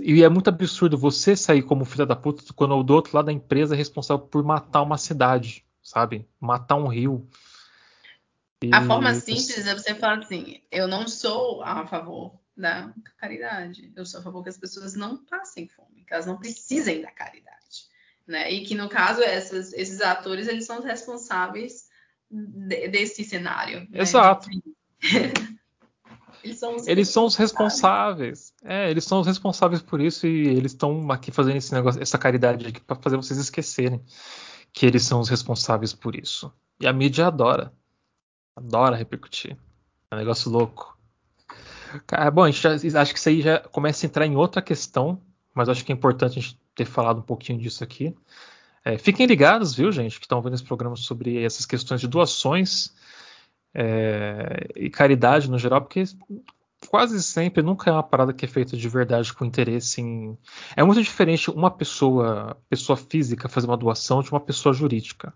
E é muito absurdo você sair como filho da puta quando o do outro lado da empresa é responsável por matar uma cidade, sabe? Matar um rio. E- A forma simples é você falar assim: eu não sou a favor da caridade. Eu sou a favor que as pessoas não passem fome, que elas não precisem da caridade. Né? E que, no caso, essas- esses atores eles são os responsáveis de- desse cenário. né? (laughs) Eles são os Eles são os responsáveis. É, eles são os responsáveis por isso e eles estão aqui fazendo esse negócio, essa caridade aqui para fazer vocês esquecerem que eles são os responsáveis por isso. E a mídia adora. Adora repercutir. É um negócio louco. Cara, bom, a gente já, acho que isso aí já começa a entrar em outra questão, mas acho que é importante a gente ter falado um pouquinho disso aqui. É, fiquem ligados, viu, gente, que estão vendo esse programa sobre essas questões de doações é, e caridade no geral, porque quase sempre nunca é uma parada que é feita de verdade com interesse em. É muito diferente uma pessoa, pessoa física, fazer uma doação de uma pessoa jurídica.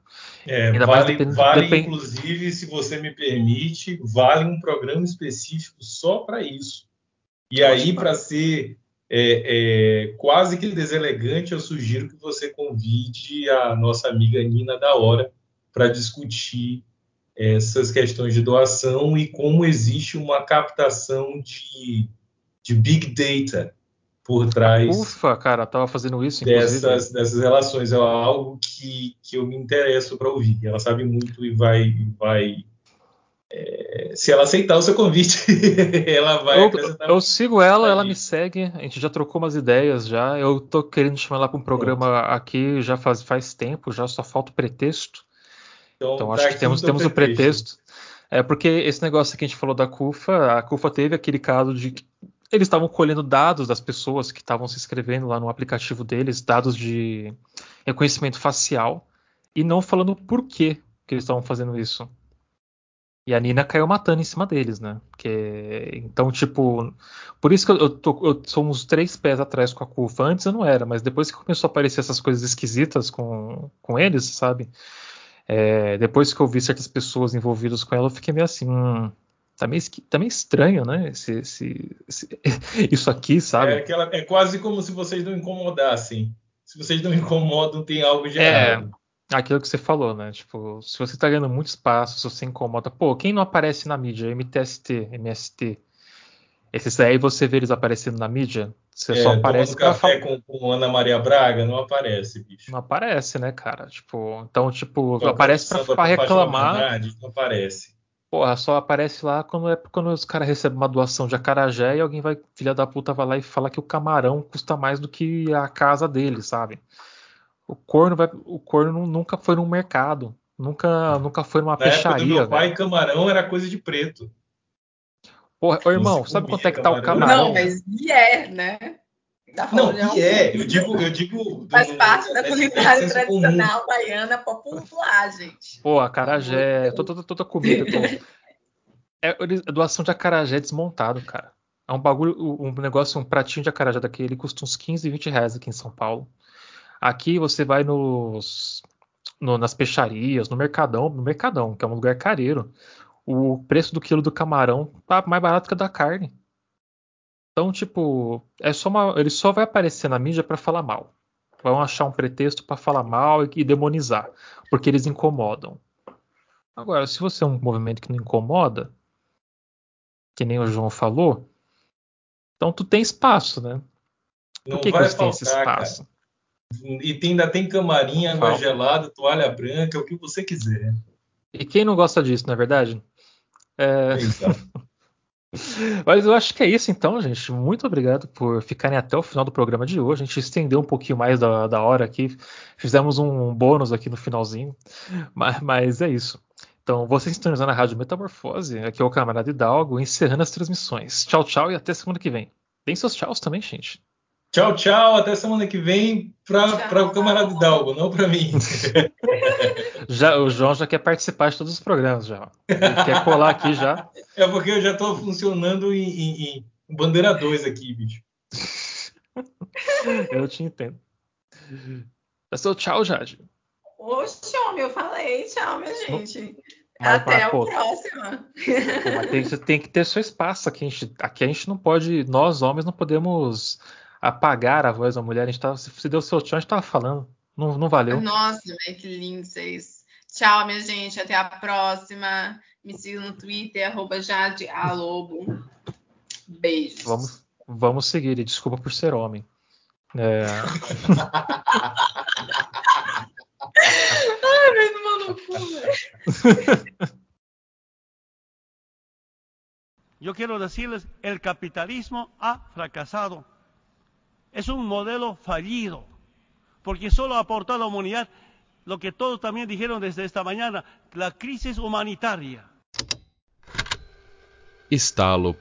É, Ainda vale, dependendo- vale depend- inclusive, se você me permite, vale um programa específico só para isso. E aí, para ser é, é, quase que deselegante, eu sugiro que você convide a nossa amiga Nina da Hora para discutir essas questões de doação e como existe uma captação de, de big data por trás Ufa, cara, tava fazendo isso, dessas, dessas relações. É algo que, que eu me interesso para ouvir. Ela sabe muito e vai. vai é, se ela aceitar o seu convite, (laughs) ela vai Eu, eu sigo ela, ela me segue, a gente já trocou umas ideias já. Eu tô querendo chamar ela para um programa aqui já faz, faz tempo, já só falta o pretexto. Então tá acho que temos, temos o pretexto. É porque esse negócio que a gente falou da CUFA, a CUFA teve aquele caso de que eles estavam colhendo dados das pessoas que estavam se inscrevendo lá no aplicativo deles, dados de reconhecimento facial, e não falando por que eles estavam fazendo isso. E a Nina caiu matando em cima deles, né? Porque, então, tipo, por isso que eu, eu, tô, eu sou uns três pés atrás com a CUFA. Antes eu não era, mas depois que começou a aparecer essas coisas esquisitas com, com eles, sabe? É, depois que eu vi certas pessoas envolvidas com ela, eu fiquei meio assim, hum, tá, meio, tá meio estranho, né? Esse, esse- esse- (laughs) isso aqui, sabe? É, aquela, é quase como se vocês não incomodassem. Se vocês não incomodam, tem algo de É. errado. aquilo que você falou, né? Tipo, se você tá ganhando muito espaço, se você incomoda. Pô, quem não aparece na mídia? MTST, MST. Esses aí você vê eles aparecendo na mídia, você É, só aparece tomando café falar. com, com Ana Maria Braga, não aparece, bicho. Não aparece, né, cara? Tipo, então, tipo, aparece pra, pra reclamar. Bernardes, não aparece. Porra, só aparece lá quando é quando os caras recebem uma doação de acarajé e alguém vai, filha da puta, vai lá e fala que o camarão custa mais do que a casa dele, sabe? O corno vai, o corno nu- nunca foi num mercado, nunca, nunca foi numa Na época do peixaria, meu pai, velho. camarão era coisa de preto. Porra, ô, irmão, sabe quanto é que tá o camarão. Não, mas e é, né? Tá Não, falando de um- e é, eu digo, eu digo. do- Faz parte da é de culinária senso comum. tradicional baiana popular, gente. Pô, acarajé, toda, toda, toda comida. Pô. É eles- doação de acarajé desmontado, cara. É um bagulho, um negócio, um pratinho de acarajé daquele custa uns 15, 20 reais aqui em São Paulo. Aqui você vai nos, no- nas peixarias, no Mercadão, no Mercadão, que é um lugar careiro. O preço do quilo do camarão tá mais barato que o da carne. Então, tipo, é só uma, ele só vai aparecer na mídia pra falar mal. Vão achar um pretexto pra falar mal e, e demonizar, porque eles incomodam. Agora, se você é um movimento que não incomoda, que nem o João falou, então tu tem espaço, né? Por Não que, que vai você tem esse faltar, cara. espaço? E tem- ainda tem camarim, água gelada, toalha branca, o que você quiser. E quem não gosta disso, não é verdade? É. (laughs) Mas eu acho que é isso então, gente. Muito obrigado por ficarem até o final do programa de hoje. A gente estendeu um pouquinho mais da, da hora aqui. Fizemos um bônus aqui no finalzinho. Mas, mas é isso. Então, vocês estão usando a Rádio Metamorfose. Aqui é o camarada Hidalgo, encerrando as transmissões. Tchau, tchau e até semana que vem. Tem seus tchauz também, gente. Tchau, tchau. Até semana que vem para o camarada Hidalgo, não para mim. (laughs) Já, o João já quer participar de todos os programas já. Ele quer colar aqui já. É porque eu já estou funcionando em, em- em bandeira 2 aqui, bicho. (laughs) Eu te entendo. É seu tchau, Jade. Oxe, homem, eu falei. Tchau, minha gente. Mas, Até mas, a pô, próxima. Pô, mas tem, você tem que ter seu espaço aqui. A gente, aqui a gente não pode, nós homens não podemos apagar a voz da mulher. A gente tá, se deu seu tchau, a gente tava falando. Não, não valeu. Nossa, que lindo vocês. Tchau, minha gente. Até a próxima. Me sigam no Twitter, arroba Jade A. Lobo. Beijos. Vamos, vamos seguir. E desculpa por ser homem. É, (laughs) Ai, tomar no cu, velho. (laughs) Yo quiero decirles, el capitalismo ha fracasado. Es un modelo fallido, porque solo aportó a la humanidad lo que todos también dijeron desde esta mañana, la crisis humanitaria. Estalo.